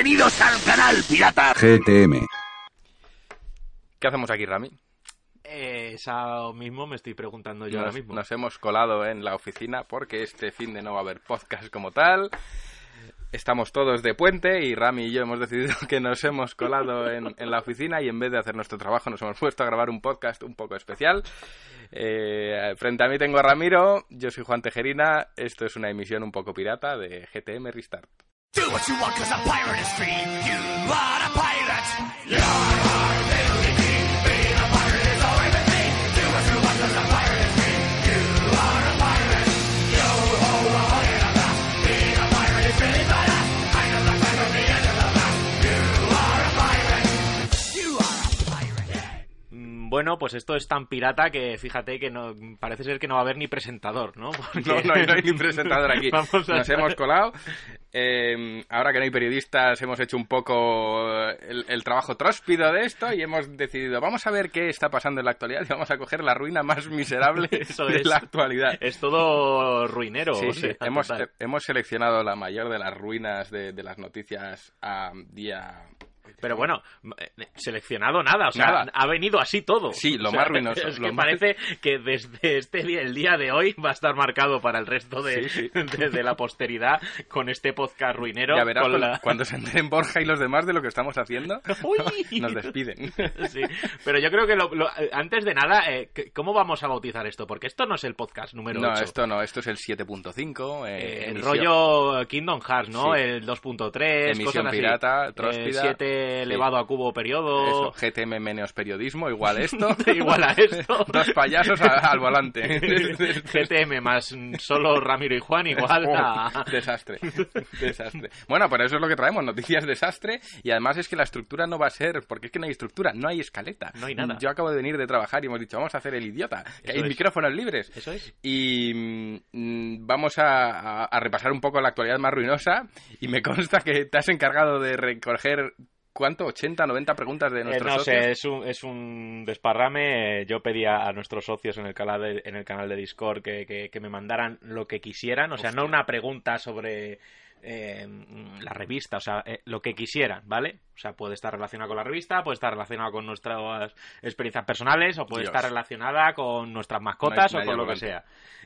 Bienvenidos al canal Pirata. GTM. ¿Qué hacemos aquí, Rami? Eh, Eso mismo me estoy preguntando yo ahora Nos, mismo. nos hemos colado en la oficina porque este fin de no va a haber podcast como tal. Estamos todos de puente y Rami y yo hemos decidido que nos hemos colado en, en la oficina y en vez de hacer nuestro trabajo nos hemos puesto a grabar un podcast un poco especial. Eh, frente a mí tengo a Ramiro, yo soy Juan Tejerina, esto es una emisión un poco pirata de GTM Restart. Do what you want, cause a pirate is free. You are a pirate. You Bueno, pues esto es tan pirata que fíjate que no parece ser que no va a haber ni presentador, ¿no? Porque- No, no hay, no hay ni presentador aquí. Vamos Nos hemos colado. Eh, ahora que no hay periodistas, hemos hecho un poco el, el trabajo tróspido de esto y hemos decidido, vamos a ver qué está pasando en la actualidad y vamos a coger la ruina más miserable Eso de es. la actualidad. Es todo ruinero. Sí, o sí, hemos, hemos seleccionado la mayor de las ruinas de, de las noticias a día... Pero bueno, eh, seleccionado nada, o sea, Nada. ha venido así todo. Sí, lo O sea, más ruinoso, Es lo que más- parece que desde este día, el día de hoy va a estar marcado para el resto de, Sí, sí. de- de la posteridad con este podcast ruinero. ya verás con cuando, la- cuando se enteren Borja y los demás de lo que estamos haciendo, Uy. nos despiden. Sí, pero yo creo que lo- lo- antes de nada, eh, ¿cómo vamos a bautizar esto? Porque esto no es el podcast número No, 8. esto no, esto es el 7.5. eh, Eh, el emisión- rollo Kingdom Hearts, ¿no? El 2.3, Emisión cosas así. pirata, tróspida. 7 Elevado a cubo periodo. Eso, GTM menos periodismo, igual esto. Igual a esto. Dos payasos a- al volante. GTM más mm, solo Ramiro y Juan igual a... Oh, desastre, desastre. Bueno, pero eso es lo que traemos, noticias desastre. Y además es que la estructura no va a ser, porque es que no hay estructura, no hay escaleta. No hay nada. Yo acabo de venir de trabajar y hemos dicho, vamos a hacer el idiota, que Eso hay es. micrófonos libres. Eso es. Y mm, vamos a, a- a repasar un poco la actualidad más ruinosa. Y me consta que te has encargado de recoger, ¿cuánto? ¿80, 90 preguntas de Eh, nuestros no socios? sé, es un, es un desparrame. Eh, Yo pedía a nuestros socios en el canal de, en el canal de Discord que, que- que me mandaran lo que quisieran. O sea, no una pregunta sobre eh, la revista, o sea, eh, lo que quisieran, ¿vale? O sea, puede estar relacionada con la revista, puede estar relacionada con nuestras experiencias personales o puede Dios. estar relacionada con nuestras mascotas No hay- o con lo que sea.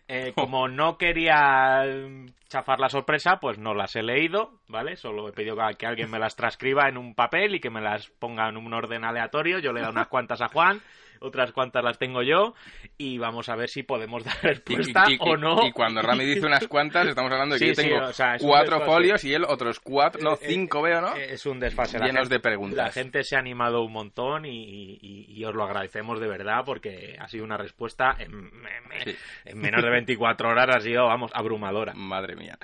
Eh, como no quería eh, chafar la sorpresa, pues no las he leído, ¿vale? Solo he pedido que- que alguien me las transcriba en un papel y que me las ponga en un orden aleatorio. Yo le he dado unas cuantas a Juan, otras cuantas las tengo yo y vamos a ver si podemos dar respuesta y- y- o no. y cuando Rami dice unas cuantas, estamos hablando de que Sí, yo sí, tengo o sea, cuatro folios y él otros cuatro, no, Eh, eh, cinco veo, ¿no? Eh, Es un desfase. La Llenos gente- de preguntas. La gente se ha animado un montón y, os lo agradecemos de verdad porque ha sido una respuesta en, en- Sí. en menos de 24 horas ha sido, vamos, abrumadora. Madre mía.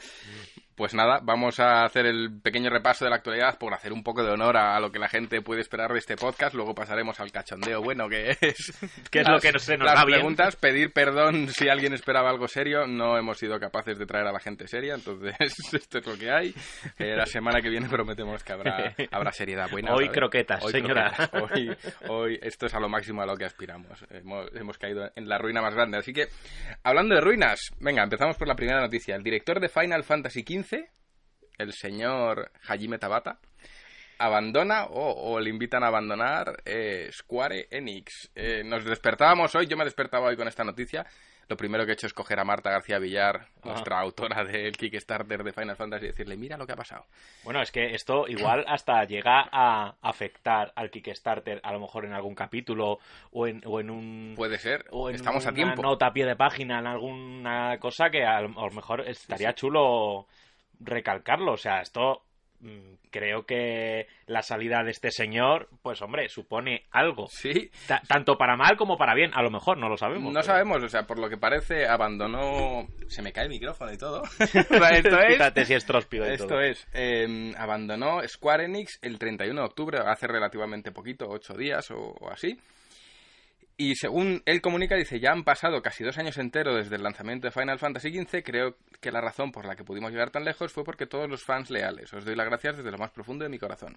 Pues nada, vamos a hacer el pequeño repaso de la actualidad por hacer un poco de honor a lo que la gente puede esperar de este podcast. Luego pasaremos al cachondeo bueno, que es, Que es lo que se nos las da bien. preguntas, pedir perdón si alguien esperaba algo serio. No hemos sido capaces de traer a la gente seria, entonces esto es lo que hay. Eh, la semana que viene prometemos que habrá, habrá seriedad buena. Hoy ¿sabes? croquetas, señora. croquetas. Hoy, hoy esto es a lo máximo a lo que aspiramos. Hemos, hemos caído en la ruina más grande. Así que, hablando de ruinas, venga, empezamos por la primera noticia. El director de Final Fantasy XV, el señor Hajime Tabata, abandona o, o le invitan a abandonar eh, Square Enix. Eh, nos despertábamos hoy, yo me despertaba hoy con esta noticia. Lo primero que he hecho es coger a Marta García Villar, nuestra autora del Kickstarter de Final Fantasy, y decirle, mira lo que ha pasado. Bueno, es que esto igual hasta llega a afectar al Kickstarter, a lo mejor en algún capítulo o en, o en un... Puede ser, o en estamos a tiempo. nota a pie de página, en alguna cosa que a lo, a lo mejor estaría chulo recalcarlo. O sea, esto mm, creo que la salida de este señor, pues hombre, supone algo. Sí, Ta- tanto para mal como para bien. A lo mejor, no lo sabemos. No pero- sabemos, o sea, por lo que parece, abandonó. Se me cae el micrófono y todo. Esto es. Fíjate si es tróspido y Esto todo. es, eh, abandonó Square Enix el 31 de octubre, hace relativamente poquito, ocho días o, o así. Y según él comunica, dice, ya han pasado casi dos años enteros desde el lanzamiento de Final Fantasy XV. Creo que la razón por la que pudimos llegar tan lejos fue porque todos los fans leales. Os doy las gracias desde lo más profundo de mi corazón.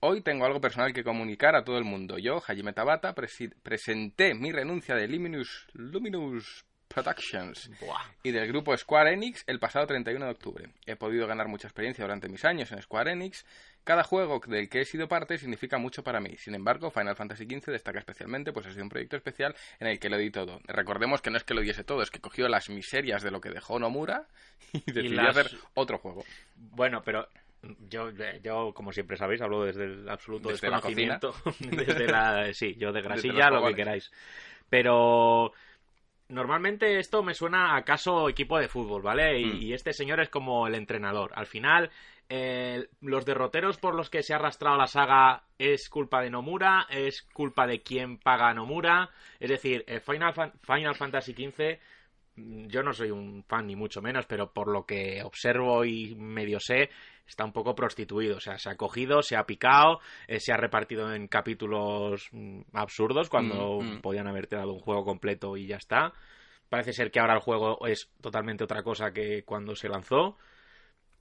Hoy tengo algo personal que comunicar a todo el mundo. Yo, Hajime Tabata, presenté mi renuncia de Luminous, Luminous Productions Buah. y del grupo Square Enix el pasado 31 de octubre. He podido ganar mucha experiencia durante mis años en Square Enix. Cada juego del que he sido parte significa mucho para mí. Sin embargo, Final Fantasy XV destaca especialmente, pues ha sido un proyecto especial en el que lo di todo. Recordemos que no es que lo diese todo, es que cogió las miserias de lo que dejó Nomura y decidió las- hacer otro juego. Bueno, pero yo, yo, como siempre sabéis, hablo desde el absoluto Desde la desconocimiento. desde la, sí, yo de grasilla, lo que queráis. Pero normalmente esto me suena a caso equipo de fútbol, ¿vale? Y, Mm. y este señor es como el entrenador. Al final, eh, los derroteros por los que se ha arrastrado la saga es culpa de Nomura, es culpa de quien paga a Nomura. Es decir, Final, Fan- Final Fantasy XV mm, yo no soy un fan ni mucho menos, pero por lo que observo y medio sé, está un poco prostituido. O sea, se ha cogido, se ha picado, eh, se ha repartido en capítulos mm, absurdos cuando Mm, mm. podían haberte dado un juego completo y ya está. Parece ser que ahora el juego es totalmente otra cosa que cuando se lanzó.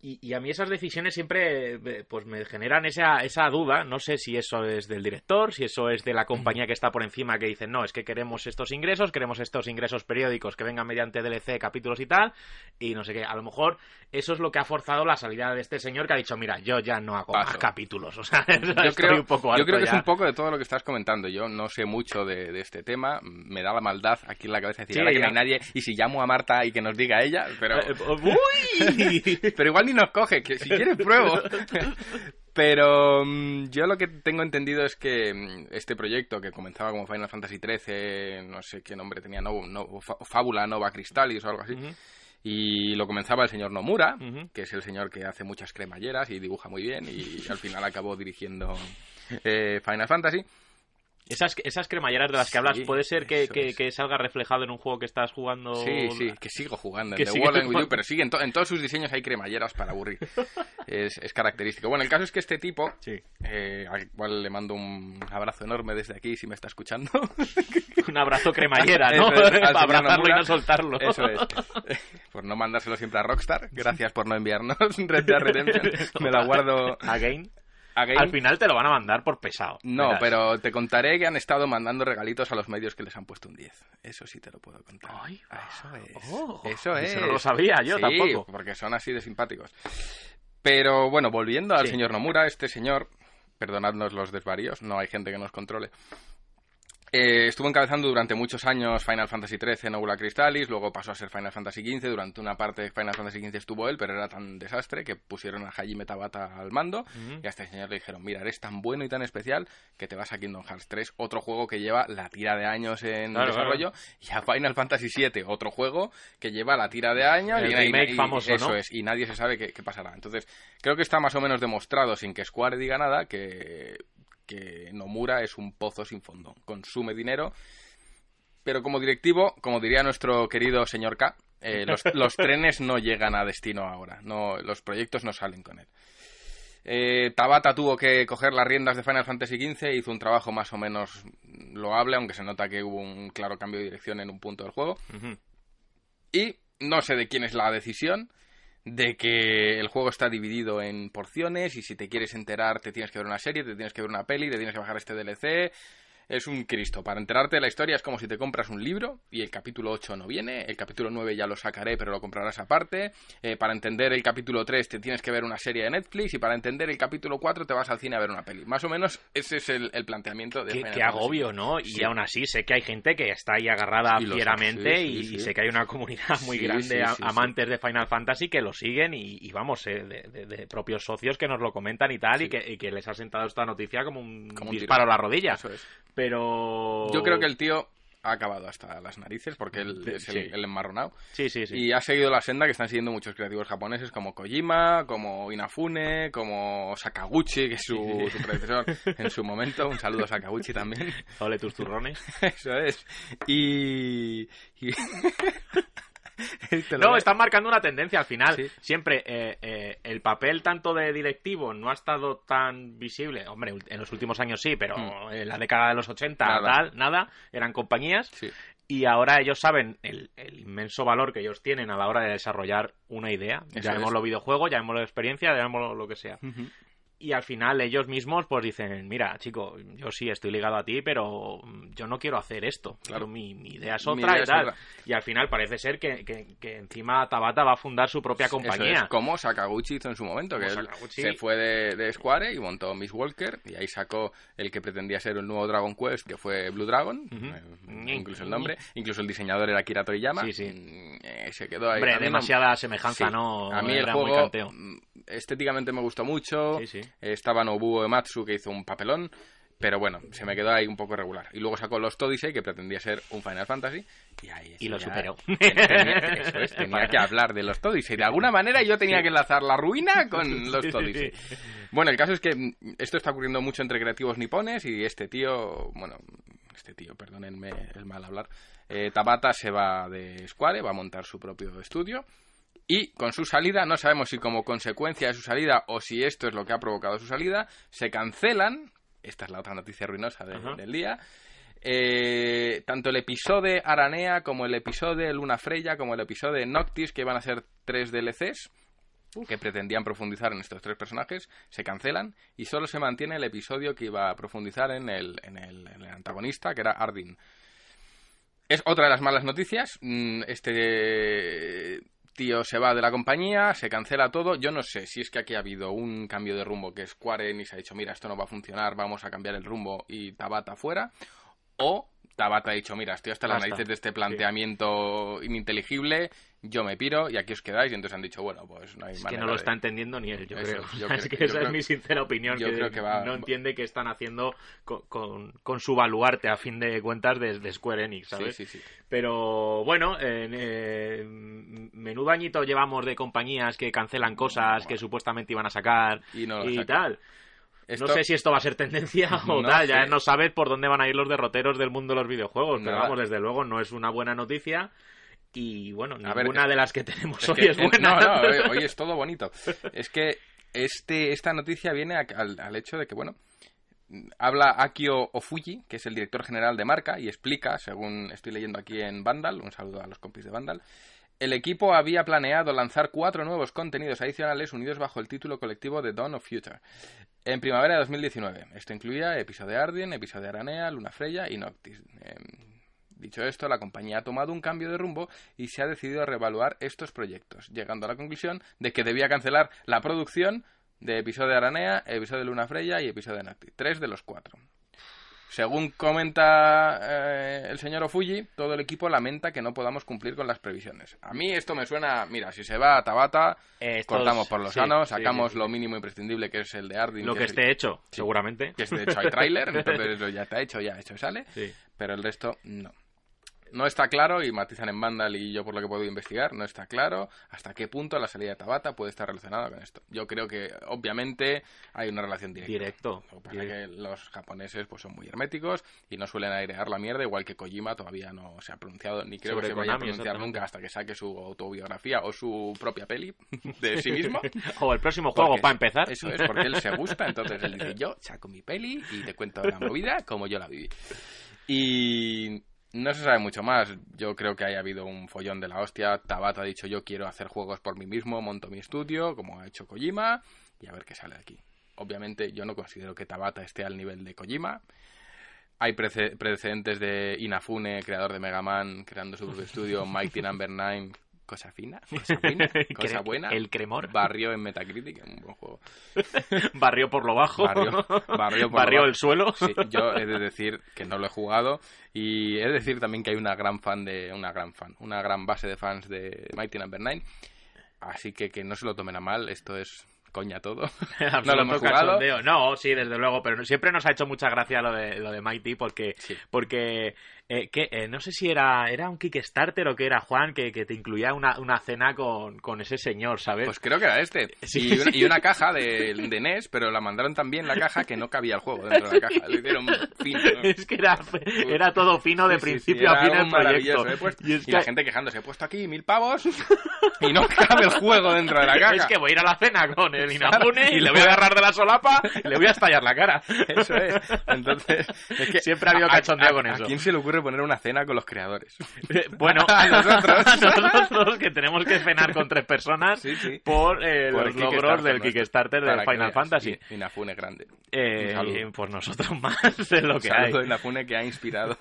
Y, y a mí esas decisiones siempre eh, pues me generan esa, esa duda. No sé si eso es del director, si eso es de la compañía que está por encima que dicen, no, es que queremos estos ingresos, queremos estos ingresos periódicos que vengan mediante DLC, capítulos y tal. Y no sé qué. A lo mejor eso es lo que ha forzado la salida de este señor que ha dicho, mira, yo ya no hago más capítulos. O sea, Yo creo, un poco yo creo que es un poco de todo lo que estás comentando. Yo no sé mucho de, de este tema. Me da la maldad aquí en la cabeza decir Sí, ahora que no hay nadie. Y si llamo a Marta y que nos diga ella, pero, Eh, ¡Uy! pero igual ni nos coge, que si quieres pruebo. Pero mm, yo lo que tengo entendido es que mm, este proyecto que comenzaba como Final Fantasy XIII, no sé qué nombre tenía, no, no- Fábula Nova Cristalis o algo así, y lo comenzaba el señor Nomura, que es el señor que hace muchas cremalleras y dibuja muy bien, y al final acabó dirigiendo eh, Final Fantasy. Esas, esas cremalleras de las que hablas, Sí, ¿puede ser que, eso que- es. que salga reflejado en un juego que estás jugando? Sí, sí, que sigo jugando Que The World and With. You, pero sí, en, to- en todos sus diseños hay cremalleras para aburrir. es, es característico. Bueno, el caso es que este tipo, Sí. eh, al cual le mando un abrazo enorme desde aquí si me está escuchando. Un abrazo cremallera, ¿no? Es, Para abrazarlo y no soltarlo. Eso es. por no mandárselo siempre a Rockstar. Gracias por no enviarnos Red Dead Redemption. Me la guardo Again. Again. Al final te lo van a mandar por pesado. No, verás. pero te contaré que han estado mandando regalitos a los medios que les han puesto un 10. Eso sí te lo puedo contar. Ay, Ah, eso es. oh, eso es. eso no lo sabía yo Sí, tampoco. porque son así de simpáticos. Pero bueno, volviendo al Sí. señor Nomura, este señor, perdonadnos los desvaríos, no hay gente que nos controle. Eh, estuvo encabezando durante muchos años Final Fantasy XIII Nebula Crystallis, luego pasó a ser Final Fantasy XV, durante una parte de Final Fantasy XV estuvo él, pero era tan desastre que pusieron a Hajime Tabata al mando y a este señor le dijeron, mira, eres tan bueno y tan especial que te vas a Kingdom Hearts 3, otro juego que lleva la tira de años en Claro, desarrollo, y a Final Fantasy VII, otro juego que lleva la tira de años El y, remake y- y- famoso, eso ¿no? es, y nadie se sabe qué, qué pasará. Entonces, creo que está más o menos demostrado, sin que Square diga nada, que, que Nomura es un pozo sin fondo, consume dinero, pero como directivo, como diría nuestro querido señor K, eh, los, los trenes no llegan a destino ahora, no, los proyectos no salen con él. Eh, Tabata tuvo que coger las riendas de Final Fantasy XV, hizo un trabajo más o menos loable, aunque se nota que hubo un claro cambio de dirección en un punto del juego. Y no sé de quién es la decisión de que el juego está dividido en porciones y si te quieres enterar te tienes que ver una serie, te tienes que ver una peli, te tienes que bajar este DLC. Es un Cristo. Para enterarte de la historia es como si te compras un libro y el capítulo 8 no viene, el capítulo 9 ya lo sacaré pero lo comprarás aparte. Eh, para entender el capítulo 3 te tienes que ver una serie de Netflix y para entender el capítulo 4 te vas al cine a ver una peli. Más o menos ese es el, el planteamiento de Qué, qué agobio, ¿no? Y Sí. aún así sé que hay gente que está ahí agarrada fieramente sí, y, sí, y sí. sé que hay una comunidad muy grande a- amantes de Final Fantasy que lo siguen y, y vamos, eh, de, de- de propios socios que nos lo comentan y tal y, que, y que les ha sentado esta noticia como un, Como un disparo a la rodilla. Eso es. Pero... Yo creo que el tío ha acabado hasta las narices porque él es el, sí. el enmarronado. Sí, sí, sí. Y ha seguido la senda que están siguiendo muchos creativos japoneses como Kojima, como Inafune, como Sakaguchi, que es su, Sí, sí, sí. su predecesor en su momento. Un saludo a Sakaguchi también. Ole tus turrones. Eso es. Y... No, están marcando una tendencia al final. Sí. Siempre eh, eh, el papel tanto de directivo no ha estado tan visible. Hombre, en los últimos años sí, pero Mm. en la década de los 80, Nada. tal, nada, eran compañías. Sí. Y ahora ellos saben el, el inmenso valor que ellos tienen a la hora de desarrollar una idea. Eso ya videojuegos, ya la experiencia, ya lo que sea. Y al final ellos mismos pues dicen, mira, chico, yo sí estoy ligado a ti, pero mm, yo no quiero hacer esto. Claro. Mi, mi idea es otra idea y tal. otra. Y al final parece ser que, que- que encima Tabata va a fundar su propia Eso compañía. es como Sakaguchi hizo en su momento, que él se fue de, de Square y montó Miss Walker y ahí sacó el que pretendía ser el nuevo Dragon Quest, que fue Blue Dragon, eh, incluso el nombre, incluso el diseñador era Akira Toriyama, Sí, sí. Mm, eh, se quedó ahí. Hombre, no- demasiada semejanza, Sí. ¿no? A mí el juego canteo. mm, estéticamente me gustó mucho. Sí, sí. Estaba Nobuo Ematsu que hizo un papelón. Pero bueno, se me quedó ahí un poco regular. Y luego sacó los Odyssey, que pretendía ser un Final Fantasy. Y ahí Y lo ya- superó. Tenía, eso es, tenía que hablar de los Odyssey. De alguna manera yo tenía que enlazar la ruina con los Odyssey. Bueno, el caso es que mm, esto está ocurriendo mucho entre creativos nipones y este tío, bueno, este tío, perdónenme el mal hablar, eh, Tabata se va de Square, va a montar su propio estudio y con su salida, no sabemos si como consecuencia de su salida o si esto es lo que ha provocado su salida, se cancelan, esta es la otra noticia ruinosa de- del día, eh, tanto el episodio Aranea como el episodio Luna Freya como el episodio Noctis, que iban a ser tres DLCs, que pretendían profundizar en estos tres personajes, se cancelan y solo se mantiene el episodio que iba a profundizar en el, en el, en el antagonista, que era Ardyn. Es otra de las malas noticias. Mm, Este tío se va de la compañía, se cancela todo. Yo no sé si es que aquí ha habido un cambio de rumbo que Square Enix ha dicho, mira, esto no va a funcionar, vamos a cambiar el rumbo y Tabata fuera. O Tabata ha dicho, mira, estoy hasta las narices de este planteamiento ininteligible, yo me piro y aquí os quedáis. Y entonces han dicho, bueno, pues no hay Es que manera no lo de- está entendiendo ni él, yo Eso, creo. yo es creo- que esa creo- es mi sincera opinión. yo que creo que va- no entiende qué están haciendo con, con- con su baluarte, a fin de cuentas, de, de Square Enix, ¿sabes? Sí, sí, sí. Pero bueno, en, eh, menudo añito llevamos de compañías que cancelan cosas que supuestamente iban a sacar Y no tal. Esto- No sé si esto va a ser tendencia o No tal, ya no sabes por dónde van a ir los derroteros del mundo de los videojuegos, pero vamos, desde luego no es una buena noticia y bueno, A ninguna de las que tenemos hoy que- es buena. No, no, hoy, hoy es todo bonito. Es que este, esta noticia viene al, al hecho de que, bueno, habla Akio Ofuji, que es el director general de marca, y explica, según estoy leyendo aquí en Vandal, un saludo a los compis de Vandal, el equipo había planeado lanzar cuatro nuevos contenidos adicionales unidos bajo el título colectivo de Dawn of Future en primavera de 2019. Esto incluía episodio Ardien, episodio Aranea, Luna Freya y Noctis. Em, Dicho esto, la compañía ha tomado un cambio de rumbo y se ha decidido reevaluar estos proyectos, llegando a la conclusión de que debía cancelar la producción de episodio Aranea, episodio Luna Freya y episodio Noctis. Tres de los cuatro. Según comenta eh, el señor Ofuji, todo el equipo lamenta que no podamos cumplir con las previsiones. A mí esto me suena, mira, si se va a Tabata, Eh, estos- cortamos por los sí, sanos, sacamos sí, sí. lo mínimo imprescindible que es el de Ardyn. Lo que el- esté hecho, seguramente. que es, de hecho hay tráiler, entonces eso ya está hecho, ya hecho sale, Sí. pero el resto no. No está claro, y matizan en Vandal y yo por lo que puedo investigar, no está claro hasta qué punto la salida de Tabata puede estar relacionada con esto. Yo creo que obviamente hay una relación directa. Directo. Lo que pasa es que los japoneses pues son muy herméticos y no suelen airear la mierda, igual que Kojima todavía no se ha pronunciado, ni creo Sobre que se vaya a pronunciar nunca hasta que saque su autobiografía o su propia peli de sí mismo. o el próximo juego, para empezar. Eso es, porque él se gusta, entonces él dice, yo saco mi peli y te cuento la movida como yo la viví. Y no se sabe mucho más. Yo creo que haya habido un follón de la hostia. Tabata ha dicho, yo quiero hacer juegos por mí mismo, monto mi estudio, como ha hecho Kojima, y a ver qué sale de aquí. Obviamente yo no considero que Tabata esté al nivel de Kojima. Hay prece- precedentes de Inafune, creador de Mega Man, creando su propio estudio, Mighty Number 9, cosa fina, cosa buena, cosa buena. el cremor. Barrio en Metacritic, un buen juego. Barrió por lo bajo. Barrió- barrió por lo Barrió bajo. el suelo. Sí, yo he de decir que no lo he jugado y he de decir también que hay una gran fan de una gran fan, una gran base de fans de Mighty Number 9. Así que que no se lo tomen a mal, esto es coña todo. no lo hemos jugado. No, sí, desde luego, pero no- siempre nos ha hecho mucha gracia lo de, lo de Mighty porque, Sí. porque eh, que, eh, no sé si era, era un Kickstarter o que era Juan que, que te incluía una, una cena con, con ese señor, ¿sabes? Pues creo que era este. Sí. Y, una, y una caja de, de NES, pero la mandaron también la caja que no cabía el juego dentro de la caja. Lo hicieron fino. ¿no? es que era, era todo fino de Sí, sí, sí, principio a fin algo el proyecto. He puesto- Y es y la que- gente quejándose, he puesto aquí mil pavos y no cabe el juego dentro de la caja. Es que voy a ir a la cena con el Inafune y le voy a agarrar de la solapa y le voy a estallar la cara. Eso es. Entonces, es que Siempre ha habido cachondeo con ¿A eso. quién se le ocurre poner una cena con los creadores? Eh, Bueno, A nosotros. a nosotros que tenemos que cenar con tres personas Sí, sí. por, eh, Por los logros del. Kickstarter del Final. Fantasy. Y- Inafune grande. Eh, y, pues nosotros más es lo Un que hay. de Inafune que ha inspirado.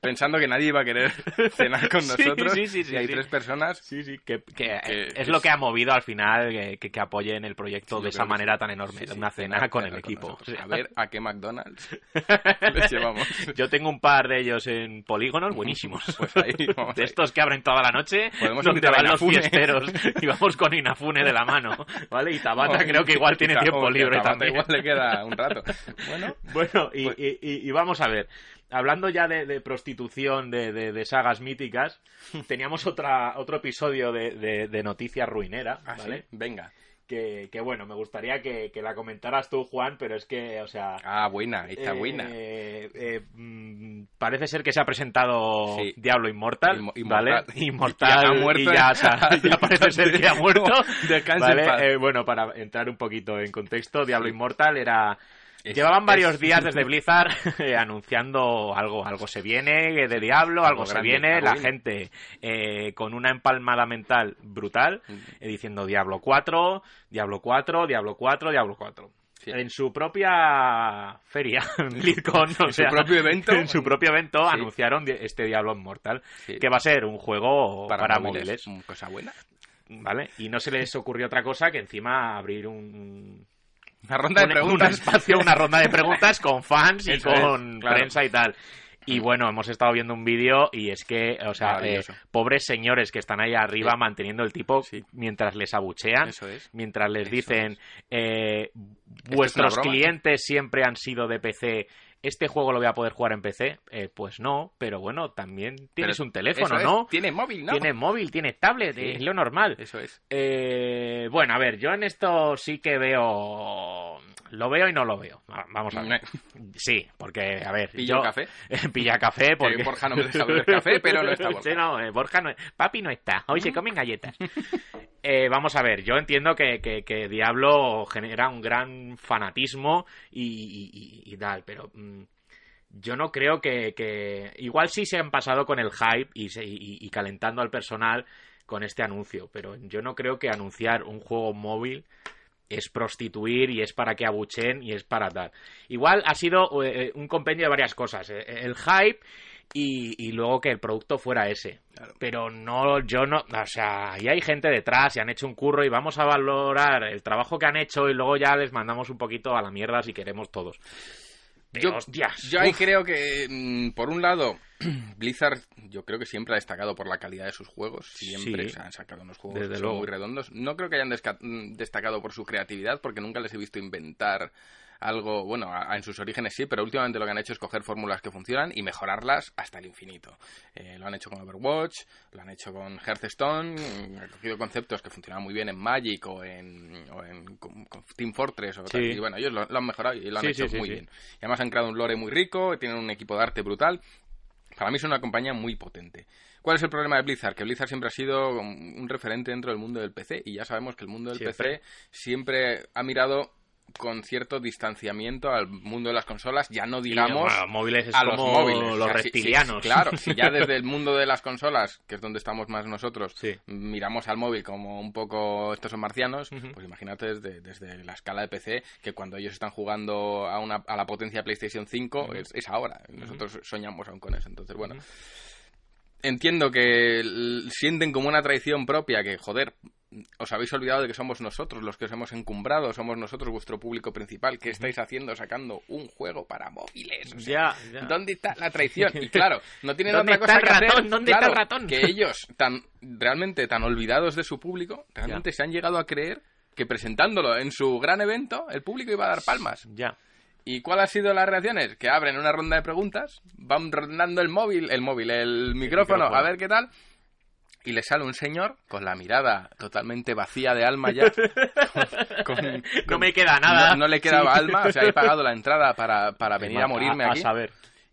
Pensando que nadie iba a querer cenar con nosotros. sí, sí, sí, y hay sí. tres personas. Sí, sí, que, que Que- es lo que ha movido al final que, que, apoyen el proyecto Sí, de esa manera sí. tan enorme, Sí, de sí, una cena con el equipo. nosotros. A ver a qué McDonald's les llevamos. Yo tengo un par de ellos en polígonos buenísimos. Pues ahí, de estos que abren toda la noche, Podemos donde van los fiesteros y vamos con Inafune de la mano, ¿vale? Y Tabata Oh, creo que igual tiene tiempo oh, libre también. Igual le queda un rato. Bueno, Bueno, y, Pues- y- y- y vamos a ver. Hablando ya de, de prostitución, de, de- de sagas míticas, teníamos otra, otro episodio de, Noticias Ruinera, así, ¿vale? venga. Que, que, bueno, me gustaría que, que la comentaras tú, Juan, pero es que, o sea... Ah, buena, está eh, buena. eh, mm, parece ser que se ha presentado Sí. Diablo Inmortal, Inmo- ¿vale? Inmortal. Inmortal Ya ha muerto y ya, sa- ya parece ser que ha muerto. ¿vale? Eh, bueno, para entrar un poquito en contexto, Diablo Sí. Inmortal era... Llevaban varios días desde Blizzard eh, anunciando algo, algo se viene eh, de Diablo, algo, Algo se grande, viene, la gente eh, con una empalmada mental brutal, eh, diciendo Diablo 4, Diablo 4, Diablo 4, Diablo 4. Sí. En su propia feria, o En su propio evento. en su propio evento Sí. anunciaron este Diablo Inmortal, Sí. que va a ser un juego para, móviles, Mm, Cosa buena. ¿vale? Y no se les ocurrió otra cosa que encima abrir un, Una ronda de un- preguntas. un espacio, una ronda de preguntas con fans y Eso es, con claro. prensa y tal. Y bueno, hemos estado viendo un vídeo y es que, o sea, eh, pobres señores que están ahí arriba Sí. manteniendo el tipo Sí. mientras les abuchean, Eso es. mientras les Eso dicen, eh, vuestros broma. clientes siempre han sido de PC, este juego lo voy a poder jugar en PC. Eh, pues no, pero bueno, también tienes Pero un teléfono, eso es, ¿no? Tiene móvil, ¿no? Tienes móvil, tienes tablet, Sí. es lo normal. Eso es. Eh, bueno, a ver, yo en esto sí que veo. Lo veo y no lo veo. Va- Vamos a ver. Sí, porque, a ver. Pillo yo... café. Pilla café porque. Borja no me deja beber café, pero no está Borja. Sí, no, eh, Borja no. Papi no está. Hoy se comen galletas. Eh, vamos a ver, yo entiendo que, que- Diablo genera un gran fanatismo y, y- tal, pero mm, yo no creo que, Igual sí se han pasado con el hype y, se- y- calentando al personal con este anuncio, pero yo no creo que anunciar un juego móvil es prostituir y es para que abuchen y es para tal. Igual ha sido eh, un compendio de varias cosas. eh, El hype y, y luego que el producto fuera ese. Claro. Pero no, yo no, o sea, ahí hay gente detrás y han hecho un curro y vamos a valorar el trabajo que han hecho y luego ya les mandamos un poquito a la mierda si queremos todos. Pero, Yo, hostias, yo ahí creo que, mm, por un lado, Blizzard, yo creo que siempre ha destacado por la calidad de sus juegos. Siempre Sí. han sacado unos juegos Desde que son luego. muy redondos. No creo que hayan mm, destacado por su creatividad, porque nunca les he visto inventar algo, bueno, a- a- en sus orígenes sí, pero últimamente lo que han hecho es coger fórmulas que funcionan y mejorarlas hasta el infinito. Eh, lo han hecho con Overwatch, lo han hecho con Hearthstone, mm, han cogido conceptos que funcionaban muy bien en Magic o en, o en con- con Team Fortress, o tal, y bueno, ellos lo, lo han mejorado y lo han Sí, hecho sí, muy bien. Y además han creado un lore muy rico, tienen un equipo de arte brutal. Para mí es una compañía muy potente. ¿Cuál es el problema de Blizzard? Que Blizzard siempre ha sido un un referente dentro del mundo del PC y ya sabemos que el mundo del Siempre. PC siempre ha mirado con cierto distanciamiento al mundo de las consolas, ya no y, digamos bueno, móviles es a los móviles. los O sea, si- si- reptilianos. claro, si ya desde el mundo de las consolas, que es donde estamos más nosotros, Sí. miramos al móvil como un poco estos son marcianos, pues imagínate desde, desde la escala de PC que cuando ellos están jugando a, una, a la potencia de PlayStation 5 es, es ahora. Nosotros soñamos aún con eso. Entonces, bueno. Entiendo que sienten como una traición propia que, joder, os habéis olvidado de que somos nosotros los que os hemos encumbrado, somos nosotros vuestro público principal. ¿Qué estáis haciendo sacando un juego para móviles? O sea, Ya, ya. ¿Dónde está la traición? Y claro, no tienen ¿Dónde otra cosa que ratón? hacer. ¿Dónde claro, está el ratón? Que ellos, tan realmente tan olvidados de su público, realmente se han llegado a creer que presentándolo en su gran evento, el público iba a dar palmas. Ya. ¿Y cuál ha sido las reacciones? Que abren una ronda de preguntas, van rondando el móvil, el móvil, el micrófono, micrófono. a ver qué tal. Y le sale un señor con la mirada totalmente vacía de alma ya. con- con- No me queda nada. No, no le quedaba Sí. alma, o sea, he pagado la entrada para, para venir a morirme a, aquí. saber.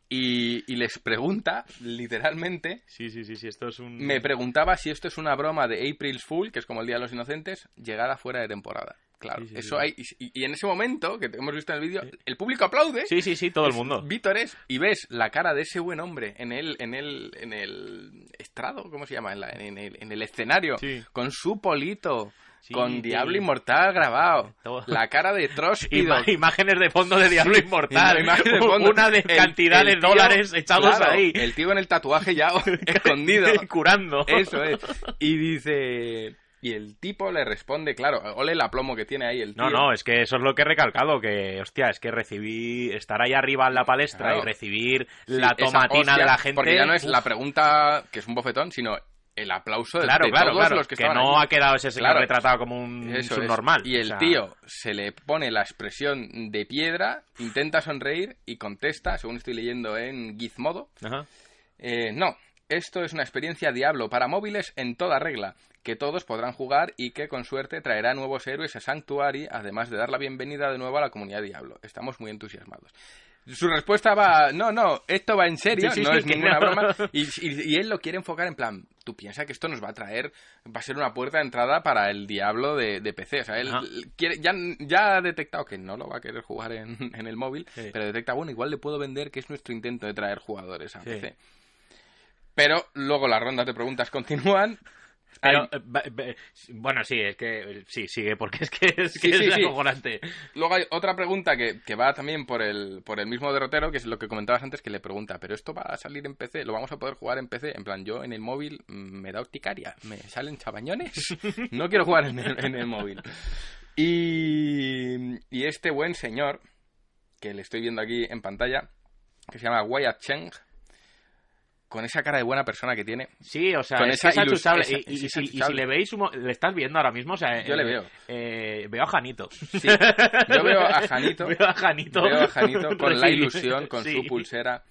y, y les pregunta, literalmente, Sí, sí, sí, sí, esto es un... me preguntaba si esto es una broma de April's Fool, que es como el Día de los Inocentes, llegada fuera de temporada. Claro, Sí, sí, eso sí. hay. Y, y en ese momento, que hemos visto en el vídeo, el público aplaude. Sí, sí, sí, todo el mundo. Vítores, y ves la cara de ese buen hombre en el, en el, en el estrado, ¿cómo se llama? En, la- en el, en el escenario, con su polito, Sí, con sí. Diablo Inmortal grabado, Todo. la cara de Tróspido. Ima- imágenes de fondo de Diablo Inmortal. De fondo. Una de El- cantidad el de tío- dólares echados claro, ahí. El tío en el tatuaje ya escondido. Curando. Eso es. Y dice. Y el tipo le responde, claro, ole el aplomo que tiene ahí el tío. No, no, es que eso es lo que he recalcado, que, hostia, es que recibir, estar ahí arriba en la palestra Claro. y recibir Sí, la tomatina hostia, de la gente... Porque ya no es uf, la pregunta que es un bofetón, sino el aplauso de, Claro, de claro, todos claro, los que, que, no ha quedado ese señor retratado como un Eso es. subnormal. Y el o sea, tío se le pone la expresión de piedra, intenta sonreír y contesta, según estoy leyendo en Gizmodo, Ajá. eh, no, esto es una experiencia Diablo para móviles en toda regla, que todos podrán jugar y que con suerte traerá nuevos héroes a Sanctuary, además de dar la bienvenida de nuevo a la comunidad Diablo. Estamos muy entusiasmados. Su respuesta va, no, no, esto va en serio, Sí, sí, no sí, es ninguna no. broma. Y, y- y él lo quiere enfocar en plan, tú piensas que esto nos va a traer, va a ser una puerta de entrada para el Diablo de, de PC. O sea, él quiere, ya, ya ha detectado que no lo va a querer jugar en, en el móvil, pero detecta, bueno, igual le puedo vender que es nuestro intento de traer jugadores a. PC. Pero luego las rondas de preguntas continúan. Pero, Hay- eh, ba- ba- bueno, sí, es que eh, sí, sigue, porque es que es, que Sí, sí, es sí. acojonante. luego hay otra pregunta que, que va también por el, por el mismo derrotero, que es lo que comentabas antes, que le pregunta, ¿pero esto va a salir en PC? ¿Lo vamos a poder jugar en PC? En plan, yo en el móvil mm, me da urticaria, me salen chabañones, no quiero jugar en el, en el móvil. Y, y este buen señor, que le estoy viendo aquí en pantalla, que se llama Wyatt Cheng, con esa cara de buena persona que tiene, Sí, o sea, Con es, esa es ilus- achusable. esa- y, y- es y si- y si achusable. le veis, le estás viendo ahora mismo, o sea, Yo eh, le veo. eh, veo a Janito. Sí, yo veo a Janito. Veo a Janito. Veo a Janito con la ilusión, con sí. su pulsera.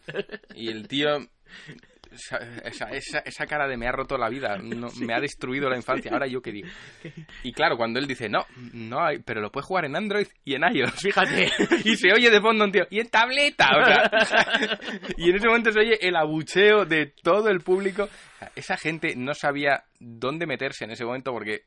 Y el tío. Esa, esa, cara de me ha roto la vida, no- me ha destruido la infancia. Ahora yo qué digo. Y claro, cuando él dice, no, no hay, pero lo puedes jugar en Android y en iOS. Fíjate. Y se oye de fondo un tío, y en tableta. o sea, y en ese momento se oye el abucheo de todo el público. Esa gente no sabía dónde meterse en ese momento porque.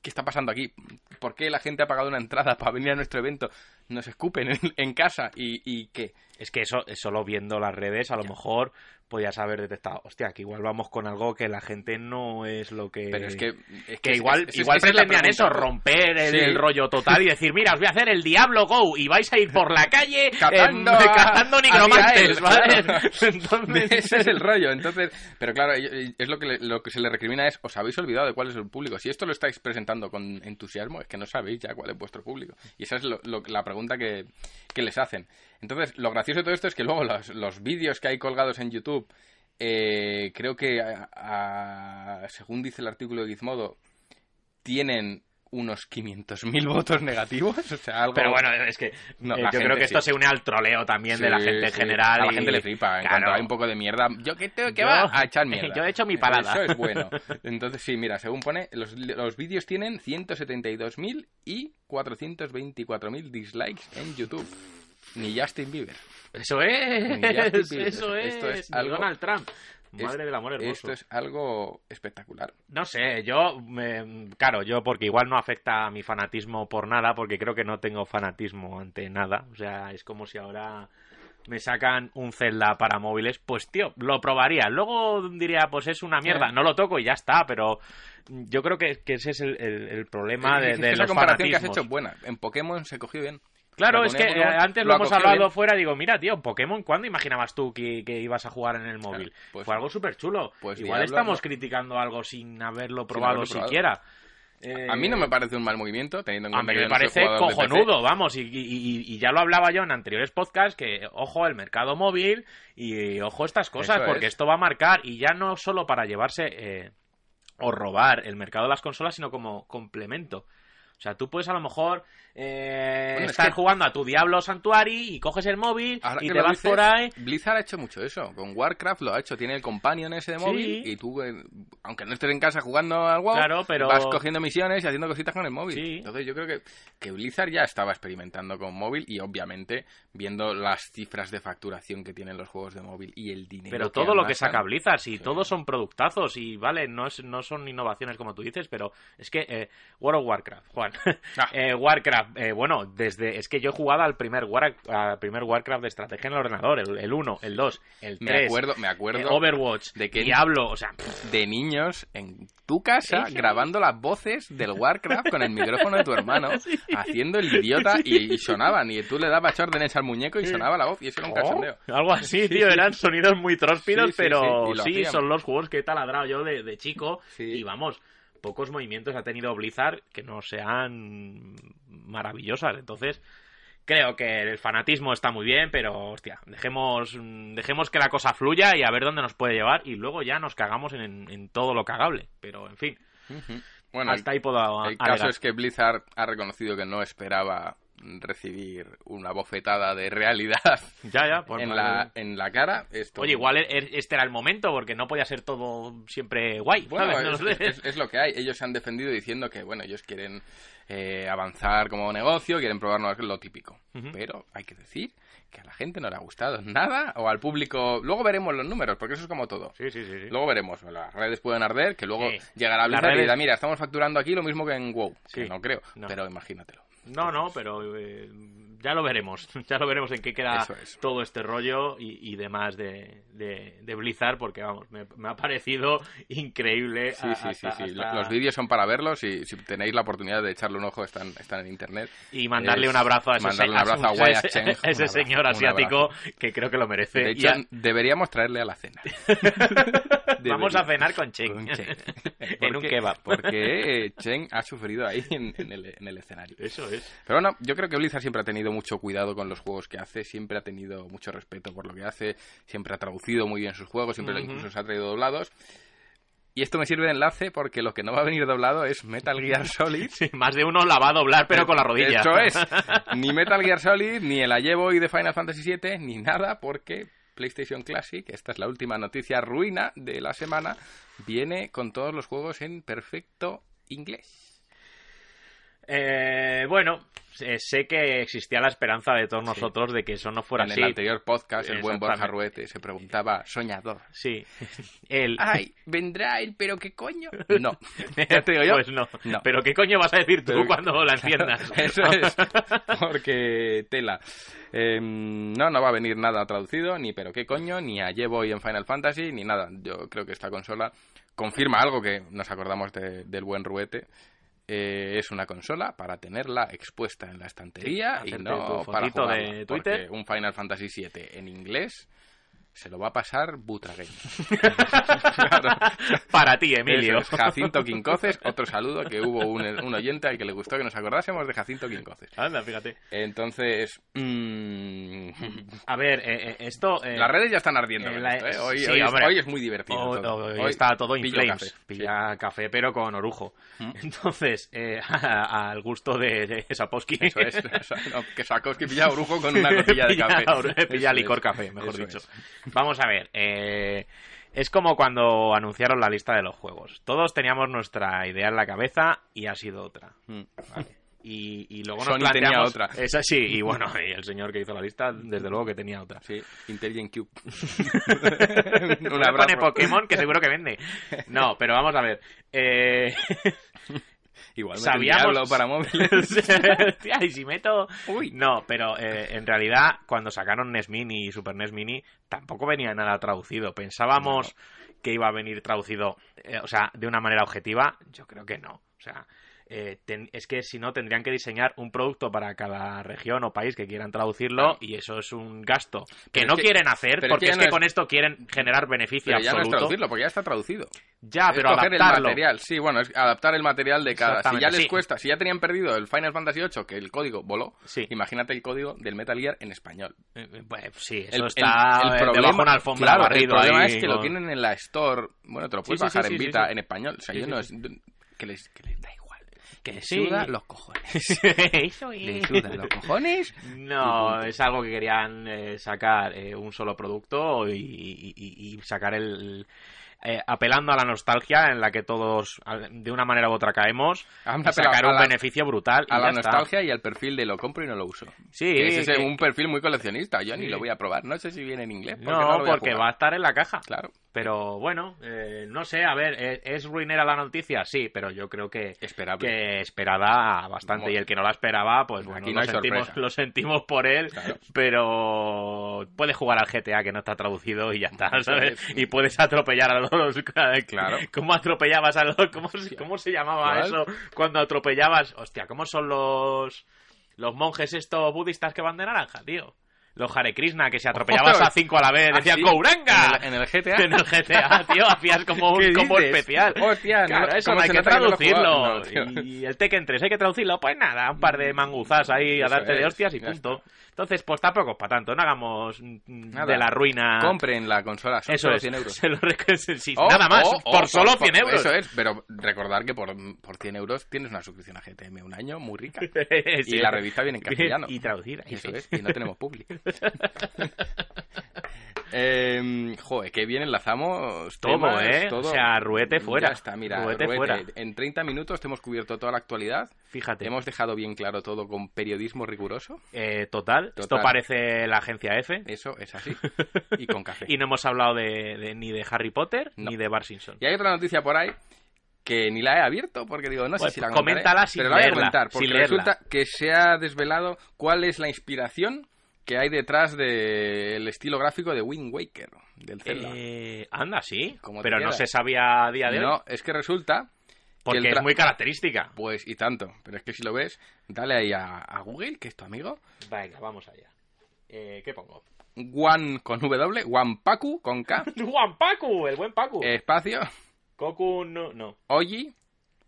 ¿Qué está pasando aquí? ¿Por qué la gente ha pagado una entrada para venir a nuestro evento? Nos escupen en, en casa y, y qué. Es que eso, solo viendo las redes, a lo mejor podías haber detectado, hostia, que igual vamos con algo que la gente no es lo que... Pero es que. es Que igual, es- es- igual pretendían eso, romper el, Sí. el rollo total y decir, mira, os voy a hacer el Diablo Go y vais a ir por la calle Cazando a- cazando a nigromantes, ¿vale? claro. Entonces, Ese es el rollo. Entonces, pero claro, es lo que, le- lo que se le recrimina es, os habéis olvidado de cuál es el público. Si esto lo estáis presentando con entusiasmo, que no sabéis ya cuál es vuestro público. Y esa es lo- lo- la pregunta que, que les hacen. Entonces, lo gracioso de todo esto es que luego los, vídeos que hay colgados en YouTube, eh, creo que, según dice el artículo de Gizmodo, tienen unos 500.000 votos negativos. O sea, algo... Pero bueno, es que No, eh, yo creo que esto sí. se une al troleo también de Sí, la gente en sí. general. A la y- gente le flipa. En Claro. cuanto hay un poco de mierda, ¿yo qué, te- qué Yo- va? A echar mierda. yo he hecho mi palada. Eso es bueno. Entonces, sí, mira, según pone, los, los vídeos tienen 172.000 y 424.000 dislikes en YouTube. Ni Justin Bieber. Eso es, Ni Justin Bieber. eso es, Esto es algo- Donald Trump. Es- Madre del amor hermoso. Esto es algo espectacular. No sé, yo, me- claro, yo porque igual no afecta a mi fanatismo por nada, porque creo que no tengo fanatismo ante nada. O sea, es como si ahora me sacan un Zelda para móviles, pues tío, lo probaría. Luego diría, pues es una mierda, Sí. no lo toco y ya está, pero yo creo que, que ese es el, el- el problema de, Es que de esa comparación que has hecho buena. En Pokémon se cogió bien. Claro, La es que eh, antes lo hemos hablado bien. fuera, digo, mira, tío, Pokémon, ¿cuándo imaginabas tú que, que ibas a jugar en el móvil? pues- Fue algo súper chulo. pues Igual Diablo, estamos no. criticando algo sin haberlo Sin probado siquiera. A mí no me parece un mal movimiento, teniendo en A cuenta mí que me parece cojonudo, vamos, y, y- y- y ya lo hablaba yo en anteriores podcasts, que ojo el mercado móvil y ojo estas cosas, Eso porque es. esto va a marcar, y ya no solo para llevarse eh, o robar el mercado de las consolas, sino como complemento. O sea, tú puedes a lo mejor eh, Bueno, es estar que- jugando a tu Diablo Sanctuary y coges el móvil Ahora y te vas dices, por ahí. Blizzard ha hecho mucho eso. Con Warcraft lo ha hecho. Tiene el companion ese de móvil Sí. y tú, eh, aunque no estés en casa jugando al WoW, Claro, pero- vas cogiendo misiones y haciendo cositas con el móvil. Sí. Entonces yo creo que, que Blizzard ya estaba experimentando con móvil y obviamente viendo las cifras de facturación que tienen los juegos de móvil y el dinero. Pero todo lo que saca Blizzard, si Sí. todos son productazos y vale, no es, no son innovaciones como tú dices, pero es que eh, World of Warcraft, Juan, Ah. Eh, Warcraft, eh, bueno, desde es que yo he jugado al primer, War, al primer Warcraft de estrategia en el ordenador, el, el 1, el 2, el 3, Me acuerdo, me acuerdo eh, Overwatch, de que- Diablo, o sea, de niños en tu casa Sí. grabando las voces del Warcraft con el micrófono de tu hermano, haciendo el idiota y, y sonaban. Y tú le dabas órdenes al muñeco y sonaba la voz y eso era un cachondeo. Oh, algo así, Sí, tío, eran sonidos muy tróspidos, pero sí, lo son los juegos que he taladrado yo de, de chico Sí. y vamos, pocos movimientos ha tenido Blizzard que no sean maravillosas, entonces creo que el fanatismo está muy bien, pero hostia, dejemos, dejemos que la cosa fluya y a ver dónde nos puede llevar y luego ya nos cagamos en, en todo lo cagable, pero en fin. Bueno, hasta ahí puedo el alegar. caso es que Blizzard ha reconocido que no esperaba recibir una bofetada de realidad ya, ya, pues en, vale. la, en la cara. Esto, Oye, igual e- e- este era el momento, porque no podía ser todo siempre guay. Bueno, ¿sabes? No es, lo sé. es- es lo que hay. Ellos se han defendido diciendo que, bueno, ellos quieren eh, avanzar como negocio, quieren probarnos lo típico. Pero hay que decir que a la gente no le ha gustado nada, o al público... Luego veremos los números, porque eso es como todo. Sí, sí, sí. sí. Luego veremos, las redes pueden arder, que luego Sí. llegará Blizzard y redes- dirá, mira, estamos facturando aquí lo mismo que en WoW. Que no creo, No. pero imagínatelo. No, no, pero eh, ya lo veremos. Ya lo veremos en qué queda es. todo este rollo y, y demás de, de, de Blizzard, porque vamos, me, me ha parecido increíble. Sí, a- sí, sí, hasta- sí. hasta- Los vídeos son para verlos y si tenéis la oportunidad de echarle un ojo están, están en internet. Y mandarle Es un abrazo a ese, mandarle un se- abrazo a ese- Wyatt ese- Cheng. Un ese abrazo, señor asiático que creo que lo merece. De hecho, a- deberíamos traerle a la cena. vamos a cenar con Chen. Con Chen. en un kebab. Porque eh, Chen ha sufrido ahí en, en el, en el escenario. Eso es. Pero bueno, yo creo que Blizzard siempre ha tenido mucho cuidado con los juegos que hace, siempre ha tenido mucho respeto por lo que hace, siempre ha traducido muy bien sus juegos, siempre Ujú. incluso se ha traído doblados. Y esto me sirve de enlace porque lo que no va a venir doblado es Metal Gear Solid. Sí, más de uno la va a doblar, pero con la rodilla. Eso es. Ni Metal Gear Solid, ni el Boy de Final Fantasy VII, ni nada, porque PlayStation Classic, esta es la última noticia ruina de la semana, viene con todos los juegos en perfecto inglés. Eh, bueno, sé, sé que existía la esperanza de todos nosotros de que eso no fuera en así. el anterior podcast, el buen Borja. Ruete se preguntaba, soñador. Sí. El... Ay, vendrá él, pero qué coño. No, ya te digo yo. Pues no. No. Pero ¿qué coño vas a decir tú Pero- cuando la enciendas? Eso es, porque tela. Eh, no, no va a venir nada traducido, ni pero qué coño, ni a Boy en Final Fantasy, ni nada. Yo creo que esta consola confirma algo que nos acordamos de- del buen Ruete. Eh, es una consola para tenerla expuesta en la estantería Sí, y no para jugarla, de porque Twitter. un Final Fantasy VII en inglés se lo va a pasar Butragame. Claro. Para ti, Emilio. Es, Jacinto Quincoces, otro saludo que hubo un, un oyente al que le gustó que nos acordásemos de Jacinto Quincoces. Anda, fíjate. Entonces, mm, A ver, eh, eh, esto... eh, las redes ya están ardiendo. eh, con la- esto, ¿eh? Hoy, sí, hoy es, hombre. hoy es muy divertido. Hoy, todo. hoy Hoy está todo pillo flames. café, Pilla café, pero con orujo. ¿Mm? Entonces, eh, al gusto de, de Sapowski. Eso es. no, que Sakowski pilla orujo con una gotilla de café. pilla licor es, café, mejor eso dicho. es. Vamos a ver. eh, es como cuando anunciaron la lista de los juegos. Todos teníamos nuestra idea en la cabeza y ha sido otra. Mm. Y, y luego nos Sony tenía planteamos... otra. Es así, y bueno, y el señor que hizo la lista, desde luego que tenía otra. Sí, Intelligent Cube. Un pone. Pokémon que seguro que vende. No, pero vamos a ver. Eh... Igual Sabíamos- para móviles. Y si meto... Uy. No, pero eh, en realidad cuando sacaron NES Mini y Super NES Mini tampoco venía nada traducido. Pensábamos que iba a venir traducido, eh, o sea, de una manera objetiva. Yo creo que no. O sea, eh, ten- es que si no tendrían que diseñar un producto para cada región o país que quieran traducirlo Claro. y eso es un gasto que Pero no que- quieren hacer porque que es que no es- con esto quieren generar beneficio Pero ya no es traducirlo, porque ya está traducido. ya, Es pero coger el material, sí, bueno, es adaptar el material de cada. Si ya les sí. cuesta, si ya tenían perdido el Final Fantasy VIII, que el código voló, Sí. imagínate el código del Metal Gear en español. Eh, eh, pues, sí, eso El- está el- el eh, problema- una alfombra claro, El problema ahí es que lo tienen en la Store. Bueno, te lo puedes Sí, bajar en Vita en español. O sea, yo no es. Que les, que les da igual. Que Le sí. suda los cojones. Eso Le es. sudan los cojones. No, es algo que querían eh, sacar eh, un solo producto y, y- y- y sacar el... eh, apelando a la nostalgia en la que todos, de una manera u otra, caemos, Han y sacar un la- beneficio brutal. y A la está. nostalgia y al perfil de lo compro y no lo uso. Sí, Que ese es un perfil muy coleccionista. Yo ni lo voy a probar. No sé si viene en inglés. porque No, no lo voy a porque va a estar en la caja. Claro. Pero bueno, eh, no sé, a ver, ¿es, es ruinera la noticia? Sí, pero yo creo que, Esperable. que esperada bastante. Y el que no la esperaba, pues bueno, Aquí no lo, sentimos, sorpresa. lo sentimos por él, Claro. pero puedes jugar al GTA que no está traducido y ya está, ¿sabes? es. Y puedes atropellar a los... Claro. ¿Cómo atropellabas a los... ¿Cómo, se- cómo se llamaba ¿Cuál? eso cuando atropellabas? Hostia, ¿cómo son los... Los monjes estos budistas que van de naranja, tío? Los Hare Krishna, que si atropellabas Ostras. a cinco a la vez, ¿Ah, decían sí? ¡Gouranga! En el, en el GTA. En el GTA, tío, hacías como un ¿Qué combo especial. Hostia, no claro, lo- eso ¿cómo no hay se que no traducirlo. No, y el Tekken 3 hay que traducirlo. Pues nada, un par de manguzas ahí a darte de hostias y punto. Entonces, pues tampoco es para tanto. No hagamos mm, Nada. de la ruina. Compren la consola. Son Eso solo es. 100 euros. Se lo rec- sí, O- nada más, o- o por solo 100 euros. Eso es, pero recordar que por, por 100 euros tienes una suscripción a GTM un año muy rica. Sí. Y la revista viene en castellano. Y traducida. Eso es, y no tenemos público. Eh, joder, qué bien enlazamos Todo, temas, ¿eh? todo. O sea, ruete fuera. Ya está, mira, Ruete ruete. fuera. En 30 minutos te hemos cubierto toda la actualidad. Fíjate. Hemos dejado bien claro todo con periodismo riguroso. Eh, total. Esto parece la agencia F. Eso es así. Y con café. Y no hemos hablado de, de- ni de Harry Potter No. ni de Bar Simpson. Y hay otra noticia por ahí que ni la he abierto porque digo, no sé Pues si la contaré, coméntala sin pero la voy a leerla, comentar porque leerla. resulta que se ha desvelado cuál es la inspiración que hay detrás del estilo gráfico de Wind Waker, del Zelda. Eh, anda, sí. ¿Cómo te Pero no se sabía a día de hoy. no, es que resulta, porque es muy característica. pues y tanto, pero es que si lo ves, dale ahí a, a Google, que es tu amigo, Venga, vamos allá. Eh, ¿Qué pongo? One con W, Wanpaku con K, Juan Pacu, el buen Pacu. espacio, Goku no. no. Oji,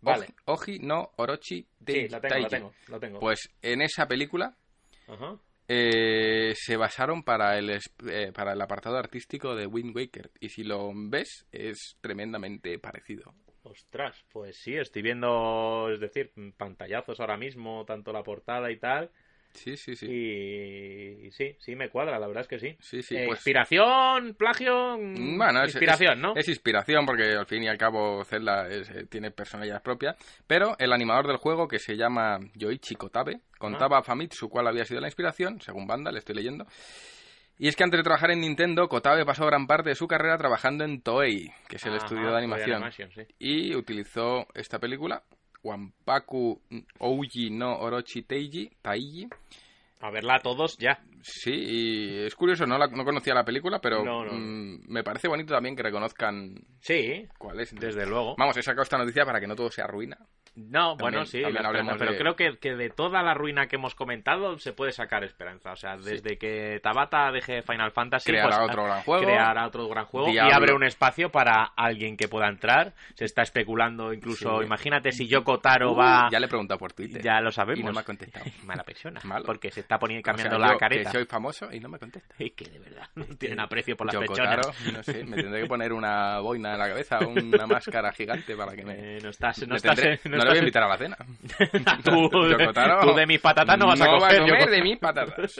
Vale. Oji, no, Orochi, Sí, Tei- lo tengo, lo tengo. Pues en esa película Ajá. Eh, se basaron para el, eh, para el apartado artístico de Wind Waker. Y si lo ves, es tremendamente parecido. Ostras, pues sí, estoy viendo, es decir, pantallazos ahora mismo, tanto la portada y tal. Sí, sí, sí. Y, y sí, sí me cuadra, la verdad es que sí. Sí, sí, Eh, pues- Inspiración, plagio, mm, Bueno, es, inspiración, es- ¿no? Es inspiración porque al fin y al cabo Zelda es, eh, tiene personalidad propia. Pero el animador del juego, que se llama Yoichi Kotabe, contaba a Famitsu cuál había sido la inspiración, según banda, le estoy leyendo. Y es que antes de trabajar en Nintendo, Kotabe pasó gran parte de su carrera trabajando en Toei, que es el Ajá, estudio de animación. Sí. y utilizó esta película, Wanpaku Ouji no Orochi Teiji, Taiji. A verla todos ya. Sí, y es curioso, no, la- no conocía la película, pero No, no. mm, me parece bonito también que reconozcan Sí, cuál es. desde luego. Vamos, he sacado esta noticia para que no todo sea ruina. No, bueno, También- sí, también la esperanza, pero de- creo que, que de toda la ruina que hemos comentado se puede sacar esperanza. O sea, desde que Tabata deje Final Fantasy, Creará pues, otro gran juego. creará otro gran juego y abre un espacio para alguien que pueda entrar. Se está especulando incluso, Sí. imagínate si Yoko Taro Uh, va... Ya le he preguntado por Twitter. Ya lo sabemos. Y no me ha contestado. Mala persona. Malo. Porque se está poniendo, O sea, cambiando yo, la careta. Que soy famoso y no me contesta. Es que de verdad, no tienen aprecio por las Yoko pechonas. Taro, no sé, me tendré que poner una boina en la cabeza, una máscara gigante para que me... Eh, no estás, no me estás, tendré- no no le voy a invitar a la cena. tú, tú de mis patatas no vas a va coger. a comer de mis patatas.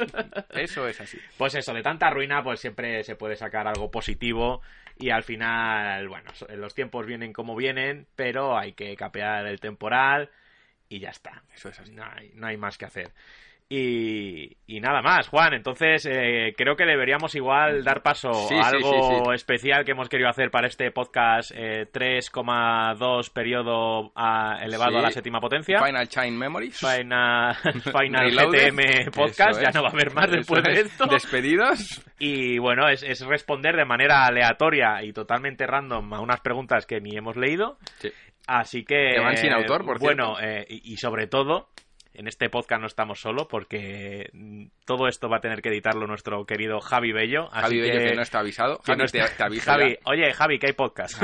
Eso es así. Pues eso, de tanta ruina, pues siempre se puede sacar algo positivo. Y al final, bueno, los tiempos vienen como vienen, pero hay que capear el temporal y ya está. Eso es así. No hay, no hay más que hacer. Y, y nada más, Juan. Entonces, eh, creo que deberíamos igual dar paso Sí, a algo sí, sí. especial que hemos querido hacer para este podcast eh, 3,2 periodo a- elevado a la séptima potencia. Final Chain Memories. Final, Final. GTM Podcast, ya no va a haber más Eso después de es. esto. Despedidos. Y bueno, es, es responder de manera aleatoria y totalmente random a unas preguntas que ni hemos leído. Sí. Así que. Que van sin autor, por Bueno, cierto. eh, y, y sobre todo, en este podcast no estamos solos porque mm, todo esto va a tener que editarlo nuestro querido Javi Bello. Así Javi Bello que, que no está avisado. Javi, no te, está- te aviso Javi, ya. oye, Javi, que hay podcast.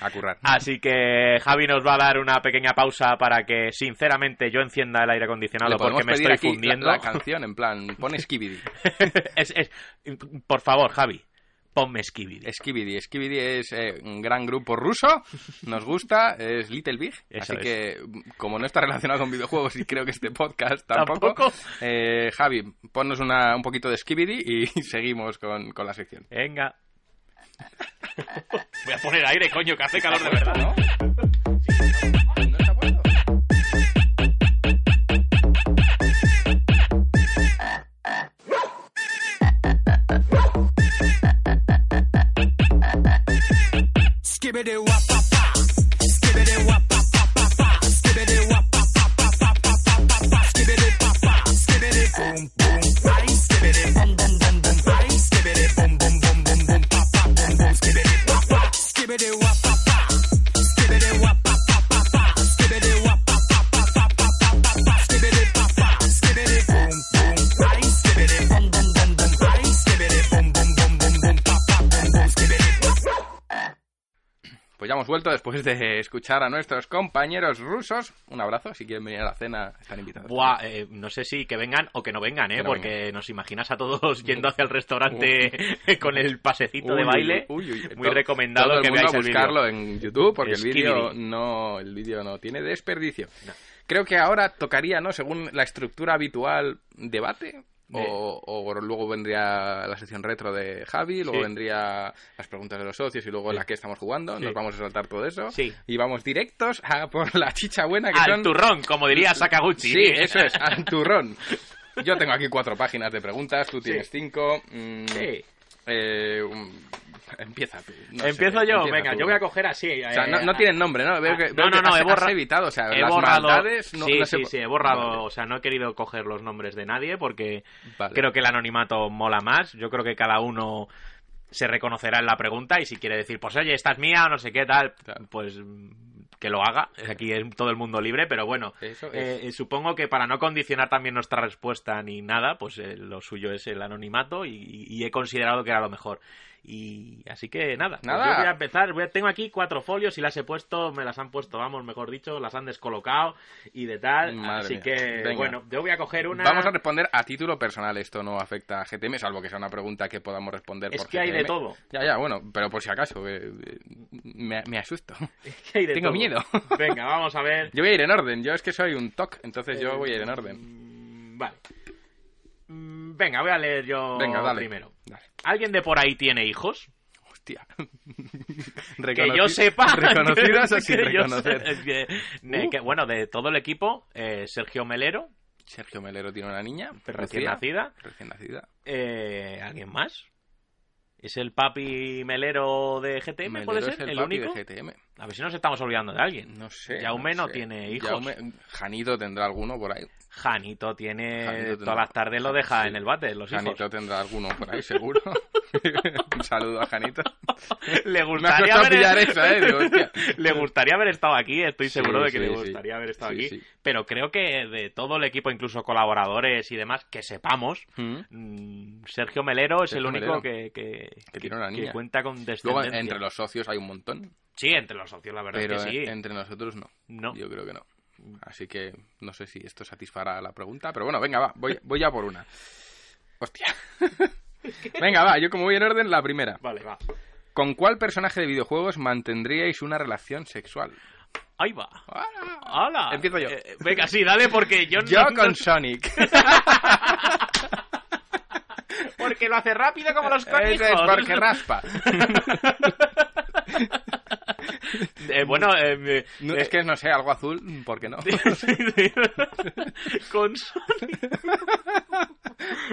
A currar. Así que Javi nos va a dar una pequeña pausa para que, sinceramente, yo encienda el aire acondicionado porque me estoy fundiendo. La, la canción, en plan, pon Skibidi. Es- es- por favor, Javi, Ponme Skibidi. Skibidi. Skibidi es eh, un gran grupo ruso, nos gusta, es Little Big, Eso así es. que como no está relacionado con videojuegos y creo que este podcast tampoco, Tampoco. eh, Javi, ponnos una, un poquito de Skibidi y seguimos con, con la sección. Venga. Voy a poner aire, coño, que hace calor de verdad. ¿No? Skibbity wop ya hemos vuelto después de escuchar a nuestros compañeros rusos. Un abrazo, si quieren venir a la cena, están invitados. Buah, eh, no sé si que vengan o que no vengan, ¿eh? No Porque vengan. nos imaginas a todos yendo hacia el restaurante con el pasecito de baile. uy, uy, uy. Muy Todo- recomendado todo el que mundo veáis el buscarlo en YouTube porque el vídeo no el vídeo no tiene desperdicio. Creo que ahora tocaría, ¿no? Según la estructura habitual, debate. De- O, o luego vendría la sección retro de Javi, luego Sí. vendría las preguntas de los socios y luego Sí. la que estamos jugando. Sí. Nos vamos a saltar todo eso. Sí. Y vamos directos a por la chicha buena que Al son... turrón, como diría Sakaguchi. Sí, eso es, al turrón. Yo tengo aquí cuatro páginas de preguntas, tú tienes cinco. mm, Sí. eh, empieza no sé, Empiezo yo, empieza venga, tú. yo voy a coger así. O sea, no, no tienen nombre, ¿no? Veo que, veo no, no, que no, has, he borra- has evitado, o sea, He las borrado. maldades no, sí, no se sí, po- sí, he borrado. O sea, no he querido coger los nombres de nadie porque vale. creo que el anonimato mola más. Yo creo que cada uno se reconocerá en la pregunta y si quiere decir, pues oye, esta es mía o no sé qué tal, Claro. pues que lo haga. Aquí es todo el mundo libre, pero bueno, Eso es. eh, eh, supongo que para no condicionar también nuestra respuesta ni nada, pues eh, lo suyo es el anonimato y, y he considerado que era lo mejor. Y así que nada, pues Nada. yo voy a empezar. Voy a- tengo aquí cuatro folios y las he puesto, me las han puesto, vamos, mejor dicho, las han descolocado y de tal. Madre así mía. que, Venga. bueno, yo voy a coger una. Vamos a responder a título personal. Esto no afecta a GTM, salvo que sea una pregunta que podamos responder Es por que hay de todo. Ya, ya, bueno, pero por si acaso, eh, eh, me, me asusto. Que hay de Tengo todo. miedo. Venga, vamos a ver. Yo voy a ir en orden. Yo es que soy un TOC, entonces yo voy a ir en orden. Mm, Vale. Mm, Venga, voy a leer yo Venga, dale. primero. Dale. ¿Alguien de por ahí tiene hijos? Hostia. Que yo sepa. Reconocidas que yo es Uh. bueno, de todo el equipo, eh, Sergio Melero, Sergio Melero tiene una niña. recién nacida. Recién nacida. Eh, ¿Alguien más? ¿Es el papi Melero de GTM, Melero puede es ser? el ¿El, papi único? de GTM. A ver si nos estamos olvidando de alguien. No sé. Jaume no sé. tiene hijos. Jaume- Janito tendrá alguno por ahí. Janito tiene... Janito tendrá- Todas las tardes lo deja Sí. en el bate, los hijos. Janito tendrá alguno por ahí, seguro. Un saludo a Janito. Le gustaría haber... esa, ¿eh? Digo, hostia. le gustaría haber estado aquí, estoy Sí, seguro de que sí, le gustaría haber estado aquí. Pero creo que de todo el equipo, incluso colaboradores y demás, que sepamos, Mm. mm, Sergio Melero es Sergio el único Melero. que, que, Que tiene una que niña. cuenta con Luego, descendencia. entre los socios hay un montón, Sí, entre los socios, la verdad pero es que sí. entre nosotros no. No. Yo creo que no. Así que no sé si esto satisfará la pregunta, pero bueno, venga, va, voy, voy ya por una. Hostia. venga, va, yo como voy en orden, la primera. Vale, va. ¿Con cuál personaje de videojuegos mantendríais una relación sexual? Ahí va. ¡Hala! ¡Hala! Empiezo yo. Eh, venga, sí, dale, porque yo, Yo no- con no- Sonic. Porque lo hace rápido como los Eso es conejos. porque raspa. Eh, bueno, eh, No, eh, es que no sé, algo azul, ¿por qué no? con Sonic.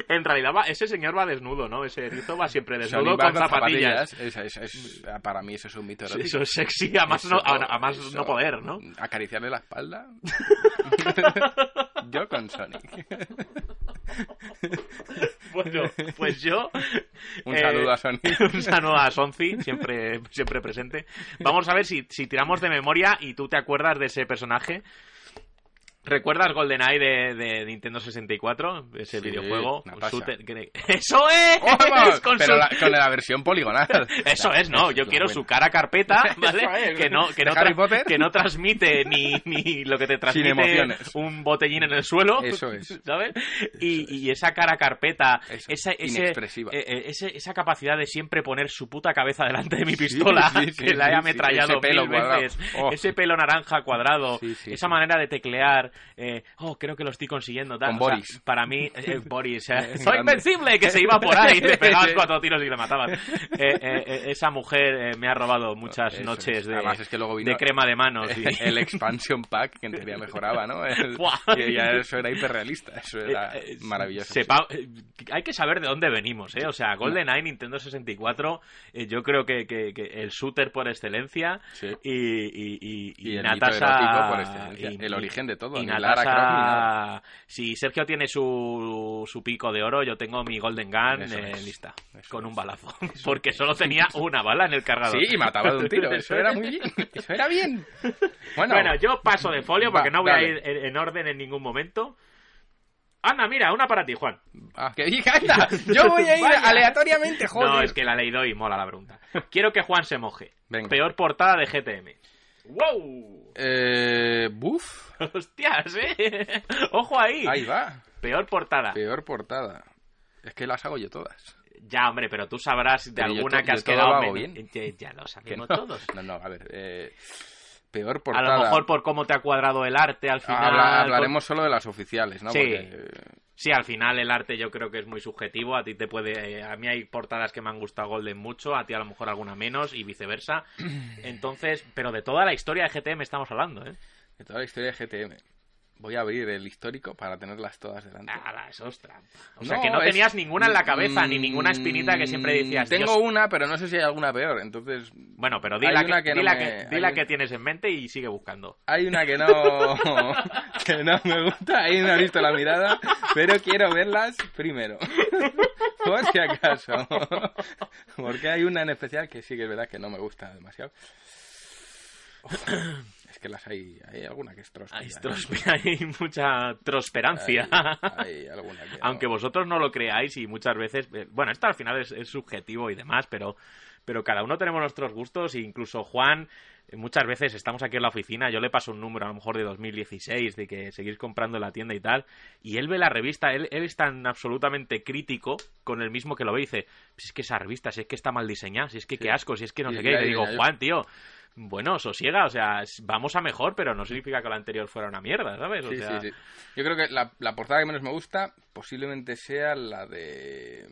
En realidad va, ese señor va desnudo, ¿no? Ese erizo va siempre desnudo va con zapatillas. Es- es- es- para mí eso es un mito erótico. Eso es sexy, a más, no, Eso- a, a más eso- no poder, ¿no? Acariciarle la espalda. Yo con Sonic. Bueno, pues yo... Un eh, saludo a Sonic. un saludo a Sonzi, siempre, siempre presente. Vamos a ver si, si tiramos de memoria y tú te acuerdas de ese personaje. ¿Recuerdas GoldenEye de, de Nintendo 64? Ese Sí, videojuego. shooter que- ¡Eso es! ¡Vamos! Con Pero su- la- con la versión poligonal. Eso es, no, yo quiero buena. su cara carpeta, ¿vale? Es. Que no, que ¿De no, tra- que no transmite ni, ni lo que te transmite emociones. un botellín en el suelo, Eso es. ¿sabes? Y, y esa cara carpeta, Eso, esa, ese- eh, eh, ese- esa capacidad de siempre poner su puta cabeza delante de mi pistola, sí, sí, que la he ametrallado mil veces, Oh. ese pelo naranja cuadrado, esa manera de teclear, eh, oh, creo que lo estoy consiguiendo. tal. Con O sea, Boris. para mí, eh, eh, Boris, eh, soy invencible, que se iba por ahí, le pegabas cuatro tiros y le matabas. Esa mujer me ha robado muchas Eso noches es. de, Además, es que luego vino de crema de manos. y- el expansion pack que en teoría mejoraba, ¿no? El- ya eso era hiperrealista, eso era maravilloso. sepa- hay que saber de dónde venimos, ¿eh? O sea, GoldenEye, Nintendo 64, eh, yo creo que, que- que el shooter por excelencia Sí. y, y, y, Y el Natasha... por excelencia, y- el origen de todo, Y Lara. Si Sergio tiene su, su pico de oro, yo tengo mi Golden Gun eh, es. lista, con un balazo. Porque solo tenía una bala en el cargador. Sí, y mataba de un tiro, eso era muy bien, eso era bien. Bueno, Bueno, yo paso de folio porque Va, no voy dale. a ir en, en orden en ningún momento. Anda, mira, una para ti, Juan. Ah, que dije, anda, yo voy a ir Vaya. aleatoriamente, joder. No, es que la leído y mola la pregunta. Quiero que Juan se moje. Venga. Peor portada de GTM. ¡Wow! Eh, buf, ¡Hostias, eh! ¡Ojo ahí! ahí va, Peor portada. peor portada. Es que las hago yo todas. Ya, hombre, pero tú sabrás de Pero alguna que has quedado hago bien. Ya, ya lo sabemos no. todos. No, no, a ver, eh, peor A portada. lo mejor por cómo te ha cuadrado el arte al final. Habla- por- hablaremos solo de las oficiales, ¿no? Sí. Porque, Sí, al final el arte yo creo que es muy subjetivo. A ti te puede. eh, A mí hay portadas que me han gustado Golden mucho, a ti a lo mejor alguna menos y viceversa. Entonces, pero de toda la historia de GTM estamos hablando, ¿eh? de toda la historia de GTM. Voy a abrir el histórico para tenerlas todas delante. Nada, eso es trampa. O sea que no es- tenías ninguna en la cabeza, ni Mm, ninguna espinita que siempre decías. Tengo "Dios". una, pero no sé si hay alguna peor. Entonces, Bueno, pero dila, una que, que no dila me- que- hay dila un- que tienes en mente y sigue buscando. hay una que no, que no me gusta. Ahí no he visto la mirada, pero quiero verlas primero. Por si acaso. Porque hay una en especial que sí que es verdad que no me gusta demasiado. Es que las hay, hay alguna que es trosca. Hay, ya, ¿eh? hay mucha trosperancia. Hay, hay alguna que no. Aunque vosotros no lo creáis y muchas veces, eh, bueno, esto al final es, es subjetivo y demás, pero, pero cada uno tenemos nuestros gustos e incluso Juan, eh, muchas veces estamos aquí en la oficina, yo le paso un número a lo mejor de 2016, de que seguís comprando en la tienda y tal, y él ve la revista, él, él es tan absolutamente crítico con el mismo que lo ve y dice, "Pues es que esa revista, si es que está mal diseñada, si es que qué asco, si es que no Y sé qué, y le digo, Juan, tío... Bueno, sosiega, o sea, vamos a mejor, pero no significa que la anterior fuera una mierda, ¿sabes? O Sí, sea, sí, sí. Yo creo que la, la portada que menos me gusta posiblemente sea la de...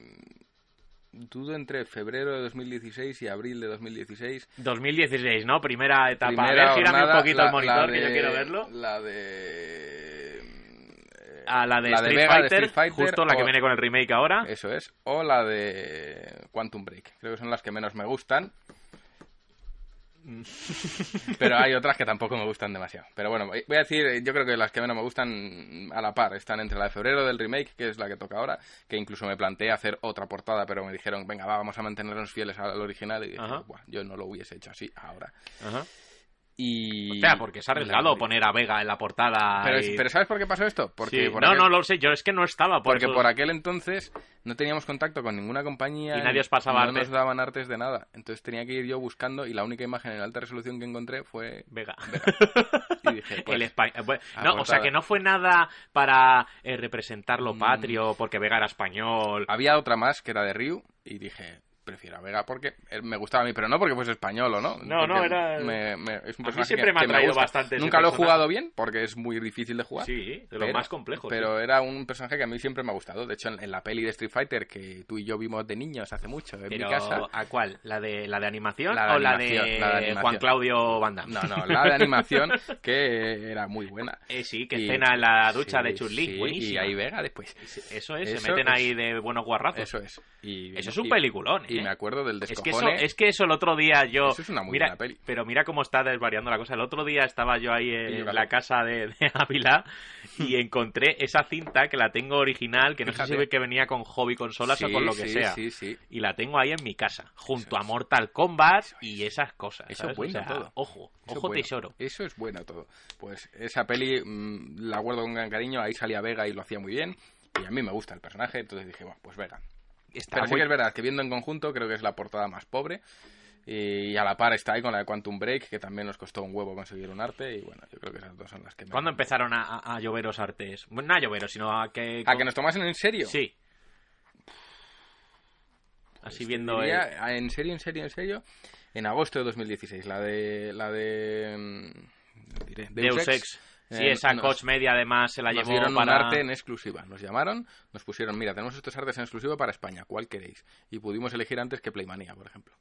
Dudo entre febrero de 2016 y abril de 2016. 2016, ¿no? Primera etapa. Primera a ver, gírame jornada, un poquito la- el monitor, la que yo de- quiero verlo. La de... A la de, la de Street, de Fighter, Street Fighter, justo la que viene con el remake ahora. Eso es. O la de Quantum Break. Creo que son las que menos me gustan. Pero hay otras que tampoco me gustan demasiado. Pero bueno, voy a decir, yo creo que las que menos me gustan a la par están entre la de febrero del remake, que es la que toca ahora, que incluso me planteé hacer otra portada, pero me dijeron, venga, va, vamos a mantenernos fieles al original. Y dije, Ajá. "Buah, yo no lo hubiese hecho así ahora. Ajá. Y... O sea, porque es arriesgado poner a Vega en la portada. Pero, y- pero ¿sabes por qué pasó esto? Porque Sí, por No, aquel- no lo sé, yo es que no estaba. Por Porque eso- por aquel entonces no teníamos contacto con ninguna compañía Y nadie os pasaba no arte. nos daban artes de nada. Entonces tenía que ir yo buscando y la única imagen en alta resolución que encontré fue Vega. Y dije, pues, El espa- eh, bueno, no, o sea que no fue nada para eh, representar lo Mm. patrio, porque Vega era español. Había otra más que era de Ryu y dije, prefiero a Vega porque me gustaba a mí, pero no porque fuese español o no. No, no, era- me- me- es un A mí siempre que- me ha gusta. bastante Nunca lo he jugado bien porque es muy difícil de jugar. Sí, de los pero- más complejos. Pero sí. era un personaje que a mí siempre me ha gustado. De hecho, en, en la peli de Street Fighter que tú y yo vimos de niños hace mucho en Pero, mi casa. ¿a cuál? ¿La de, la de animación La de o la de, la de animación. Juan Claudio Banda? No, no, la de animación que era muy buena. Eh, sí, que Y- escena en la ducha sí, de Chun-Li. sí, buenísima. Y ahí Vega después. Eso es, Eso se meten es- ahí de buenos guarrazos. Eso es. Y, Eso es un peliculón, Y ¿eh? me acuerdo del Es que, descojone. eso, es que eso el otro día yo... Eso es una muy mira, buena peli. Pero mira cómo está desvariando la cosa. El otro día estaba yo ahí en la casa de, de Ávila y encontré esa cinta que la tengo original, que no sé Fíjate. si que venía con hobby consolas o Sí, con lo que sí, sea. Sí. Y la tengo ahí en mi casa, junto Eso a. Mortal Kombat y esas cosas. Eso es bueno O sea, todo. Ojo, Eso ojo bueno. tesoro. Eso es bueno todo. Pues esa peli mm, la guardo con gran cariño. Ahí salía Vega y lo hacía muy bien. Y a mí me gusta el personaje, entonces dije, bueno, pues Vega. Está Pero sí que es verdad que viendo en conjunto creo que es la portada más pobre. Y a la par está ahí con la de Quantum Break, que también nos costó un huevo conseguir un arte. Y bueno, yo creo que esas dos son las que me. ¿Cuándo empezaron a, a- lloveros artes? Bueno, no a lloveros, sino a que... ¿A que nos tomasen en serio? Sí. Así Pues viendo... el- En serio, en serio, en serio. En agosto de 2016. La de. La de. mm, diré, Deus Ex. Sí, Eh, esa nos- Coach Media además se la nos llevó dieron para... un arte en exclusiva. Nos llamaron, nos pusieron, mira, tenemos estos artes en exclusiva para España, ¿cuál queréis? Y pudimos elegir antes que Playmania, por ejemplo.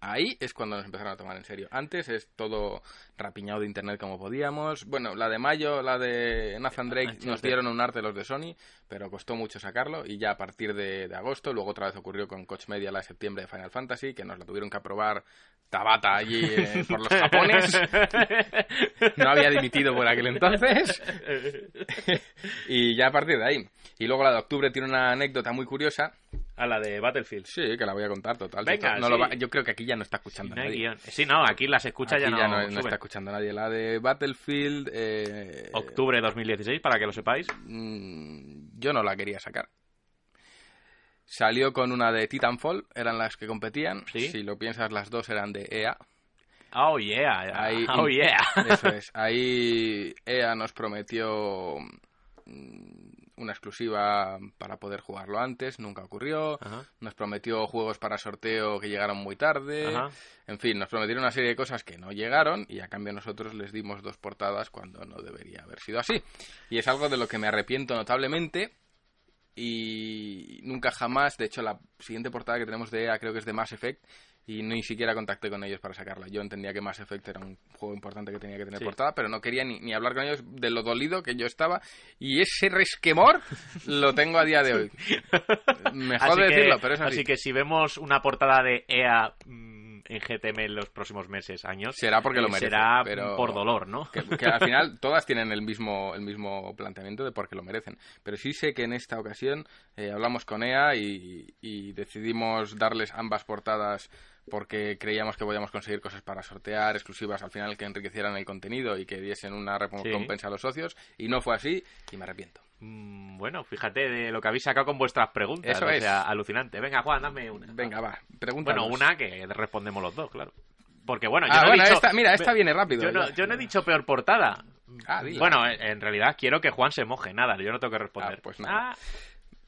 Ahí es cuando nos empezaron a tomar en serio. Antes es todo rapiñado de internet como podíamos. Bueno, la de mayo, la de Nathan Drake, nos Uncharted. dieron un arte los de Sony, pero costó mucho sacarlo. Y ya a partir de, de agosto, luego otra vez ocurrió con Coach Media la de septiembre de Final Fantasy, que nos la tuvieron que aprobar Tabata allí eh, por los japones. No había dimitido por aquel entonces. y ya a partir de ahí. Y luego la de octubre tiene una anécdota muy curiosa. A la de Battlefield. Sí, que la voy a contar total. Venga, No lo va- yo creo que aquí ya no está escuchando No nadie. guion. Sí, no, aquí las escucha Aquí ya no, no, no está escuchando nadie. La de Battlefield. eh, Octubre 2016, para que lo sepáis. mm, yo no la quería sacar. Salió con una de Titanfall, eran las que competían. Sí. Si lo piensas, las dos eran de EA. Oh, yeah. Ahí- oh, yeah. Eso es. Ahí EA nos prometió mm, una exclusiva para poder jugarlo antes, nunca ocurrió. Ajá. Nos prometió juegos para sorteo que llegaron muy tarde. Ajá. En fin, nos prometieron una serie de cosas que no llegaron y a cambio nosotros les dimos dos portadas cuando no debería haber sido así. Y es algo de lo que me arrepiento notablemente y nunca jamás, de hecho la siguiente portada que tenemos de EA creo que es de Mass Effect y ni siquiera contacté con ellos para sacarla. Yo entendía que Mass Effect era un juego importante que tenía que tener Sí. portada, pero no quería ni, ni hablar con ellos de lo dolido que yo estaba y ese resquemor lo tengo a día de hoy. Me Así jode que- decirlo, pero es así. Así que si vemos una portada de EA mm, en GTM en los próximos meses, años, Será porque lo merece, será pero- por dolor, ¿no? que, que al final todas tienen el mismo el mismo planteamiento de por qué lo merecen. Pero sí sé que en esta ocasión eh, hablamos con EA y, y decidimos darles ambas portadas porque creíamos que podíamos conseguir cosas para sortear exclusivas al final que enriquecieran el contenido y que diesen una recompensa a los socios y no fue así y me arrepiento Bueno, fíjate de lo que habéis sacado con vuestras preguntas. Eso o es. sea, alucinante. Venga, Juan, dame una. venga va pregunta Bueno, una que respondemos los dos, claro. Porque bueno, yo ah, no bueno, he dicho... esta, mira esta viene rápido Yo no, yo no he dicho peor portada. Ah, dila. Bueno, en realidad quiero que Juan se moje, nada, yo no tengo que responder. Ah, pues nada. Ah,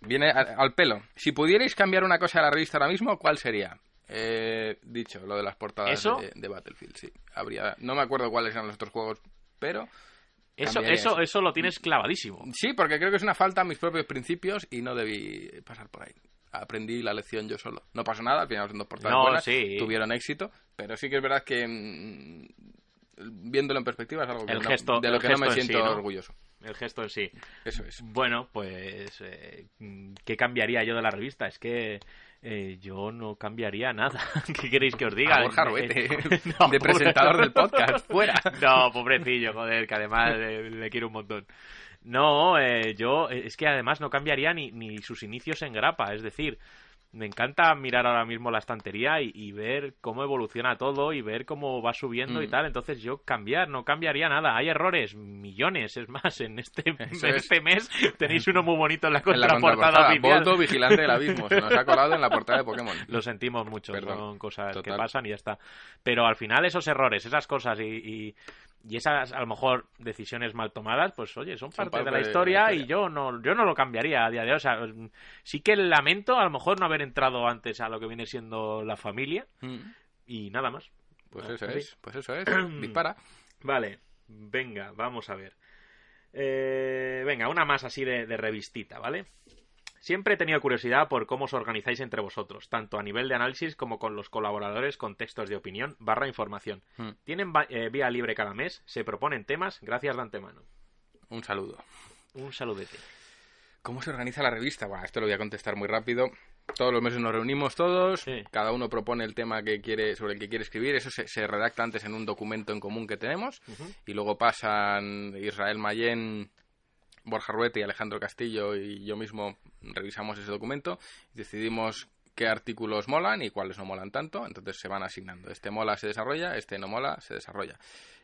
Viene al pelo. Si pudierais cambiar una cosa de la revista ahora mismo, ¿cuál sería? Eh, dicho, lo de las portadas ¿Eso? de, de Battlefield, sí. Habría, no me acuerdo cuáles eran los otros juegos, pero eso, eso, eso. lo tienes clavadísimo. sí, porque creo que es una falta a mis propios principios y no debí pasar por ahí. Aprendí la lección yo solo. No pasó nada, al final son dos portadas No, buenas, sí. tuvieron éxito, pero sí que es verdad que mm, viéndolo en perspectiva es algo que El no- gesto- de lo que no me sí, siento ¿no? orgulloso. El gesto en sí. Eso es. Bueno, pues, eh, ¿qué cambiaría yo de la revista? Es que eh, yo no cambiaría nada. ¿Qué queréis que os diga? A Borja Eh, Ruete, no, de pobre- presentador del podcast, fuera. No, pobrecillo, joder, que además eh, le quiero un montón. No, eh, yo eh, es que además no cambiaría ni, ni sus inicios en grapa, es decir, me encanta mirar ahora mismo la estantería y, y ver cómo evoluciona todo y ver cómo va subiendo y Mm. tal. Entonces yo cambiar, no cambiaría nada. Hay errores, millones. Es más, en este, Eso en es. este mes tenéis uno muy bonito en la En la contraportada. Boldo, vigilante del abismo. Se nos ha colado en la portada de Pokémon. Lo sentimos mucho, Perdón. son cosas que pasan y ya está. Pero al final esos errores, esas cosas y, y, y esas a lo mejor decisiones mal tomadas, pues oye, son Son parte, de la de la historia, y yo no, yo no lo cambiaría a día de hoy. O sea, sí que lamento a lo mejor no haber entrado antes a lo que viene siendo la familia Mm, y nada más. Pues Ah, eso es, pues eso es. Dispara. Vale, venga, vamos a ver. Eh, venga, una más así de, de revistita, ¿vale? Siempre he tenido curiosidad por cómo os organizáis entre vosotros, tanto a nivel de análisis como con los colaboradores con textos de opinión barra información. Mm, Tienen eh, vía libre cada mes, se proponen temas, gracias de antemano. Un saludo. Un saludete. ¿Cómo se organiza la revista? Bueno, esto lo voy a contestar muy rápido. Todos los meses nos reunimos todos, Sí. cada uno propone el tema que quiere, sobre el que quiere escribir, eso se, se redacta antes en un documento en común que tenemos y luego pasan Israel Mayen Borja Ruete y Alejandro Castillo y yo mismo revisamos ese documento y decidimos qué artículos molan y cuáles no molan tanto, entonces se van asignando. Este mola, se desarrolla, este no mola, se desarrolla.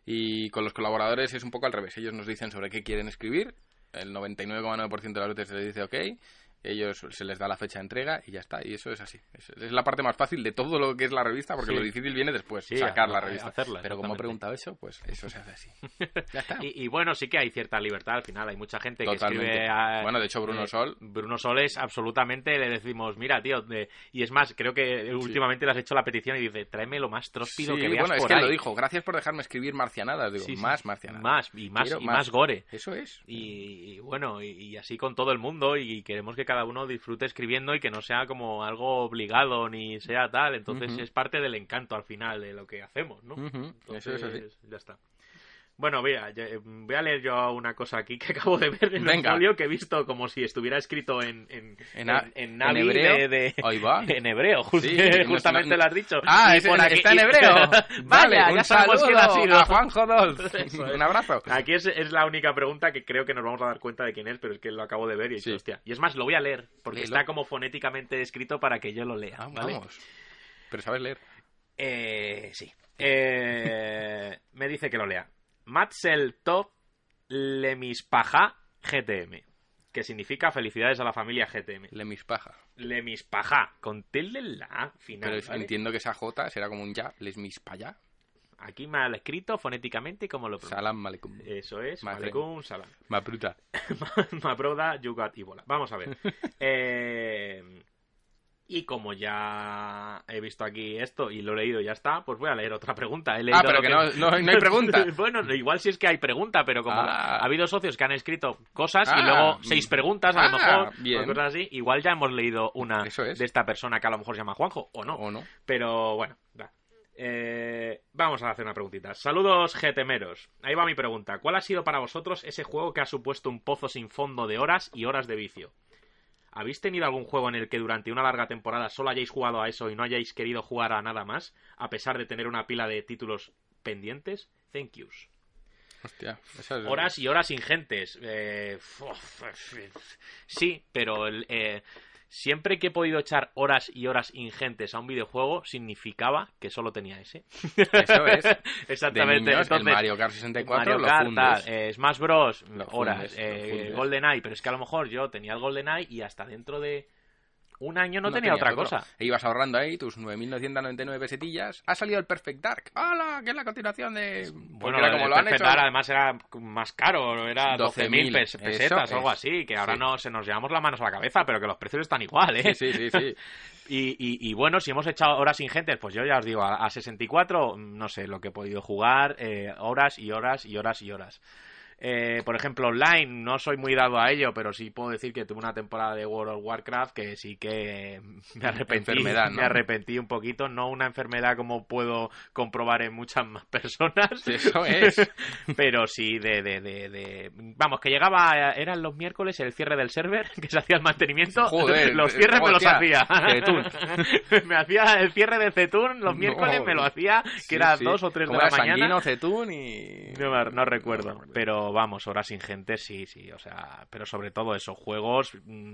Y con los colaboradores es un poco al revés. Ellos nos dicen sobre qué quieren escribir, el 99,9% de las veces se les dice ok, ellos se les da la fecha de entrega y ya está. Y eso es así. Es, es la parte más fácil de todo lo que es la revista, porque Sí. lo difícil viene después, Sí, sacar a- la revista. hacerla, Pero como he preguntado eso, pues eso se hace así. ya está. Y, y bueno, sí que hay cierta libertad al final. Hay mucha gente que escribe. a- Bueno, de hecho, Bruno eh, Sol- Bruno Sol es absolutamente. Le decimos, mira, tío. de- y es más, creo que últimamente le has hecho la petición y dice, tráeme lo más tróspido que veas bueno, es por que ahí. lo dijo. Gracias por dejarme escribir marcianadas. Digo, más marcianadas. Más, y más, y más gore. Eso es. Y, y bueno, y, y así con todo el mundo y queremos que cada uno disfrute escribiendo y que no sea como algo obligado ni sea tal. Entonces es parte del encanto al final de lo que hacemos, ¿no? Ujú, Eso es así. Entonces, ya está. Bueno, mira, ya- eh, voy a leer yo una cosa aquí que acabo de ver en Venga. el folio que he visto como si estuviera escrito en en, En a- en- en en Navi hebreo. de, de- Ahí va. en hebreo, just- Sí, justamente no- lo has dicho. Ah, es- por aquí- está en hebreo. Vaya, vale, ya un sabemos quién ha sido. a Juanjo Dolz. Eso es. Un abrazo. Aquí es, es la única pregunta que creo que nos vamos a dar cuenta de quién es, pero es que lo acabo de ver y he dicho, Sí. hostia. Y es más, lo voy a leer, porque Léelo. está como fonéticamente escrito para que yo lo lea, Ah, ¿vale? Vamos. Pero sabes leer. Eh, sí. Eh, me dice que lo lea. Matzel Top Lemispaja GTM. Que significa felicidades a la familia GTM. Le mis paja. Lemispaja. Con tilde en la A final. Pero entiendo que esa J será como un ya. Les mis pa ya. Aquí ha escrito fonéticamente como lo pronuncio. Salam aleikum. Eso es. Malekum salam. Ma bruta. Mabroda, Yugat y Bola. Vamos a ver. Eh, y como ya he visto aquí esto y lo he leído y ya está, pues voy a leer otra pregunta. He leído Ah, pero que no, no, no hay pregunta. bueno, igual sí es que hay pregunta, pero como Ah. ha habido socios que han escrito cosas y Ah, luego seis preguntas, a lo ah, mejor, bien. o cosas así, igual ya hemos leído una es. de esta persona que a lo mejor se llama Juanjo, o no. ¿O no? Pero bueno. Eh, vamos a hacer una preguntita. Saludos, getemeros. Ahí va mi pregunta. ¿Cuál ha sido para vosotros ese juego que ha supuesto un pozo sin fondo de horas y horas de vicio? ¿Habéis tenido algún juego en el que durante una larga temporada solo hayáis jugado a eso y no hayáis querido jugar a nada más, a pesar de tener una pila de títulos pendientes? Thank yous. Hostia. Esa es... Horas y horas ingentes. Eh, sí, pero el, eh, siempre que he podido echar horas y horas ingentes a un videojuego significaba que solo tenía ese. Eso es. Exactamente. De niños, Entonces, el Mario Kart 64 Mario lo Kart, fundes. tal, eh, Smash Bros, Lo horas, fundes, lo eh. GoldenEye, pero es que a lo mejor yo tenía el GoldenEye y hasta dentro de un año no, tenía, tenía otra otro. cosa. E ibas ahorrando ahí tus 9.999 pesetillas. Ha salido el Perfect Dark. ¡Hala! Que es la continuación de... Bueno, era como el lo han Perfect hecho... Dark además era más caro, era 12.000 12.000, pes- pesetas o algo así, que ahora Sí. no se nos llevamos las manos a la cabeza, pero que los precios están igual, ¿eh? Sí, sí, sí, sí. Y, y- y bueno, si hemos echado horas ingentes, pues yo ya os digo, a, a 64, no sé lo que he podido jugar, eh, horas y horas y horas y horas. Eh, por ejemplo, online, no soy muy dado a ello, pero sí puedo decir que tuve una temporada de World of Warcraft que sí que me arrepentí, Enfermedad, ¿no? me arrepentí un poquito, no una enfermedad como puedo comprobar en muchas más personas, eso es. pero sí de, de, de, de- vamos, que llegaba, eran los miércoles el cierre del server, que se hacía el mantenimiento, Joder, los cierres me los hacía. Me hacía el cierre de Zetún los miércoles, No. me lo hacía, que Sí, era sí. dos o tres de la mañana. Zetún y... No recuerdo, pero vamos, horas ingentes sí, sí, o sea, pero sobre todo eso, juegos mm,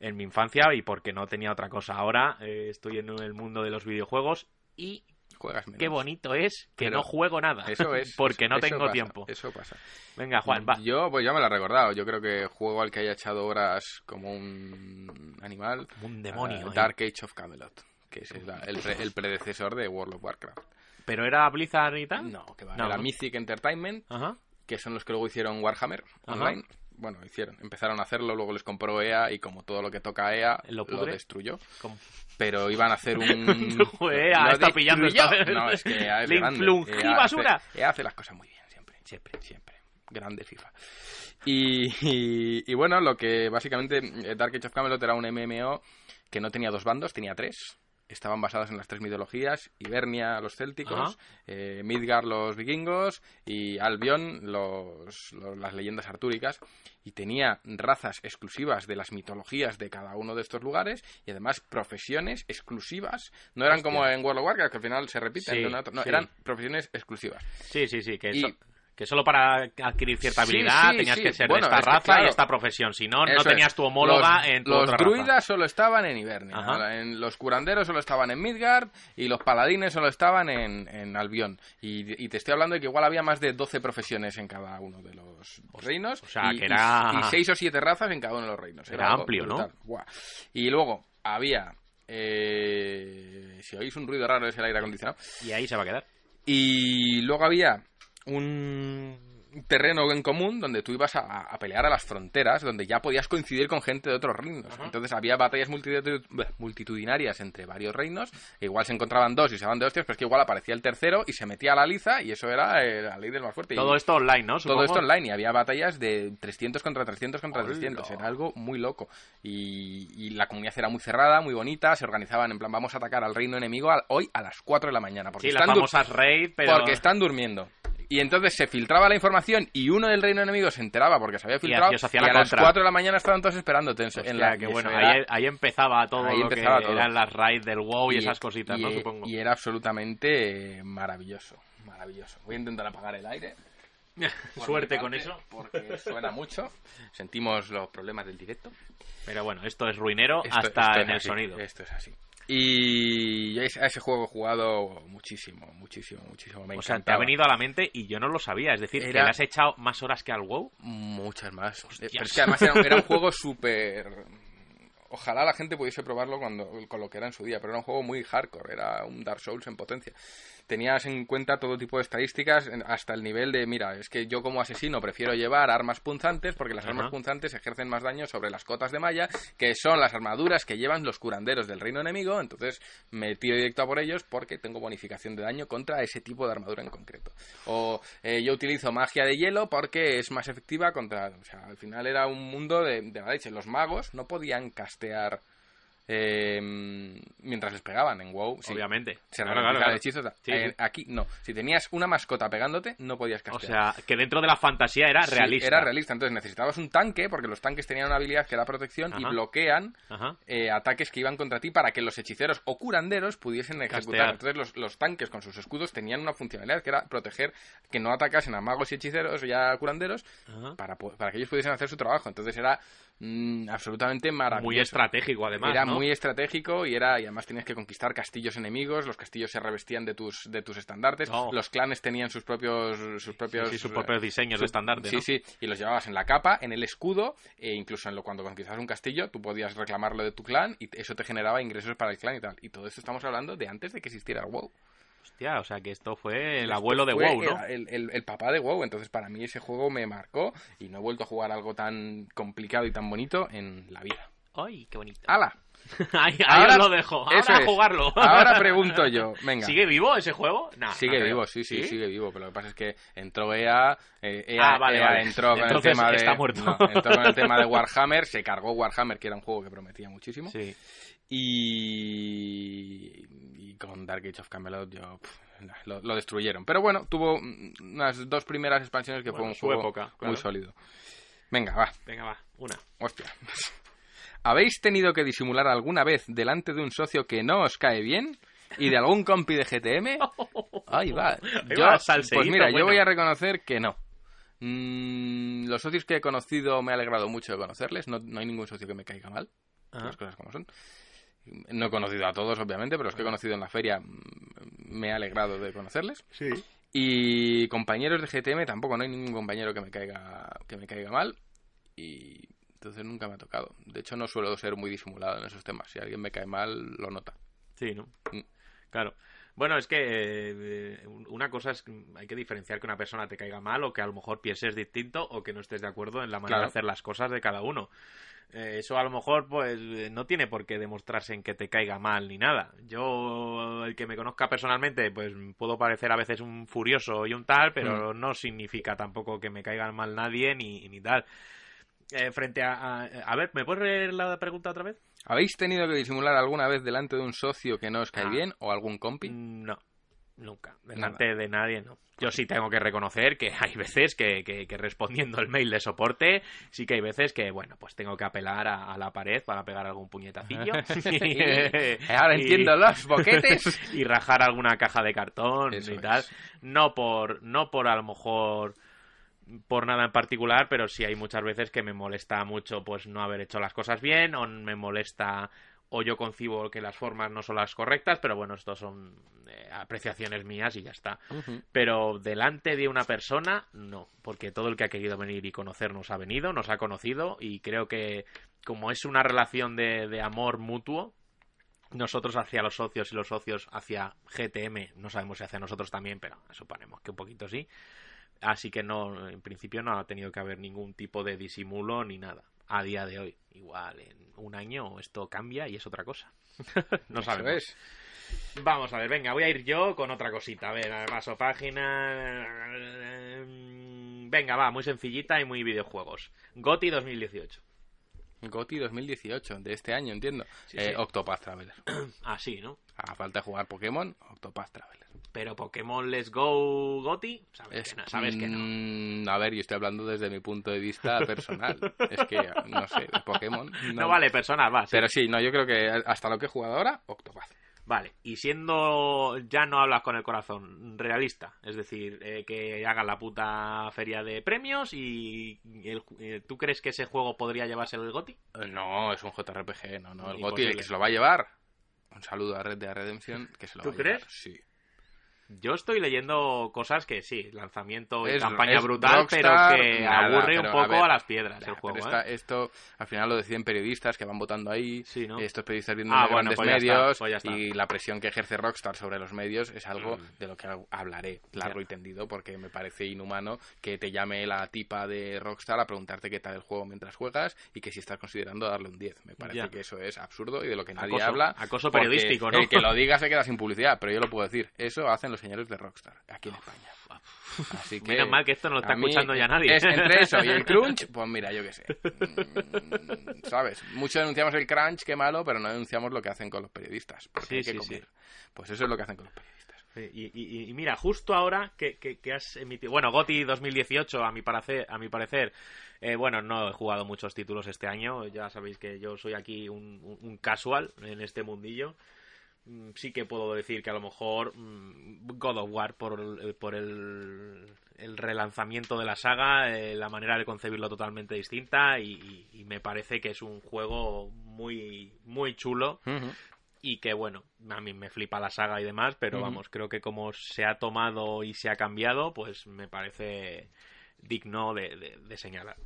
en mi infancia y porque no tenía otra cosa. Ahora eh, estoy en el mundo de los videojuegos y Juegas menos. qué bonito es que Pero no juego nada. Eso es. porque no eso tengo pasa, tiempo. Eso pasa. Venga, Juan, va. Yo, pues ya me lo he recordado. Yo creo que juego al que haya echado horas como un animal. Como un demonio, eh, ¿eh? Dark Age of Camelot. Que es el, el pre- el predecesor de World of Warcraft. ¿Pero era Blizzard y tal? No, que va. No, Era ¿no? Mythic Entertainment, Ajá. Que son los que luego hicieron Warhammer Ajá. Online. Bueno, hicieron, empezaron a hacerlo, luego les compró EA y como todo lo que toca EA ¿Lo lo, destruyó. ¿Cómo? Pero iban a hacer un... EA Lo está pillando esta. No, es que EA es Le grande. EA hace- basura. EA hace las cosas muy bien, siempre, siempre, siempre. Grande FIFA. Y, y, y bueno, lo que básicamente eh, Dark Age of Camelot era un MMO que no tenía dos bandos, tenía tres. Estaban basados en las tres mitologías, Hibernia, los célticos, eh, Midgard, los vikingos, y Albion, los, los- las leyendas artúricas. Y tenía razas exclusivas de las mitologías de cada uno de estos lugares, y además profesiones exclusivas. No eran Hostia. como en World of Warcraft, que al final se repiten Sí. No, sí. eran profesiones exclusivas. Sí, sí, sí, que Y-. Que solo para adquirir cierta Sí, habilidad sí, tenías sí. que ser Bueno, de esta es raza claro, y esta profesión. Si no, no tenías tu homóloga los, en tu Los otra druidas raza. solo estaban en Hibernia, en los curanderos solo estaban en Midgard y los paladines solo estaban en, en Albion. Y, y te estoy hablando de que igual había más de 12 profesiones en cada uno de los reinos. o sea, y, que era- y, y seis o siete razas en cada uno de los reinos. Era amplio, ¿no? Y luego había... eh, si oís un ruido raro es el aire acondicionado. Y ahí se va a quedar. Y luego había un terreno en común donde tú ibas a, a pelear a las fronteras, donde ya podías coincidir con gente de otros reinos. Entonces había batallas multitudinarias entre varios reinos, e igual se encontraban dos y se daban de hostias, pero es que igual aparecía el tercero y se metía a la liza y eso era eh, la ley del más fuerte. Y Todo esto online, ¿no? todo esto online y había batallas de 300 contra 300 contra Hola. 300. Era algo muy loco. Y, y la comunidad era muy cerrada, muy bonita. Se organizaban en plan, vamos a atacar al reino enemigo al- hoy a las 4 de la mañana. Porque Sí, las están famosas raid, pero... porque están durmiendo. Y entonces se filtraba la información y uno del reino enemigo se enteraba porque se había filtrado y la a las contra. 4 de la mañana estaban todos esperándote en, Hostia, en la que y bueno, era- ahí, ahí empezaba todo ahí lo empezaba que todo. eran las raids del WoW y, esas cositas, ¿no? y- Supongo. y era absolutamente eh, maravilloso, maravilloso. Voy a intentar apagar el aire. Suerte con eso. Porque suena mucho. Sentimos los problemas del directo. Pero bueno, esto es ruinero Esto- hasta esto es en el así, sonido. Esto es así. Y a ese, juego he jugado muchísimo, muchísimo, muchísimo. Me o sea, te ha venido a la mente y yo no lo sabía. Es decir, que Era- le has echado más horas que al WoW. Muchas más. Eh, Hostias. Pero es que además era, era un juego súper... Ojalá la gente pudiese probarlo cuando, con lo que era en su día, pero era un juego muy hardcore, era un Dark Souls en potencia. Tenías en cuenta todo tipo de estadísticas, hasta el nivel de, mira, es que yo como asesino prefiero llevar armas punzantes porque las Ajá. armas punzantes ejercen más daño sobre las cotas de malla, que son las armaduras que llevan los curanderos del reino enemigo, entonces me tiro directo a por ellos porque tengo bonificación de daño contra ese tipo de armadura en concreto. O eh, yo utilizo magia de hielo porque es más efectiva contra... O sea, al final era un mundo de, de la leche. Los magos no podían castear eh, mientras les pegaban en WoW. sí. Obviamente. Se Claro, claro, claro. hechizos. Sí, Eh, sí. Aquí no. Si tenías una mascota pegándote, no podías O castear. sea, que dentro de la fantasía era realista. era realista. Entonces necesitabas un tanque, porque los tanques tenían una habilidad que era protección y bloquean eh, ataques que iban contra ti para que los hechiceros o curanderos pudiesen ejecutar. Castear. Entonces los, los tanques con sus escudos tenían una funcionalidad que era proteger que no atacasen a magos y hechiceros y a curanderos para, para que ellos pudiesen hacer su trabajo. Entonces era mm, absolutamente maravilloso. Muy estratégico, además. Era ¿no? muy estratégico y era y además tenías que conquistar castillos enemigos. Los castillos se revestían de tus de tus estandartes. Oh. Los clanes tenían sus propios sus propios sí, sus propios diseños su- de estandarte, Sí, ¿no? sí. Y los llevabas en la capa, en el escudo e incluso en lo cuando conquistabas un castillo, tú podías reclamarlo de tu clan y eso te generaba ingresos para el clan y tal. Y todo esto estamos hablando de antes de que existiera el WoW. Hostia, o sea, que esto fue el Esto abuelo de fue WoW, ¿no? El, el- el papá de WoW. Entonces, para mí ese juego me marcó y no he vuelto a jugar algo tan complicado y tan bonito en la vida. Ay, qué bonito. ¡Hala! ahí ahí Ahora- os lo dejo. Ahora eso a es. jugarlo. Ahora pregunto yo. Venga. ¿Sigue vivo ese juego? Nah, Sigue no vivo, sí, sí, sigue vivo, pero lo que pasa es que entró EA, eh, EA, Ah, vale, EA vale. entró con Entonces el tema de está muerto. no, entró con el tema de Warhammer, se cargó Warhammer, que era un juego que prometía muchísimo, Sí. Y, y con Dark Age of Camelot yo, lo, lo destruyeron. Pero bueno, tuvo unas dos primeras expansiones que Bueno, fue un juego época, claro. muy sólido. Venga, va, Venga, va. Una. hostia. ¿Habéis tenido que disimular alguna vez delante de un socio que no os cae bien? ¿Y de algún compi de GTM? Ahí va. Yo, pues mira, yo voy a reconocer que no. Mm, los socios que he conocido me ha alegrado mucho de conocerles. No, no hay ningún socio que me caiga mal. Las cosas como son. No he conocido a todos, obviamente, pero los que he conocido en la feria mm, me ha alegrado de conocerles. Sí. Y compañeros de GTM tampoco, no hay ningún compañero que me caiga, que me caiga mal. Y entonces nunca me ha tocado. De hecho, no suelo ser muy disimulado en esos temas. Si alguien me cae mal, lo nota. Sí, ¿no? Mm. Claro. Bueno, es que eh, una cosa es que hay que diferenciar que una persona te caiga mal o que a lo mejor pienses distinto o que no estés de acuerdo en la manera Claro. de hacer las cosas de cada uno. Eh, eso a lo mejor pues eh, no tiene por qué demostrarse en que te caiga mal ni nada. Yo, el que me conozca personalmente, pues puedo parecer a veces un furioso y un tal, pero no significa tampoco que me caiga mal nadie ni, ni tal. Eh, frente a, a... A ver, ¿me puedes leer la pregunta otra vez? ¿Habéis tenido que disimular alguna vez delante de un socio que no os cae Ah. bien o algún compi? No, nunca. Delante de nadie, no. Yo sí tengo que reconocer que hay veces que, que- que respondiendo el mail de soporte, sí que hay veces que, bueno, pues tengo que apelar a, a la pared para pegar algún puñetacillo. Ahora Y- entiendo los boquetes. y rajar alguna caja de cartón Eso y es. tal. No por, no por a lo mejor por nada en particular, pero sí hay muchas veces que me molesta mucho pues no haber hecho las cosas bien o me molesta o yo concibo que las formas no son las correctas, pero bueno, esto son eh, apreciaciones mías y ya está. Pero delante de una persona, no, porque todo el que ha querido venir y conocernos ha venido, nos ha conocido y creo que como es una relación de, de amor mutuo, nosotros hacia los socios y los socios hacia GTM, no sabemos si hacia nosotros también, pero suponemos que un poquito sí. Así que no, en principio no ha tenido que haber ningún tipo de disimulo ni nada. A día de hoy, igual en un año esto cambia y es otra cosa. no Eso sabemos. es. Vamos a ver, venga, voy a ir yo con otra cosita. A ver, a ver, paso página. Venga, va, muy sencillita y muy videojuegos. GOTI 2018. GOTI 2018, de este año, entiendo. Sí, Eh, sí. Octopath Traveler. Así, ¿no? A falta de jugar Pokémon, Octopath Traveler. Pero Pokémon Let's Go GOTI, sabes Es- que no, sabes que no. mm, a ver, yo estoy hablando desde mi punto de vista personal. es que, no sé, Pokémon. No, No vale, personas, va. sí. Pero sí, no, yo creo que hasta lo que he jugado ahora, Octopath. Vale, y siendo ya no hablas con el corazón, realista, es decir, eh, que hagan la puta feria de premios y el- eh, ¿tú crees que ese juego podría llevarse el GOTI? Eh, No, es un JRPG, no, no. El Imposible. GOTI, el que se lo va a llevar. Un saludo a Red Dead Redemption, que se lo ¿Tú va a llevar. crees? Sí. Yo estoy leyendo cosas que sí, lanzamiento y Es- campaña es brutal, Rockstar, pero que nada, aburre un poco a ver, a, las piedras el juego. pero ¿eh? esta- esto al final lo deciden periodistas que van votando ahí. Sí, ¿no? Estos periodistas viendo Ah, bueno, grandes pues está, medios pues y la presión que ejerce Rockstar sobre los medios es algo Mm. de lo que hablaré largo y tendido porque me parece inhumano que te llame la tipa de Rockstar a preguntarte qué tal el juego mientras juegas y que si estás considerando darle un 10. Me parece que eso es absurdo y de lo que nadie Acoso, habla. acoso periodístico, ¿no? El que lo diga se queda sin publicidad, pero yo lo puedo decir. Eso hacen los señores de Rockstar aquí en España. Así que, Menos mal que esto no lo está escuchando ya nadie. es entre eso y el crunch, pues mira, yo qué sé. Mm, ¿Sabes? Mucho denunciamos el crunch, qué malo, pero no denunciamos lo que hacen con los periodistas. Porque Sí, hay que sí, comer. sí. Pues eso es lo que hacen con los periodistas. Y, y- y mira, justo ahora que, que- que has emitido. Bueno, GOTI 2018, a mi parecer, a mi parecer eh, bueno, no he jugado muchos títulos este año. Ya sabéis que yo soy aquí un casual en este mundillo. Mm, Sí que puedo decir que a lo mejor mm, God of War, por, el- por el, el relanzamiento de la saga, eh, la manera de concebirlo totalmente distinta y, me parece que es un juego muy, muy chulo y que bueno, a mí me flipa la saga y demás, pero vamos, creo que como se ha tomado y se ha cambiado, pues me parece digno de, de- de señalar.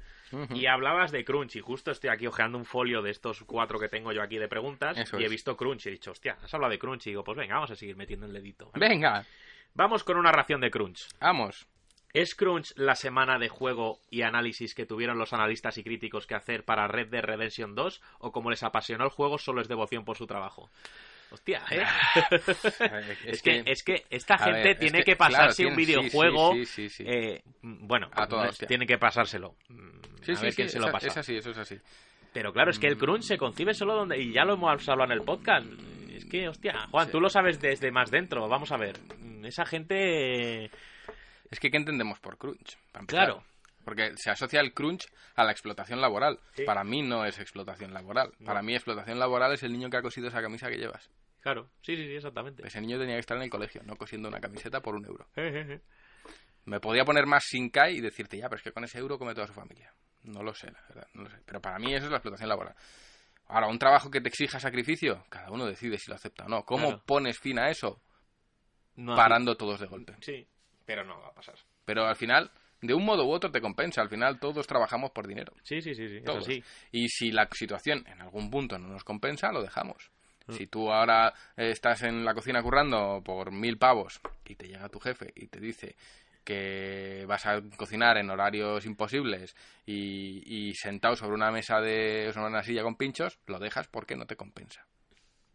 Y hablabas de Crunch, y justo estoy aquí ojeando un folio de estos cuatro que tengo yo aquí de preguntas, Eso y he visto Crunch, y he dicho, hostia, has hablado de Crunch, y digo, pues venga, vamos a seguir metiendo el dedito. Venga, Vamos con una ración de Crunch. vamos. ¿Es Crunch la semana de juego y análisis que tuvieron los analistas y críticos que hacer para Red Dead Redemption 2? ¿O como les apasionó el juego, solo es devoción por su trabajo? Hostia, ¿eh? es, que, es que esta gente ver, es tiene que, que, pasarse claro, un videojuego. sí, sí, sí, eh, bueno, A toda tiene que pasárselo. Mm, Sí, a sí, ver sí, quién se lo pasa. es así, eso es así. Pero claro, es que el crunch se concibe solo donde. Y ya lo hemos hablado en el podcast. Es que, hostia, Juan, tú lo sabes desde más dentro. Vamos a ver. Esa gente. Es que, ¿qué entendemos por crunch? Claro. Porque se asocia el crunch a la explotación laboral. Sí. Para mí no es explotación laboral. No. Para mí explotación laboral es el niño que ha cosido esa camisa que llevas. Claro, sí, sí, sí, exactamente. Ese niño tenía que estar en el colegio, no cosiendo una camiseta por un euro. Me podía poner más sin Kai y decirte, ya, pero es que con ese euro come toda su familia. No lo sé, la verdad, no lo sé. Pero para mí eso es la explotación laboral. Ahora, un trabajo que te exija sacrificio, cada uno decide si lo acepta o no. ¿Cómo Claro. pones fin a eso? No, Parando todos de golpe. Sí, pero no va a pasar. Pero al final, de un modo u otro te compensa. Al final todos trabajamos por dinero. Sí, sí, sí, sí. Eso Todos. sí. Y si la situación en algún punto no nos compensa, lo dejamos. Si tú ahora eh, estás en la cocina currando por mil pavos y te llega tu jefe y te dice que vas a cocinar en horarios imposibles y, y sentado sobre una mesa de sobre una silla con pinchos, lo dejas porque no te compensa.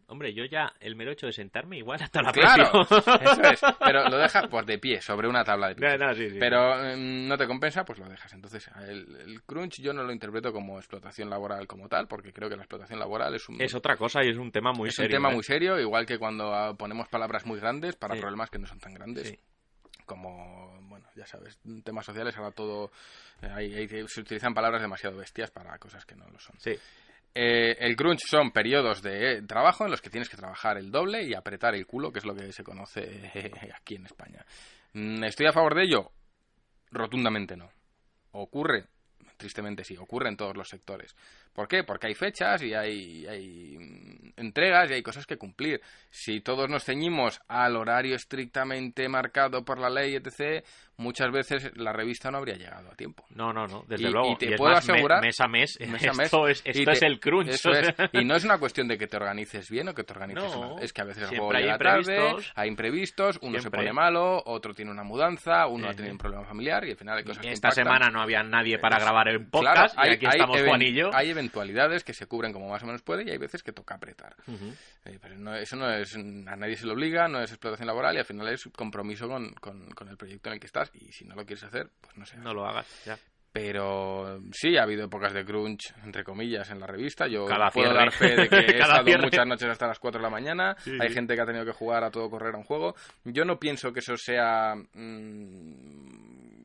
Hombre, yo ya, el mero hecho de sentarme, igual hasta la Claro, eso es. Pero lo dejas pues de pie, sobre una tabla de pinchos. No, no, sí, sí. Pero eh, no te compensa, pues lo dejas. Entonces, el, el crunch yo no lo interpreto como explotación laboral como tal, porque creo que la explotación laboral es un, Es otra cosa y es un tema muy es serio. un tema ¿eh? muy serio, igual que cuando ah, ponemos palabras muy grandes para Sí. problemas que no son tan grandes. Sí. Como, bueno, ya sabes, temas sociales ahora todo... eh, hay- hay- se utilizan palabras demasiado bestias para cosas que no lo son. Sí. Eh, el crunch son periodos de eh, trabajo en los que tienes que trabajar el doble y apretar el culo, que es lo que se conoce aquí en España. Mm, ¿Estoy a favor de ello? Rotundamente no. ocurre, tristemente sí, ocurre en todos los sectores. ¿Por qué? Porque hay fechas y hay, hay entregas y hay cosas que cumplir. Si todos nos ceñimos al horario estrictamente marcado por la ley, etc., muchas veces la revista no habría llegado a tiempo. No, no, no, desde Y- luego. y te puedo más, asegurar- mes a mes, mes a mes, esto, es, y esto te- es el crunch. eso es. Y no es una cuestión de que te organices bien o que te organices No, mal. Es que a veces el juego hay llega tarde, hay imprevistos, uno se pone malo, otro tiene una mudanza, uno ha tenido un problema familiar y al final hay cosas que Esta semana no había nadie para grabar el podcast y aquí hay estamos even- Juan y yo. hay eventualidades que se cubren como más o menos puede y hay veces que toca apretar. Eh, pero no- eso no es, a nadie se le obliga, no es explotación laboral y al final es compromiso con, con- con el proyecto en el que estás y si no lo quieres hacer, pues no sé. No lo hagas, ya. Pero sí, ha habido épocas de crunch, entre comillas, en la revista. Yo Cada puedo cierre. dar fe de que he estado cierre. muchas noches hasta las 4 de la mañana. Sí, Hay sí. gente que ha tenido que jugar a todo correr a un juego. Yo no pienso que eso sea mm,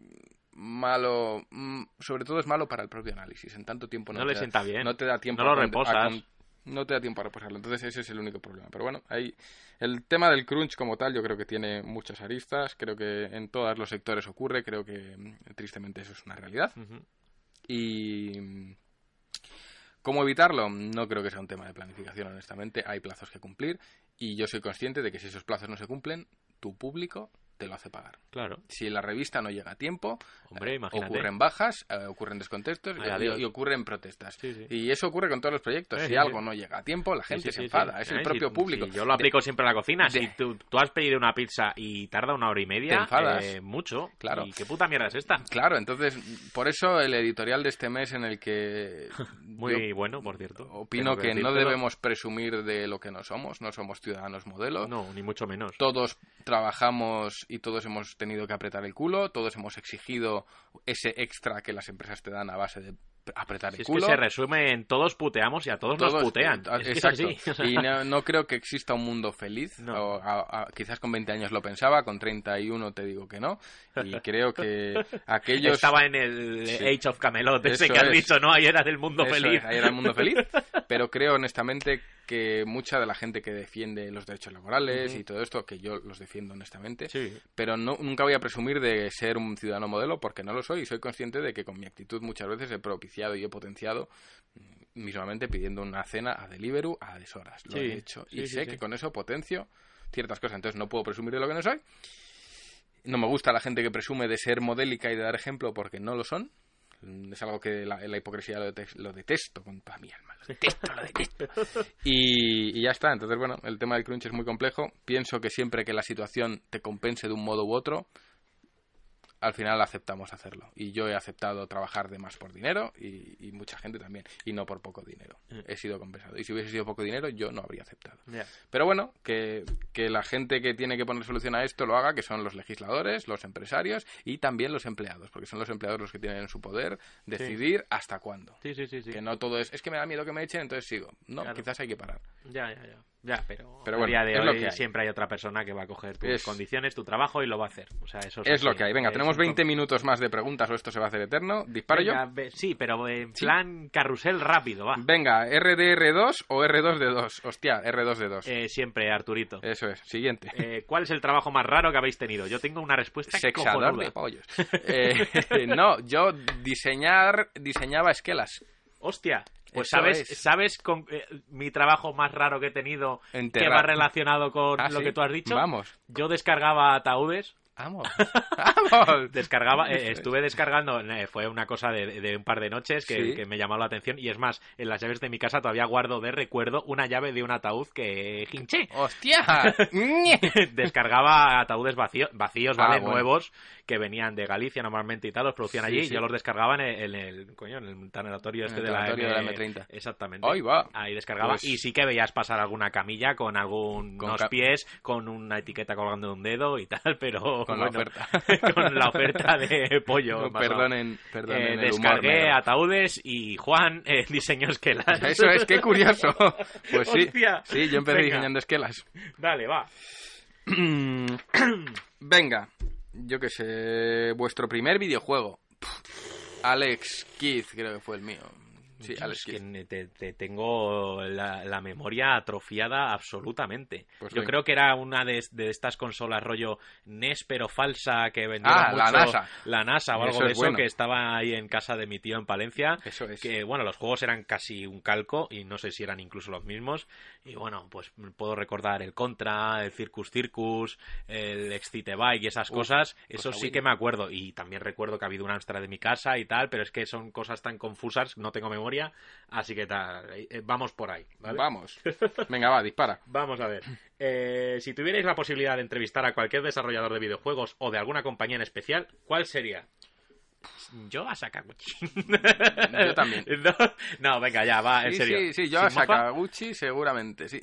malo. mm, sobre todo es malo para el propio análisis. En tanto tiempo no, No te le da- sienta bien. No te da tiempo No lo a reposas. no te da tiempo a reposarlo. Entonces ese es el único problema. Pero bueno, ahí el tema del crunch como tal yo creo que tiene muchas aristas. Creo que en todos los sectores ocurre. Creo que mm, tristemente eso es una realidad. Y mm, cómo evitarlo, no creo que sea un tema de planificación, honestamente. Hay plazos que cumplir y yo soy consciente de que si esos plazos no se cumplen, tu público te lo hace pagar. Claro. Si la revista no llega a tiempo, Hombre, eh, ocurren bajas, eh, ocurren descontextos y- ocurren protestas. Sí, sí. Y eso ocurre con todos los proyectos. Eh, si algo no llega a tiempo, la gente se enfada. Es el propio público. yo lo aplico siempre en la cocina. de- Si tú, tú has pedido una pizza y tarda una hora y media, Te enfadas. eh, mucho. Claro. ¿Y qué puta mierda es esta? Claro, entonces, por eso el editorial de este mes en el que Muy bueno, por cierto. opino Tengo que no debemos presumir de lo que no somos, no somos ciudadanos modelo. No, ni mucho menos. Todos trabajamos y todos hemos tenido que apretar el culo, todos hemos exigido ese extra que las empresas te dan a base de apretar Si el es que culo. se resume en todos puteamos y a todos, nos Todos- putean. eh, Es que es Exacto. así. Y no, no creo que exista un mundo feliz. No. O, a- a- quizás con 20 años lo pensaba, con 31 te digo que no. Y creo que aquellos... Estaba en el Sí. Age of Camelot, ese que has dicho, ¿no? Ahí era del mundo Eso feliz. ahí era el mundo feliz. Pero creo honestamente que mucha de la gente que defiende los derechos laborales y todo esto, que yo los defiendo honestamente, Sí. pero no, nunca voy a presumir de ser un ciudadano modelo porque no lo soy y soy consciente de que con mi actitud muchas veces he propiciado y he potenciado mm, mismamente pidiendo una cena a Deliveroo a deshoras. Lo Sí, he hecho sí, y sé que con eso potencio ciertas cosas. Entonces no puedo presumir de lo que no soy. No me gusta la gente que presume de ser modélica y de dar ejemplo porque no lo son. Es algo que la, hipocresía lo, dete- lo detesto con toda mi alma. Lo detesto, lo detesto. Y, y ya está. Entonces, bueno, el tema del crunch es muy complejo. Pienso que siempre que la situación te compense de un modo u otro, al final aceptamos hacerlo. Y yo he aceptado trabajar de más por dinero y, y mucha gente también. Y no por poco dinero. He sido compensado. Y si hubiese sido poco dinero, yo no habría aceptado. Pero bueno, que, que la gente que tiene que poner solución a esto lo haga, que son los legisladores, los empresarios y también los empleados, porque son los empleados los que tienen en su poder decidir hasta cuándo. Sí, sí, sí, sí. Que no todo es, es que me da miedo que me echen, entonces sigo. No, Claro. quizás hay que parar. Ya, ya, ya. Ya, pero, Pero a bueno, día de hoy hay. siempre hay otra persona que va a coger tus Es- condiciones, tu trabajo y lo va a hacer. O sea, eso Es lo que hay. Venga, Es tenemos un 20 poco- minutos más de preguntas o esto se va a hacer eterno. ¿Disparo Venga, yo? ve- Sí, pero en Sí. plan carrusel rápido, va. Venga, ¿RDR2 o R2D2? Hostia, R2D2. Eh, siempre, Arturito. Eso es. Siguiente. Eh, ¿Cuál es el trabajo más raro que habéis tenido? Yo tengo una respuesta Sexador cojonuda. de pollos. Eh, no, yo diseñar, diseñaba esquelas. Hostia, pues Eso sabes, es. ¿sabes con eh, mi trabajo más raro que he tenido que va relacionado con Ah, lo ¿sí? que tú has dicho? Vamos. Yo descargaba ataúdes Vamos. Vamos. Descargaba, eh, estuve descargando, eh, fue una cosa de, de un par de noches que, Sí. que me llamó la atención y es más, en las llaves de mi casa todavía guardo de recuerdo una llave de un ataúd que hinché. ¡Hostia! Descargaba ataúdes vacíos, vacíos Ah, ¿vale? bueno. Nuevos que venían de Galicia normalmente y tal, los producían allí sí. y yo los descargaba en el, en el, coño, en el tanatorio este el de, la tanatorio de la M- M30. Exactamente. Ahí va. Ahí descargaba Pues- y sí que veías pasar alguna camilla con algún Con unos ca- pies, con una etiqueta colgando de un dedo y tal, pero Con la oferta. con la oferta de pollo. No, perdonen, perdonen Eh, humor descargué ataúdes y Juan eh, diseñó esquelas. Eso es, qué curioso. Pues sí, Hostia. sí, yo empecé Venga. diseñando esquelas. Dale, va. Venga, yo qué sé, vuestro primer videojuego. Alex Keith, creo que fue el mío. Sí, es que te, te tengo la, la memoria atrofiada absolutamente. Pues Yo venga. creo que era una de, de estas consolas rollo NES pero falsa que vendía Ah, la NASA. la NASA o algo Eso de es eso bueno. que estaba ahí en casa de mi tío en Palencia. Eso es. Que bueno, los juegos eran casi un calco y no sé si eran incluso los mismos. Y bueno, pues puedo recordar el Contra, el Circus Circus, el Excite Bike y esas cosas. Eso cosa sí buena. que me acuerdo. Y también recuerdo que ha habido un Amstrad de mi casa y tal, pero es que son cosas tan confusas, no tengo memoria. Así que tal, eh, vamos por ahí. ¿vale? Vamos. Venga, va, dispara. Vamos a ver. Eh, si tuvierais la posibilidad de entrevistar a cualquier desarrollador de videojuegos o de alguna compañía en especial, ¿cuál sería? Yo a Sakaguchi. Yo también. No, no, venga, ya, va, en Sí, serio. sí, sí, yo a. Sakaguchi seguramente, sí.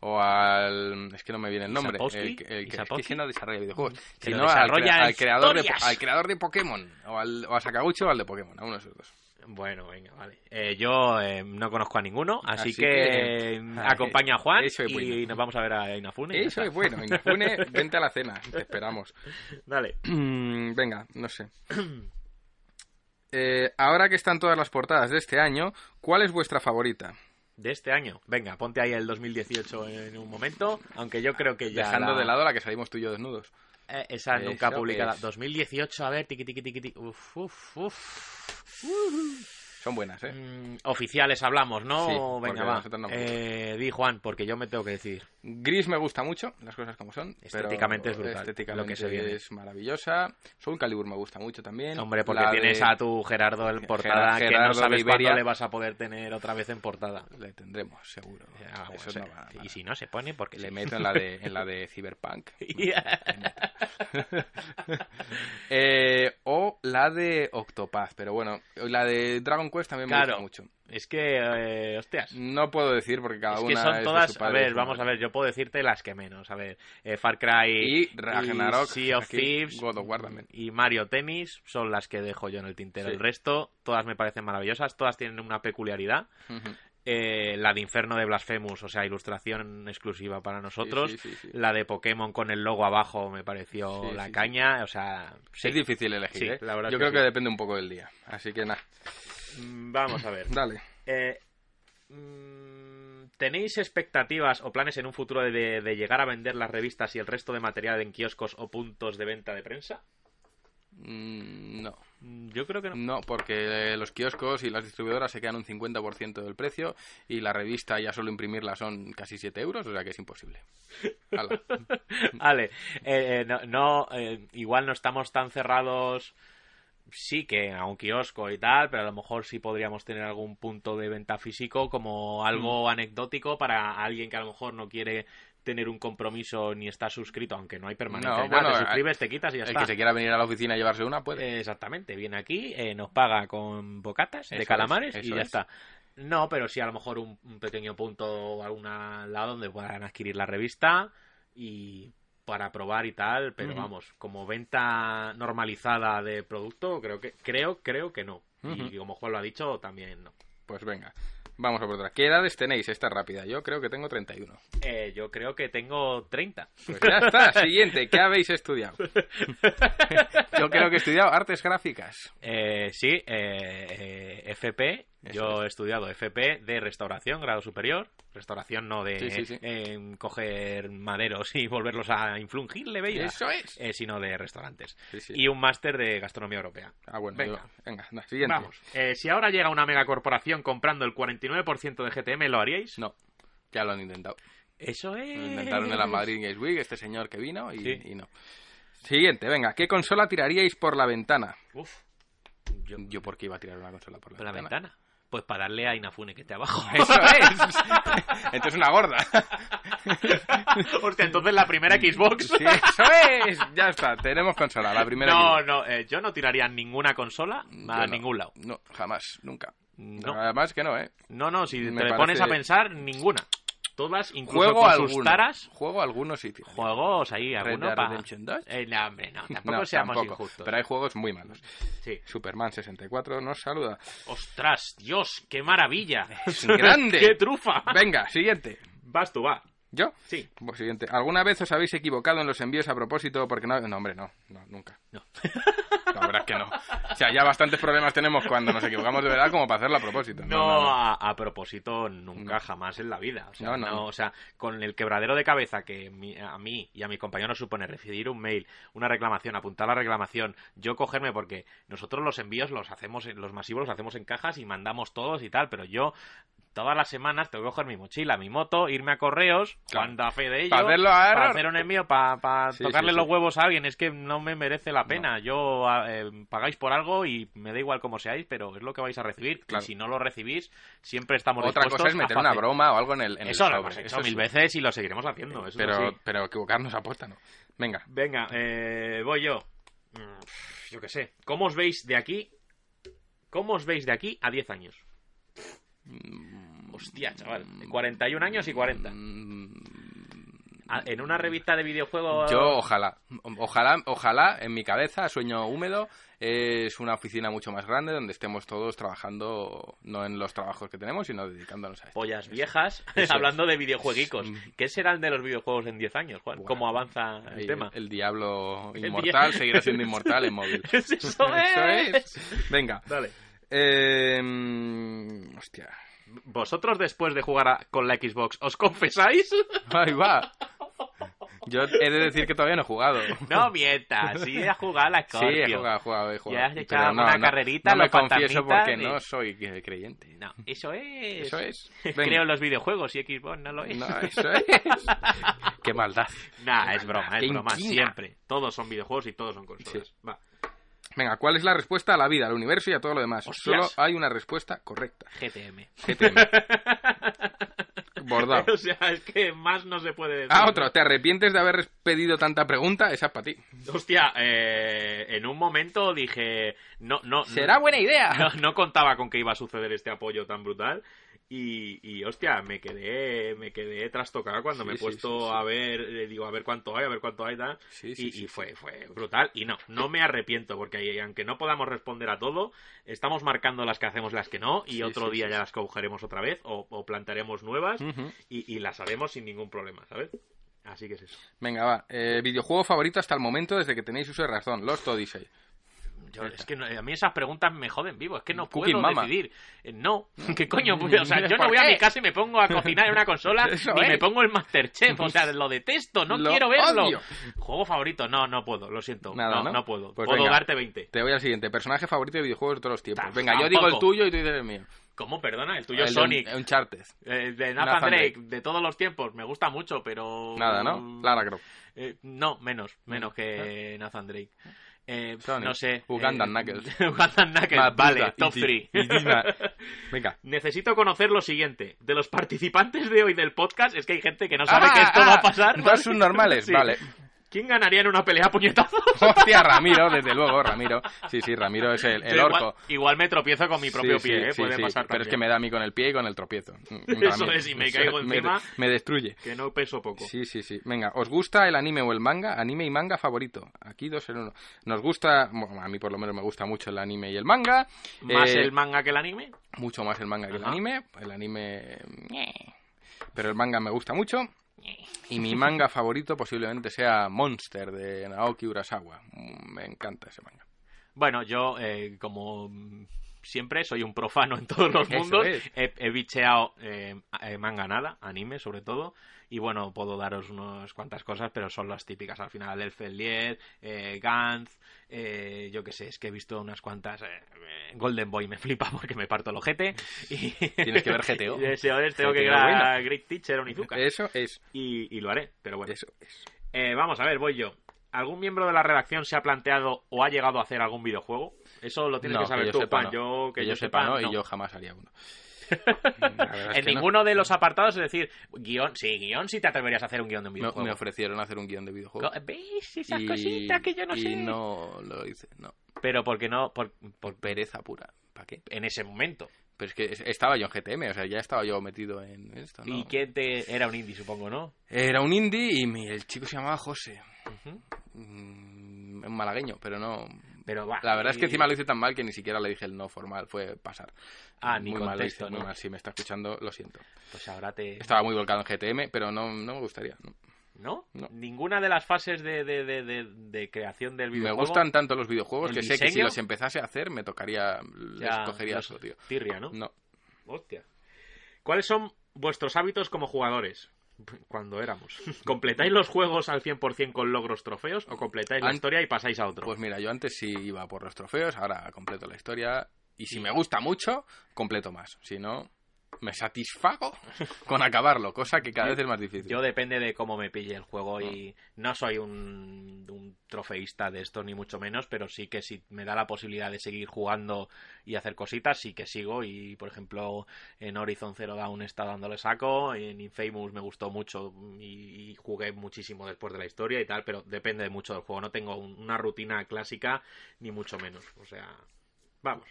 O al... Es que no me viene el nombre. El, que- el que, es que no desarrolla videojuegos. Que Si lo no, al, al creador de, al creador de Pokémon. O, al, o a Sakaguchi o al de Pokémon. A uno de esos dos. Bueno, venga, vale. Eh, yo eh, no conozco a ninguno, así, Así que, que- eh, acompaña a Juan eso es y nos vamos a ver a Inafune. Eso es bueno. Inafune, vente a la cena. Te esperamos. Dale. Mm, Venga, no sé. Eh, ahora que están todas las portadas de este año, ¿cuál es vuestra favorita? De este año. Venga, ponte ahí el 2018 en un momento, aunque yo creo que ya... Dejando la- de lado la que salimos tú y yo desnudos. Eh, esa nunca publicada. es. 2018, a ver, tiqui, tiqui, tiqui, tiqui. Uf, uf, uf. Son buenas, ¿eh? Mm, oficiales hablamos, ¿no? Sí, Venga, va. no Eh, di, Juan, porque yo me tengo que decir. Gris me gusta mucho, las cosas como son. Estéticamente es brutal, Estéticamente lo que se viene. es maravillosa. Soul Calibur me gusta mucho también. Hombre, porque La tienes de- a tu Gerardo en portada que no sabes cuándo le vas a poder tener otra vez en portada. Le tendremos, seguro. Ah, bueno, Eso o sea, no va- y si no se pone, porque Le sí. meto en la de, en la de Cyberpunk. Eh, o la de Octopath, pero bueno, la de Dragon También me Claro. gusta mucho. Es que, eh, hostias. No puedo decir porque cada es una que son es de todas, su a padre ver, vamos a ver, yo puedo decirte las que menos, a ver, eh, Far Cry Y Ragnarok, Sea of aquí, Thieves God of War también. y Mario Tennis son las que dejo yo en el tintero. Sí. El resto, todas me parecen maravillosas, todas tienen una peculiaridad. Eh, la de Inferno de Blasphemous, o sea, ilustración exclusiva para nosotros. Sí, sí, sí, sí. La de Pokémon con el logo abajo me pareció la caña, o sea. Es difícil elegir, ¿eh? la verdad Yo que creo que depende un poco del día. Así que nada, Vamos a ver. dale. Eh, mm, ¿Tenéis expectativas o planes en un futuro de, de llegar a vender las revistas y el resto de material en kioscos o puntos de venta de prensa? Mm, no. Mm, Yo creo que no. No, porque los kioscos y las distribuidoras se quedan un 50% del precio y la revista ya solo imprimirla son casi 7 euros, o sea que es imposible. Vale, eh, eh, no, no, eh, igual no estamos tan cerrados. Sí que a un kiosco y tal, pero a lo mejor sí podríamos tener algún punto de venta físico como algo anecdótico para alguien que a lo mejor no quiere tener un compromiso ni está suscrito, aunque no hay permanencia. No, bueno, te suscribes, te quitas y ya El está. que se quiera venir a la oficina y llevarse una puede. Eh, Exactamente, viene aquí, eh, nos paga con bocatas de calamares es, y ya es. está. No, pero sí a lo mejor un, un pequeño punto o algún lado donde puedan adquirir la revista y para probar y tal, pero vamos, como venta normalizada de producto, creo que creo creo que no. Y como Juan lo ha dicho, también no. Pues venga, vamos a por otra. ¿Qué edades tenéis? Esta es rápida. Yo creo que tengo 31. Eh, yo creo que tengo 30. Pues ya está, siguiente. ¿Qué habéis estudiado? Yo creo que he estudiado artes gráficas. Eh, sí, eh, eh, FP. Eso Yo he estudiado FP de restauración, grado superior. Restauración no de Sí, sí, sí. eh, coger maderos y volverlos a influngirle, bella. Eso es. Eh, sino de restaurantes. Y un máster de gastronomía europea. Ah, bueno, Venga. yo- venga, siguiente. Vamos. Eh, si ahora llega una megacorporación comprando el 49% de GTM, ¿lo haríais? No, ya lo han intentado. Eso es. Lo intentaron en la Madrid Games Week, este señor que vino y, no. Siguiente, venga, ¿qué consola tiraríais por la ventana? Uf. Yo, Yo por qué iba a tirar una consola por la, por la ventana. Pues para darle a Inafune que esté abajo. Eso es. Entonces una gorda. Hostia, entonces la primera Xbox. Sí, eso es. Ya está, tenemos consola, la primera. No, no, eh, yo no tiraría ninguna consola Yo a no. ningún lado. No, jamás, nunca. No, Además que no, ¿eh? no, no, si Me te parece- pones a pensar, ninguna. Todas, incluso Juego con alguno. sus taras, Juego algunos sitios. juegos ahí, Red alguno Dead pa- Redemption 2. Eh, no, hombre, no, tampoco No, seamos tampoco, injustos. Pero hay juegos muy malos. Sí. Superman 64 nos saluda. Ostras, Dios, qué maravilla. Es grande. ¡Qué trufa! Venga, siguiente. Vas tú, va. ¿Yo? Sí. Pues siguiente. ¿Alguna vez os habéis equivocado en los envíos a propósito? Porque no... No, hombre, no. No, nunca. No. La verdad es que no. O sea, ya bastantes problemas tenemos cuando nos equivocamos de verdad como para hacerlo a propósito. No, No, no, no. A, a propósito, nunca, jamás en la vida. O sea, No, o sea, con el quebradero de cabeza que mi- a mí y a mis compañeros supone recibir un mail, una reclamación, apuntar la reclamación, yo cogerme porque nosotros los envíos los hacemos, los masivos los hacemos en cajas y mandamos todos y tal, pero yo todas las semanas tengo que coger mi mochila, mi moto, irme a correos, Claro. cuando a fe de ello, Pa' hacerlo a para hacer un envío, para Sí, tocarle sí, los huevos a alguien, es que no me merece la pena. Yo a- eh, pagáis por algo y me da igual cómo seáis, pero es lo que vais a recibir. Claro. Y si no lo recibís, siempre estamos Otra dispuestos cosa es meter a una broma o algo en el, en el Eso lo sobre. hemos hecho Eso mil veces y lo seguiremos haciendo. eso Pero, pero equivocarnos aposta, ¿no? Venga. Venga, eh, voy yo. Mm, Yo qué sé. ¿Cómo os veis de aquí? ¿Cómo os veis de aquí a 10 años? Hostia, chaval. 41 años y 40. Ah, En una revista de videojuegos... Yo, ojalá. Ojalá, ojalá, en mi cabeza, sueño húmedo, es una oficina mucho más grande donde estemos todos trabajando, no en los trabajos que tenemos, sino dedicándonos a esto. pollas viejas Eso es. hablando de videojueguicos. Mm. ¿Qué serán de los videojuegos en 10 años, Juan? Bueno, ¿Cómo avanza el tema? el diablo El inmortal seguirá siendo inmortal en móvil. Eso es. Venga. Dale. Eh, mm, hostia. ¿Vosotros después de jugar a- con la Xbox os confesáis? Ahí va. Yo he de decir que todavía no he jugado. No mientas, sí has jugado a la Sí, Scorpio. he jugado, he jugado, he jugado. Ya has echado Pero alguna carrerita, No, me confieso porque y- no soy creyente. No, eso es. Eso es. Creo en los videojuegos y Xbox no lo es. No, eso es. Qué maldad. Nah, es broma, es broma. inquina. Siempre. Todos son videojuegos y todos son consolas. Sí. Va. Venga, ¿cuál es la respuesta a la vida, al universo y a todo lo demás? Hostias. Solo hay una respuesta correcta. GTM. GTM. Bordado. o sea, es que más no se puede decir. Ah, otro. ¿Te arrepientes de haber pedido tanta pregunta? Esa es para ti. Hostia, eh, en un momento dije. No, no. Será buena idea. No, no contaba con que iba a suceder este apoyo tan brutal. Y, y, hostia, me quedé, me quedé trastocado cuando Sí, me he puesto sí, sí. a ver, eh, digo, a ver cuánto hay, a ver cuánto hay, tal. Y, y fue, fue brutal. Y no, no me arrepiento, porque aunque no podamos responder a todo, estamos marcando las que hacemos y las que no, y otro día ya las cogeremos otra vez, o, o plantaremos nuevas, y las haremos sin ningún problema, ¿sabes? Así que es eso. Venga, va. Eh, videojuego favorito hasta el momento desde que tenéis uso de razón. Lost Odyssey. Yo, es que no- a mí esas preguntas me joden vivo, es que no Cooking puedo Mama. decidir. Eh, No, ¿qué coño? O sea, yo no ¿Por voy a mi casa y me pongo a cocinar en una consola Eso ni es. me pongo el Masterchef, o sea, lo detesto, no Lo quiero verlo. odio. Juego favorito, no, no puedo, lo siento. Nada, no, ¿no? no puedo. Pues puedo venga. darte 20. Te voy al siguiente. Personaje favorito de videojuegos de todos los tiempos. Venga, yo digo el tuyo y tú dices el mío. ¿Cómo? Perdona, el tuyo El Sonic. Un- Uncharted. Eh, de Nathan, Nathan Drake, Drake. de todos los tiempos, me gusta mucho, pero... Nada, ¿no? Lara Croft. Eh, no, menos, menos que Nathan Drake. Eh, Sonic. no sé. Ugandan eh, Knuckles. Ugandan Knuckles, vale, top Iti- 3. Idina. Venga. Necesito conocer lo siguiente. De los participantes de hoy del podcast, es que hay gente que no sabe Ah, que esto ah, va a pasar. Dos subnormales, Sí. vale. ¿Quién ganaría en una pelea a puñetazos? Hostia, Ramiro, desde luego, Ramiro. Sí, sí, Ramiro es el, orco. Igual, igual me tropiezo con mi propio Sí, pie, sí, ¿eh? sí, Puede sí, pasar Pero es que me da a mí con el pie y con el tropiezo. Mm, Eso Ramiro. es, y me caigo encima. Me destruye. Que no peso poco. Sí, sí, sí. Venga, ¿os gusta el anime o el manga? Anime y manga favorito. Aquí dos en uno. Nos gusta, bueno, a mí por lo menos me gusta mucho el anime y el manga. ¿Más Eh, el manga que el anime? Mucho más el manga que el anime. El anime... ñe. Pero el manga me gusta mucho. Y mi manga favorito posiblemente sea Monster de Naoki Urasawa. Mm, Me encanta ese manga. Bueno, yo, eh, como siempre, soy un profano en todos los Eso mundos. He, he bicheado eh, eh, manga nada, anime sobre todo. Y bueno, puedo daros unas cuantas cosas, pero son las típicas al final. El Felier, eh, Gantz, eh, yo qué sé, es que he visto unas cuantas. eh, eh, Golden Boy me flipa porque me parto el ojete. Y... Tienes que ver GTO. Y ese tengo que ir a. Great Teacher Onizuka. Eso es. Y, y lo haré, pero bueno. Eso es. Eh, vamos a ver, voy yo. ¿Algún miembro de la redacción se ha planteado o ha llegado a hacer algún videojuego? Eso lo tienes No, que saber yo tú, sepa, no. Yo, que, yo sepa, no, y yo jamás haría uno. Es en que ninguno de los apartados, es decir, guion, sí, guion, sí te atreverías a hacer un guion de un videojuego. me ofrecieron hacer un guion de videojuego. ¿Veis esas y, cositas que yo no y sé? no lo hice, no. Pero porque no, por, por- Pereza pura. ¿Para qué? en ese momento. Pero es que es- estaba yo en GTM, o sea, ya estaba yo metido en esto, ¿no? ¿Y quién te era un indie, supongo, no? Era un indie y mi- el chico se llamaba José. Ujú. Mm, un malagueño, pero no... Pero. La verdad es que encima lo hice tan mal que ni siquiera le dije el no formal, fue pasar. Ah, ni muy mal, contexto, muy ¿no? mal. Si me está escuchando, lo siento. Pues ahora te... Estaba muy volcado en GTM, pero no, no me gustaría. no. ¿No? No. Ninguna de las fases de, de, de, creación del Me videojuego. gustan tanto los videojuegos ¿El que sé que si los empezase a hacer me tocaría, les Ya, cogería los- eso, tío. Tirria, ¿no? No. Hostia. ¿Cuáles son vuestros hábitos como jugadores? Cuando éramos. ¿Completáis los juegos al 100% con logros trofeos o completáis la An- historia y pasáis a otro? Pues mira, yo antes sí iba por los trofeos, ahora completo la historia. Y si me gusta mucho, completo más. Si no, me satisfago con acabarlo, cosa que cada vez es más difícil. Yo depende de cómo me pille el juego y no soy un, un trofeísta de esto ni mucho menos, pero sí que si me da la posibilidad de seguir jugando y hacer cositas, sí que sigo y por ejemplo en Horizon Zero Dawn está dándole saco, en Infamous me gustó mucho y, y jugué muchísimo después de la historia y tal, pero depende mucho del juego, no tengo un- una rutina clásica ni mucho menos, o sea, vamos.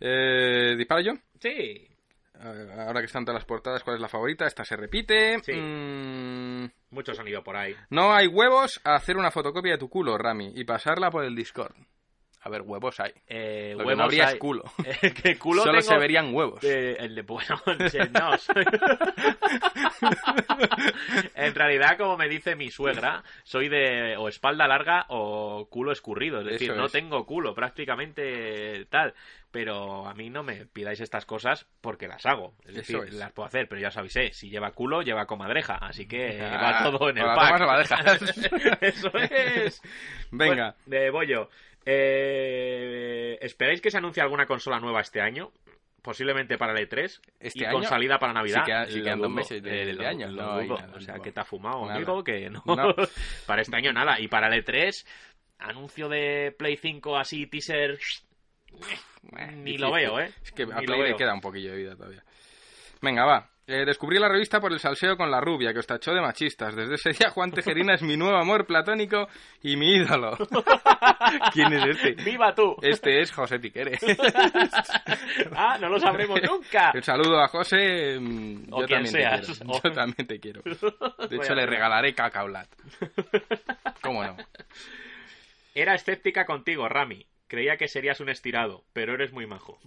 Eh, ¿Disparo yo? Sí, Eh, Ahora que están todas las portadas, ¿cuál es la favorita? Esta se repite. Sí. Mm, muchos han ido por ahí. no hay huevos a hacer una fotocopia de tu culo, Rami, y pasarla por el Discord. A ver, huevos hay. Eh, Lo que huevos no habría hay- es culo. ¿Qué culo Solo tengo? se verían huevos. Eh, el de, bueno, no. soy- en realidad, como me dice mi suegra, soy de o espalda larga o culo escurrido. Es decir, Eso no es. tengo culo, prácticamente tal. Pero a mí no me pidáis estas cosas porque las hago. Es decir, es. las puedo hacer, pero ya os avisé, si lleva culo, lleva comadreja. Así que Ah, va todo en el pack. Eso es. Venga. Bueno, de Bollo. Eh, ¿Esperáis que se anuncie alguna consola nueva este año? Posiblemente para el E3 ¿Este y año? con salida para Navidad. Sí queda- sí dos meses de- eh, de lo- año, no nada, o sea, no. que te ha fumado, Nada. amigo, que no. No. para este año nada. Y para el E3, anuncio de Play 5 así, teaser... Eh, Ni difícil. lo veo, ¿eh? Es que a Ni Play le queda un poquillo de vida todavía. Venga, va. Eh, descubrí la revista por el salseo con la rubia, que os tachó de machistas. Desde ese día, Juan Tejerina es mi nuevo amor platónico y mi ídolo. ¿Quién es este? ¡Viva tú! Este es José Tiquere. ah, no lo sabremos nunca. Un saludo a José. mm, O Yo también seas. te quiero. Yo también te quiero. De hecho, le regalaré cacaolat. ¿Cómo no? Era escéptica contigo, Rami. Creía que serías un estirado, pero eres muy majo.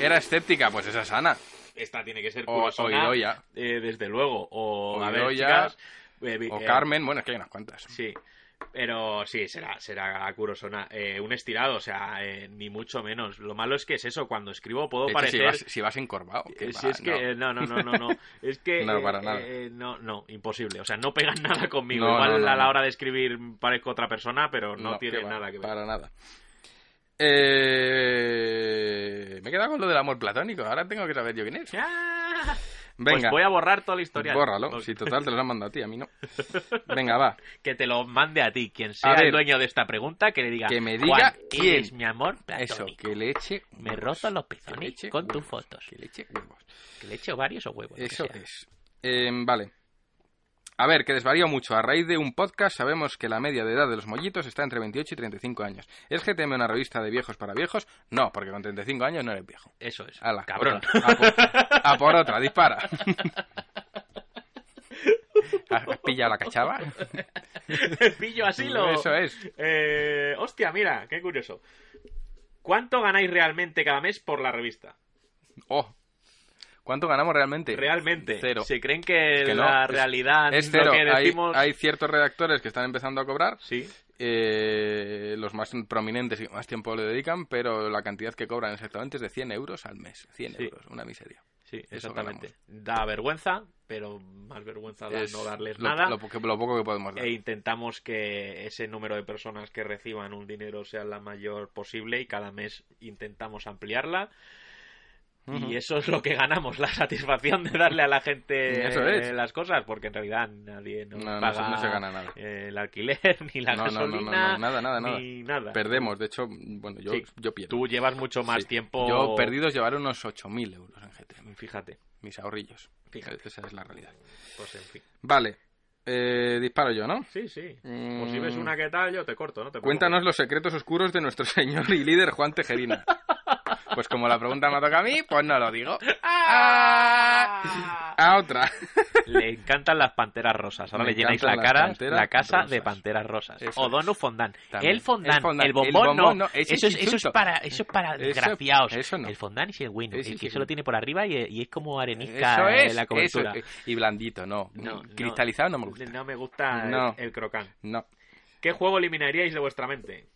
Era escéptica, pues esa es Ana. Esta tiene que ser O, eh, desde luego. O, O a ver, Idoia, chicas, eh, O eh, Carmen. Bueno, es que hay unas cuantas. Sí, pero sí, será, será Kurosona. Eh, un estirado, o sea, eh, ni mucho menos. Lo malo es que es eso, cuando escribo puedo si parecer... vas, si vas encorvado. ¿qué Eh, si es que no. no, no, no, no, Es que No, para nada. no, no, imposible. O sea, no pegan nada conmigo. No, Igual no, no, a la no. hora de escribir parezco otra persona, pero no, tiene va, nada que ver. Para nada. Eh... Me he quedado con lo del amor platónico. Ahora tengo que saber yo quién es. ¡Ah! Venga. Pues voy a borrar toda la historia. Bórralo. Si total te lo han mandado a ti, a mí no. Venga, va. Que te lo mande a ti, quien sea ver. el dueño de esta pregunta, que le diga. Que me "Juan, diga quién". eres mi amor Eso, platónico. que le eche. Me he huevos. roto los pezones con tus fotos. Que le eche huevos. Que le eche varios o huevos. Eso es. Eh, vale. A ver, que desvarío mucho. A raíz de un podcast sabemos que la media de edad de los mollitos está entre 28 y 35 años. ¿Es GTM una revista de viejos para viejos? No, porque con 35 años no eres viejo. Eso es. Ala, cabrón. A por, a por otra, dispara. ¿Has has pillado la cachava? Pillo asilo. Eso es. Eh, hostia, mira, qué curioso. ¿Cuánto ganáis realmente cada mes por la revista? Oh. ¿Cuánto ganamos realmente? Realmente. Cero. Si creen que, Que la realidad Es lo cero. que Hay- decimos... Hay, ciertos redactores que están empezando a cobrar. Sí. eh, los más prominentes y que más tiempo le dedican, pero la cantidad que cobran exactamente es de 100 euros al mes. 100 Sí. euros, una miseria. Sí, exactamente. Da vergüenza, pero más vergüenza da Es no darles lo, nada. Lo, lo poco que podemos dar. E intentamos que ese número de personas que reciban un dinero sea la mayor posible y cada mes intentamos ampliarla. Y eso es lo que ganamos, la satisfacción de darle a la gente Eso es. las cosas, porque en realidad nadie nos No, se- no se gana nada. eh, el alquiler, ni la gasolina, nada, nada, nada. ni nada. Perdemos, de hecho, bueno, yo, Sí, yo pierdo. Tú llevas mucho más Sí. tiempo. Yo perdidos llevaré unos 8.000 euros en GTM. Fíjate, Mis ahorrillos. Fíjate. Esa es la realidad. pues en fin. Vale. Eh, disparo yo, ¿no? Sí, sí. Mm. O si ves una que tal, yo te corto, ¿no? Te Cuéntanos los secretos oscuros de nuestro señor y líder Juan Tejerina. Pues como la pregunta me toca a mí, pues no lo digo. ¡Ah! A otra. Le encantan las panteras rosas. Ahora Me le llenáis la cara, la casa rosas. de panteras rosas. Eso o. Donu Fondant. El fondant, El fondant. el El bombón, no. Eso es es, eso es para, eso es para Eso- desgraciados. eso no. El fondant y el. Ese el que que eso lo no. tiene por arriba y, y es como arenisca es. la cobertura. Y blandito, no. No, Cristalizado no me gusta. No me gusta el- el crocán. No. ¿Qué juego eliminaríais de vuestra mente?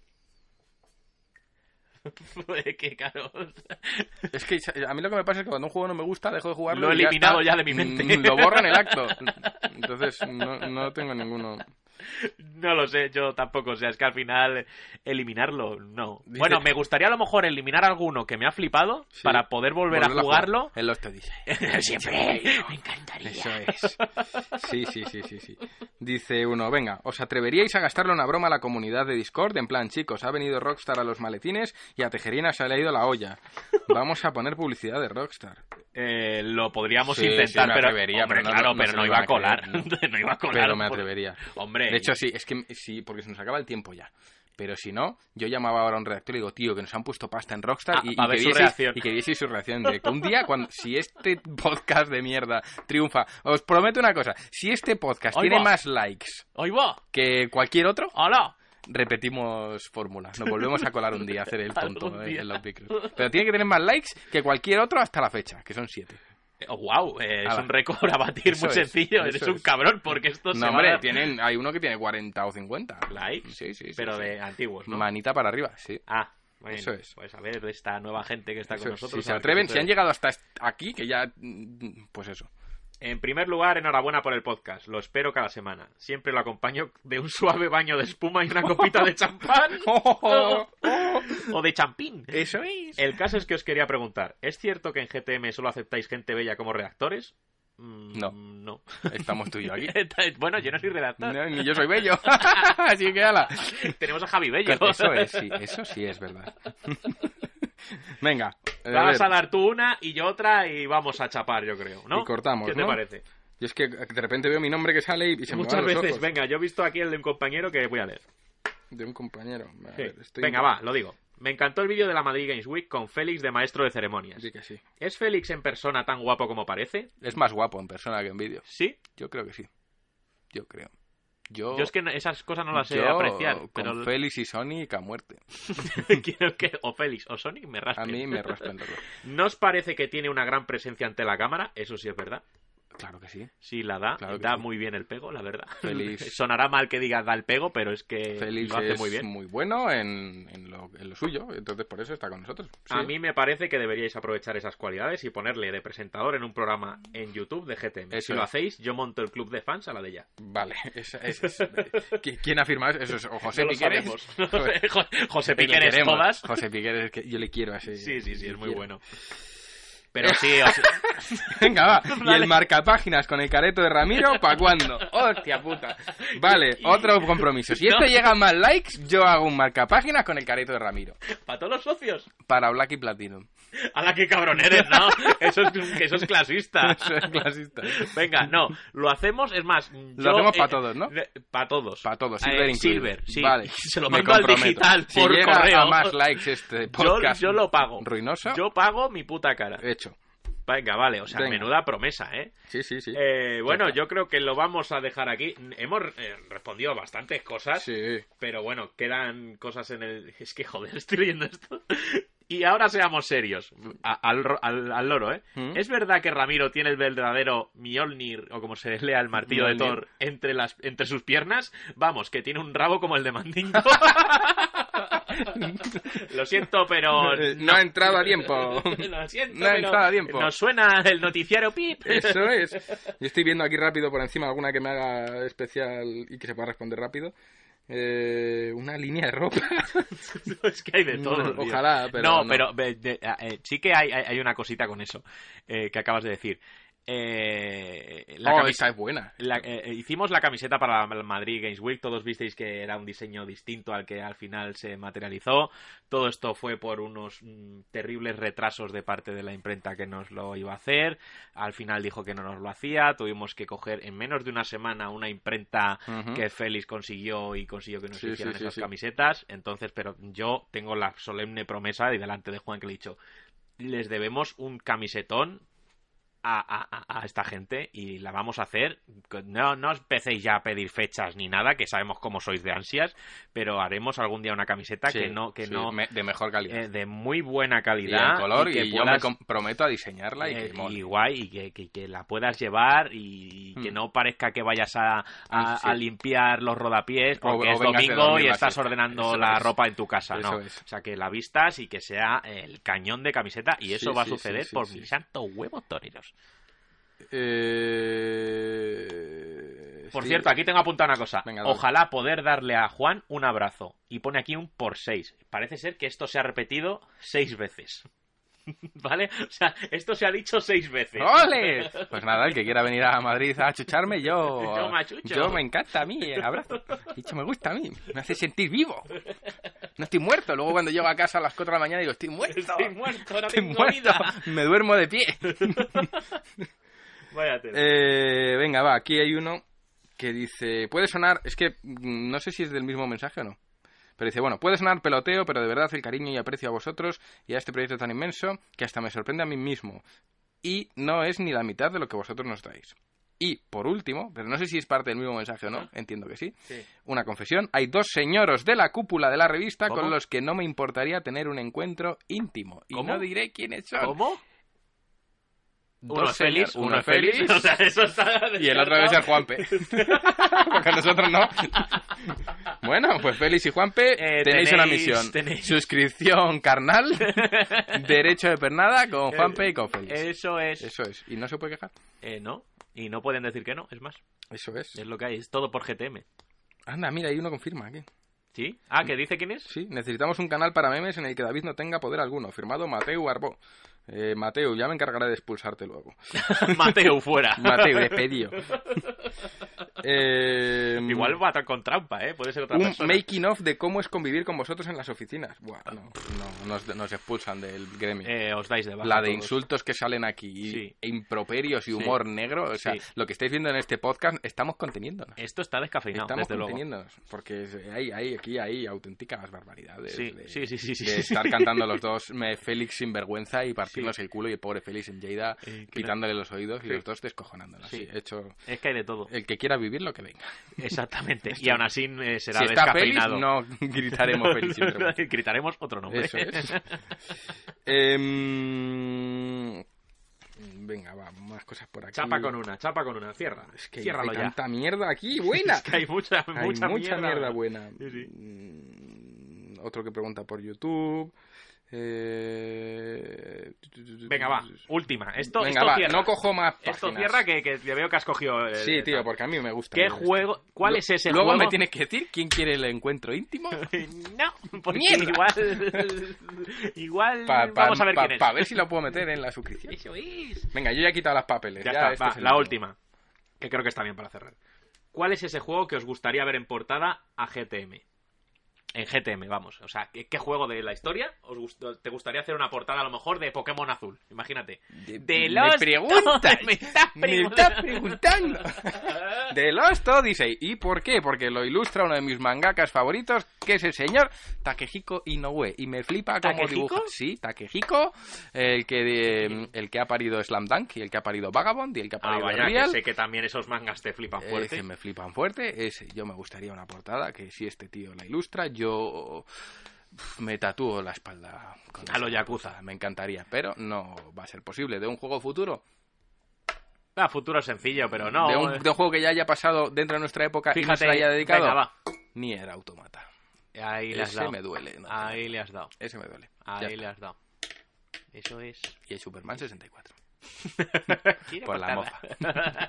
que claro. Es que a mí lo que me pasa es que cuando un juego no me gusta, dejo de jugarlo. Lo he ya eliminado está. ya de mi mente. Lo borro en el acto. Entonces, no, no tengo ninguno. No lo sé, yo tampoco. O sea, es que al final eliminarlo, no. Dice- Bueno, me gustaría a lo mejor eliminar alguno que me ha flipado Sí. para poder volver a jugarlo. jugar. En los te dice. Siempre me encantaría. Eso es. Sí, sí, sí, sí, sí. Dice uno, venga, ¿os atreveríais a gastarle una broma a la comunidad de Discord? En plan, chicos, ha venido Rockstar a los maletines y a Tejerina se le ha ido la olla. Vamos a poner publicidad de Rockstar. Eh, lo podríamos Sí, intentar, sí, me pero, atrevería, hombre, pero no- claro, no pero no lo iba a colar. creer, no iba a colar. Pero me por- atrevería. Hombre, De hecho, sí, es que sí, porque se nos acaba el tiempo ya. Pero si no, yo llamaba ahora a un redactor y digo, tío, que nos han puesto pasta en Rockstar Ah, y, que vieseis- y que vieseis su reacción en directo. Un día, cuando, si este podcast de mierda triunfa, os prometo una cosa, si este podcast tiene va. más likes que cualquier otro, ¡Hola! repetimos fórmula. Nos volvemos a colar un día, a hacer el tonto día. en los. Pero tiene que tener más likes que cualquier otro hasta la fecha, que son siete. Oh, wow, es Ala. un récord a batir muy es, sencillo. Eres es. un cabrón porque esto se No, hombre, a- tienen, hay uno que tiene 40 o 50. likes, Sí, sí, sí, pero sí. de antiguos, ¿no? Manita para arriba, sí. Ah, bueno, Eso es. Pues a ver, esta nueva gente que está con nosotros. si se atreven, si han llegado hasta aquí, que ya, mm, pues eso. En primer lugar, enhorabuena por el podcast. Lo espero cada semana. Siempre lo acompaño de un suave baño de espuma y una copita de champán. o de champín. Eso es. El caso es que os quería preguntar, ¿es cierto que en GTM solo aceptáis gente bella como redactores? Mm, No. No. Estamos tú y yo aquí. bueno, yo no soy redactor. No, ni yo soy bello. Así que ala. Tenemos a Javi Bello. Eso es, sí, eso sí es verdad. Venga. Vas a dar tú una y yo otra y vamos a chapar, yo creo, ¿no? Y cortamos, ¿Qué te parece? Y es que de repente veo mi nombre que sale y se me Muchas van los veces, ojos. venga, yo he visto aquí el de un compañero que voy a leer. De un compañero. A Sí. ver, estoy- Venga, va, lo digo. Me encantó el vídeo de la Madrid Games Week con Félix de maestro de ceremonias. Sí que sí. ¿Es Félix en persona tan guapo como parece? Es más guapo en persona que en vídeo. Sí. Yo creo que sí. Yo creo. Yo, Yo es que esas cosas no las sé apreciar. con Pero Félix y Sonic a muerte. quiero que o Félix o Sonic me A raspen. mí me dos. ¿No os parece que tiene una gran presencia ante la cámara? Eso sí es verdad. Claro que sí. Sí, la da. Claro da sí. muy bien el pego, la verdad. Félix- Sonará mal que diga da el pego, pero es que lo hace es muy bien. bueno en, en lo, en lo suyo, entonces por eso está con nosotros. Sí. A mí me parece que deberíais aprovechar esas cualidades y ponerle de presentador en un programa en YouTube de GTM. Eso si lo hacéis, yo monto el club de fans a la de ella. Vale, es- ¿Qui- ¿quién afirma eso? Eso es o José No Piqueres. José Le Piqueres todas. José Piqueres, que yo le quiero a ese. Sí, sí, sí, es muy bueno. Pero sí, o sea, Venga, va. Y el marcapáginas con el careto de Ramiro, ¿pa' cuándo? ¡Hostia puta! Vale, otro compromiso. Si esto No. llega a más likes, yo hago un marcapáginas con el careto de Ramiro. para todos los socios. Para Black y Platinum. A la que cabrón eres, ¿no? Eso es, eso es clasista. Eso es clasista. Venga, no, lo hacemos, es más... Lo hacemos pa' todos, ¿no? Para todos. Para todos, Eh, Silver incluido. Silver, sí. Vale. Se lo mando al digital Si por llega correo. a más likes este Yo, podcast yo lo pago. ruinoso, Yo pago mi puta cara. hecho. Venga, vale, o sea, Venga. menuda promesa, ¿eh? Sí, sí, sí. Eh, bueno, yo creo que lo vamos a dejar aquí. Hemos eh, respondido bastantes cosas, Sí. pero bueno, quedan cosas en el... Es que, joder, estoy leyendo esto. Y ahora seamos serios, al, al- al loro, ¿eh? ¿Mm? ¿Es verdad que Ramiro tiene el verdadero Mjolnir, o como se lea el martillo de. Thor, entre, las, entre sus piernas? Vamos, que tiene un rabo como el de Mandingo. Lo siento, pero... Eh, no ha entrado a tiempo. Lo siento, No ha pero entrado a tiempo. Nos suena el noticiario Pip. Eso es. Yo estoy viendo aquí rápido por encima alguna que me haga especial y que se pueda responder rápido. Eh, una línea de ropa. es que hay de todo. No, ojalá, pero No, no. pero de- de- eh, sí que hay, hay- hay una cosita con eso eh, que acabas de decir. Eh, la oh, esa es buena. la- eh, eh, hicimos la camiseta para Madrid Games Week, todos visteis que era un diseño distinto al que al final se materializó. Todo esto fue por unos mm, terribles retrasos de parte de la imprenta que nos lo iba a hacer. Al final dijo que no nos lo hacía. Tuvimos que coger en menos de una semana una imprenta que Félix consiguió y consiguió que nos Sí, hicieran sí, esas sí. camisetas. Entonces, pero yo tengo la solemne promesa y delante de Juan que le he dicho, les debemos un camisetón a, a- a- a esta gente y la vamos a hacer. No, no empecéis ya a pedir fechas ni nada, que sabemos cómo sois de ansias, pero haremos algún día una camiseta Sí, que no, que sí, no me- de mejor calidad. eh, de muy buena y calidad en color, y, que yo me comprometo a diseñarla y eh, que mole. y guay, y que, que- que la puedas llevar y, y que Hmm. no parezca que vayas a, a- sí. a limpiar los rodapiés porque o es domingo y estás ordenando Eso la es. ropa en tu casa, Eso ¿no? es. O sea, que la vistas y que sea el cañón de camiseta y eso va a suceder por mis santos huevos toreros. Eh, Por sí. cierto, aquí tengo apuntada una cosa. Venga. Ojalá poder darle a Juan un abrazo. Y pone aquí un por seis. Parece ser que esto se ha repetido seis veces. ¿Vale? O sea, esto se ha dicho seis veces. ¡Ole! Pues nada, el que quiera venir a Madrid a chucharme, yo. Yo me achucho. Yo me encanta a mí, el abrazo. Dicho, me gusta a mí. Me hace sentir vivo. No estoy muerto. Luego cuando llego a casa a las 4 de la mañana digo, estoy muerto. Estoy muerto, no Estoy tengo muerto. vida. Me duermo de pie. Vaya. Eh, venga, va, aquí hay uno que dice, puede sonar, es que mm, no sé si es del mismo mensaje o no. Pero dice, bueno, puede sonar peloteo, pero de verdad el cariño y aprecio a vosotros y a este proyecto tan inmenso que hasta me sorprende a mí mismo. Y no es ni la mitad de lo que vosotros nos dais. Y, por último, pero no sé si es parte del mismo mensaje o no, entiendo que sí, Sí. una confesión. Hay dos señoros de la cúpula de la revista ¿Cómo? con los que no me importaría tener un encuentro íntimo. Y ¿Cómo? no diré quiénes son. ¿Cómo? Dos Uno es señor- uno es feliz. O sea, eso está Y el otro debe ser Juanpe. Porque nosotros no. Bueno, pues Félix y Juanpe, Eh, tenéis, una misión. tenéis- Suscripción carnal, derecho de pernada con Juanpe y con Félix. Eso es. Eso es. ¿Y no se puede quejar? Eh, no. Y no pueden decir que no, es más. Eso es. Es lo que hay, es todo por GTM. Anda, mira, hay uno confirma aquí. ¿Sí? Ah, ¿que dice quién es? Sí, necesitamos un canal para memes en el que David no tenga poder alguno. Firmado Mateo Arbó. Eh, Mateo, ya me encargaré de expulsarte luego. Mateo fuera. Mateo, despedido. Eh, Igual va con trampa, ¿eh? Puede ser otra un persona. making of de cómo es convivir con vosotros en las oficinas. Buah, no, no, nos, nos expulsan del gremio. Eh, os dais de baja la de todos. insultos que salen aquí y- Sí. e improperios y humor negro, o sea, Sí. lo que estáis viendo en este podcast, estamos conteniéndonos. Esto está descafeinado, Estamos desde luego. conteniéndonos, porque hay, hay, aquí hay auténticas barbaridades. Sí, de, sí, sí, sí, sí, de estar cantando los dos me, Félix sin vergüenza y el culo y el pobre Félix en Lleida Eh, que quitándole los oídos y los dos descojonándonos. Sí. Hecho, Es que hay de todo. el que quiera vivir lo que venga. Exactamente. Y aún así eh, será si Félix, descafeinado. no gritaremos Félix. Gritaremos otro nombre. Eso es. Em, Venga, va, más cosas por aquí. Chapa con una, chapa con una. Cierra. Es que Ciérralo hay ya. tanta mierda aquí, buena. Es que hay mucha, Hay mucha, mucha, mierda. buena. buena. Sí, sí. Mm, Otro que pregunta por YouTube. Eh... Venga, va. Última. Esto, Venga, esto va, cierra. no cojo más Esto cierra que, que veo que has cogido. Sí, tío, porque a mí me gusta. ¿Qué me gusta. juego? ¿Cuál es ese Luego juego? me tienes que decir quién quiere el encuentro íntimo. No, porque Mierda. igual. igual. Para vamos a ver quién es. ver si lo puedo meter en la suscripción. Eso es. Venga, yo ya he quitado las papeles. Ya, ya está, este va, es la última. Que creo que está bien para cerrar. ¿Cuál es ese juego que os gustaría ver en portada a GTM? En GTM, vamos. O sea, ¿qué, qué juego de la historia os gust- te gustaría hacer una portada a lo mejor de Pokémon Azul? Imagínate. De- De me los preguntas, me estás me preguntando. estás preguntando. De Lost Odyssey. ¿Y por qué? Porque lo ilustra uno de mis mangakas favoritos, que es el señor Takehiko Inoue. Y me flipa cómo dibuja. Sí, Takehiko, el que, de- el que ha parido Slam Dunk y el que ha parido Vagabond y el que ha Ah, parido vaya, que Real. sé que también esos mangas te flipan Eh, fuerte. que me flipan fuerte. Es, yo me gustaría una portada que si este tío la ilustra, yo me tatúo la espalda. con A lo Yakuza. Me encantaría, pero no va a ser posible. De un juego futuro, Ah, futuro sencillo, pero no. de, un, eh, de un juego que ya haya pasado dentro de nuestra época y no Fíjate, se le haya dedicado, venga, va. ni era automata. Ahí le has Ese dado. me duele. no, Ahí le has dado. Ese me duele. Ahí le has dado. Eso es. Y el Superman 64. Por la mofa.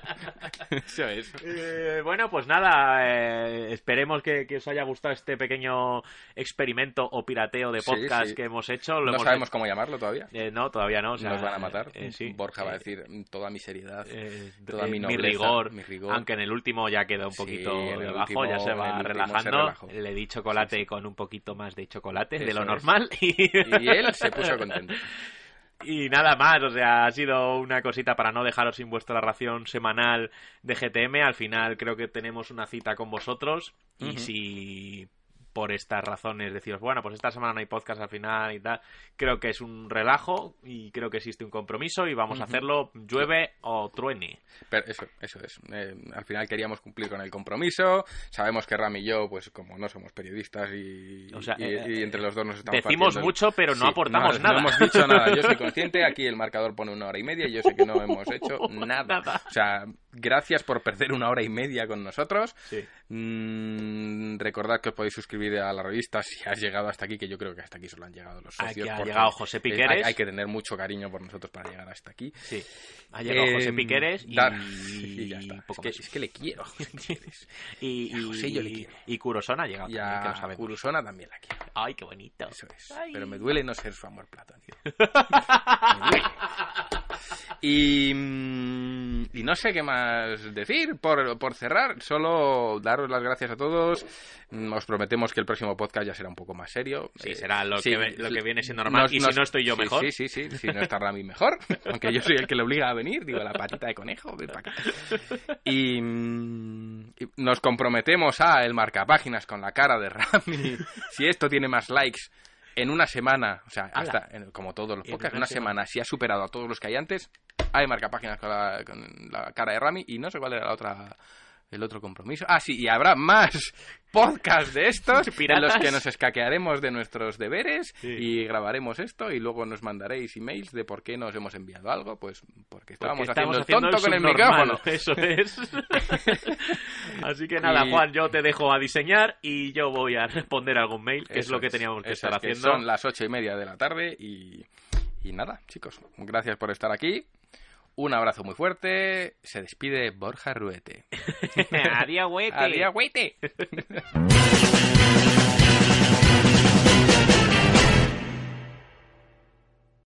Eso es. Eh, bueno, pues nada, eh, esperemos que, que os haya gustado este pequeño experimento o pirateo de podcast sí. que hemos hecho. Lo No hemos sabemos hecho- cómo llamarlo todavía. Eh, no, todavía no. o sea, Nos van a matar. eh, sí. Borja va a decir "Mm, toda mi seriedad. eh, toda eh, mi rigor, mi rigor. aunque en el último ya queda un poquito en el debajo, último- ya se va se relajando. Le di chocolate con un poquito más de chocolate de lo es. normal. Y... Y él se puso contento. Y nada más, o sea, ha sido una cosita para no dejaros sin vuestra ración semanal de GTM. Al final creo que tenemos una cita con vosotros y si por estas razones deciros, bueno, pues esta semana no hay podcast al final y tal. Creo que es un relajo y creo que existe un compromiso y vamos a hacerlo llueve o truene. Pero eso, eso es. Eh, al final queríamos cumplir con el compromiso. Sabemos que Ram y yo, pues como no somos periodistas y, O sea, y- eh, y entre los dos nos estamos decimos partiendo mucho, pero no Sí, aportamos nada. No hemos dicho nada. Yo soy consciente. Aquí el marcador pone una hora y media y yo sé que no hemos hecho nada. Nada. O sea, gracias por perder una hora y media con nosotros. Sí. Mm, recordad que os podéis suscribir a la revista si has llegado hasta aquí, que yo creo que hasta aquí solo han llegado los Aquí socios. ha llegado José Piqueres. hay, hay que tener mucho cariño por nosotros para llegar hasta aquí. Sí. Ha llegado José Eh, Piqueres y, dar- y ya está. Es que, es que le quiero. y, a José yo le y, quiero. y Kurosona ha llegado Y también, que lo sabemos. También la quiero. Ay, qué bonito. Eso es. Ay. Pero me duele no ser su amor platónico. Me duele. Y, mm, y no sé qué más decir. Por, por cerrar, solo daros las gracias a todos. Os prometemos que el próximo podcast ya será un poco más serio. Sí, Eh, será lo, sí, que, ve- lo que viene siendo normal. y si no estoy yo sí, mejor. Sí, sí, sí. Si no está Rami mejor. Aunque yo soy el que le obliga a venir. Digo, la patita de conejo, ven para acá. Y, y nos comprometemos a el marcapáginas con la cara de Rami. Si esto tiene más likes en una semana, o sea, hasta en- como todos los En podcasts, una una semana, si ha superado a todos los que hay antes, hay marcapáginas con la, con la cara de Rami y no sé cuál era la otra el otro compromiso. Ah, sí, y habrá más podcasts de estos en los que nos escaquearemos de nuestros deberes Sí. y grabaremos esto y luego nos mandaréis emails de por qué nos hemos enviado algo, pues porque estábamos Porque haciendo el haciendo tonto con el micrófono. Eso es. Así que nada, Y- Juan, yo te dejo a diseñar y yo voy a responder algún mail, que es lo que teníamos que estar es, haciendo. son las ocho y media de la tarde y, y nada, chicos, gracias por estar aquí. Un abrazo muy fuerte. Se despide Borja Ruete. Adiós, güete. Adiós, güete.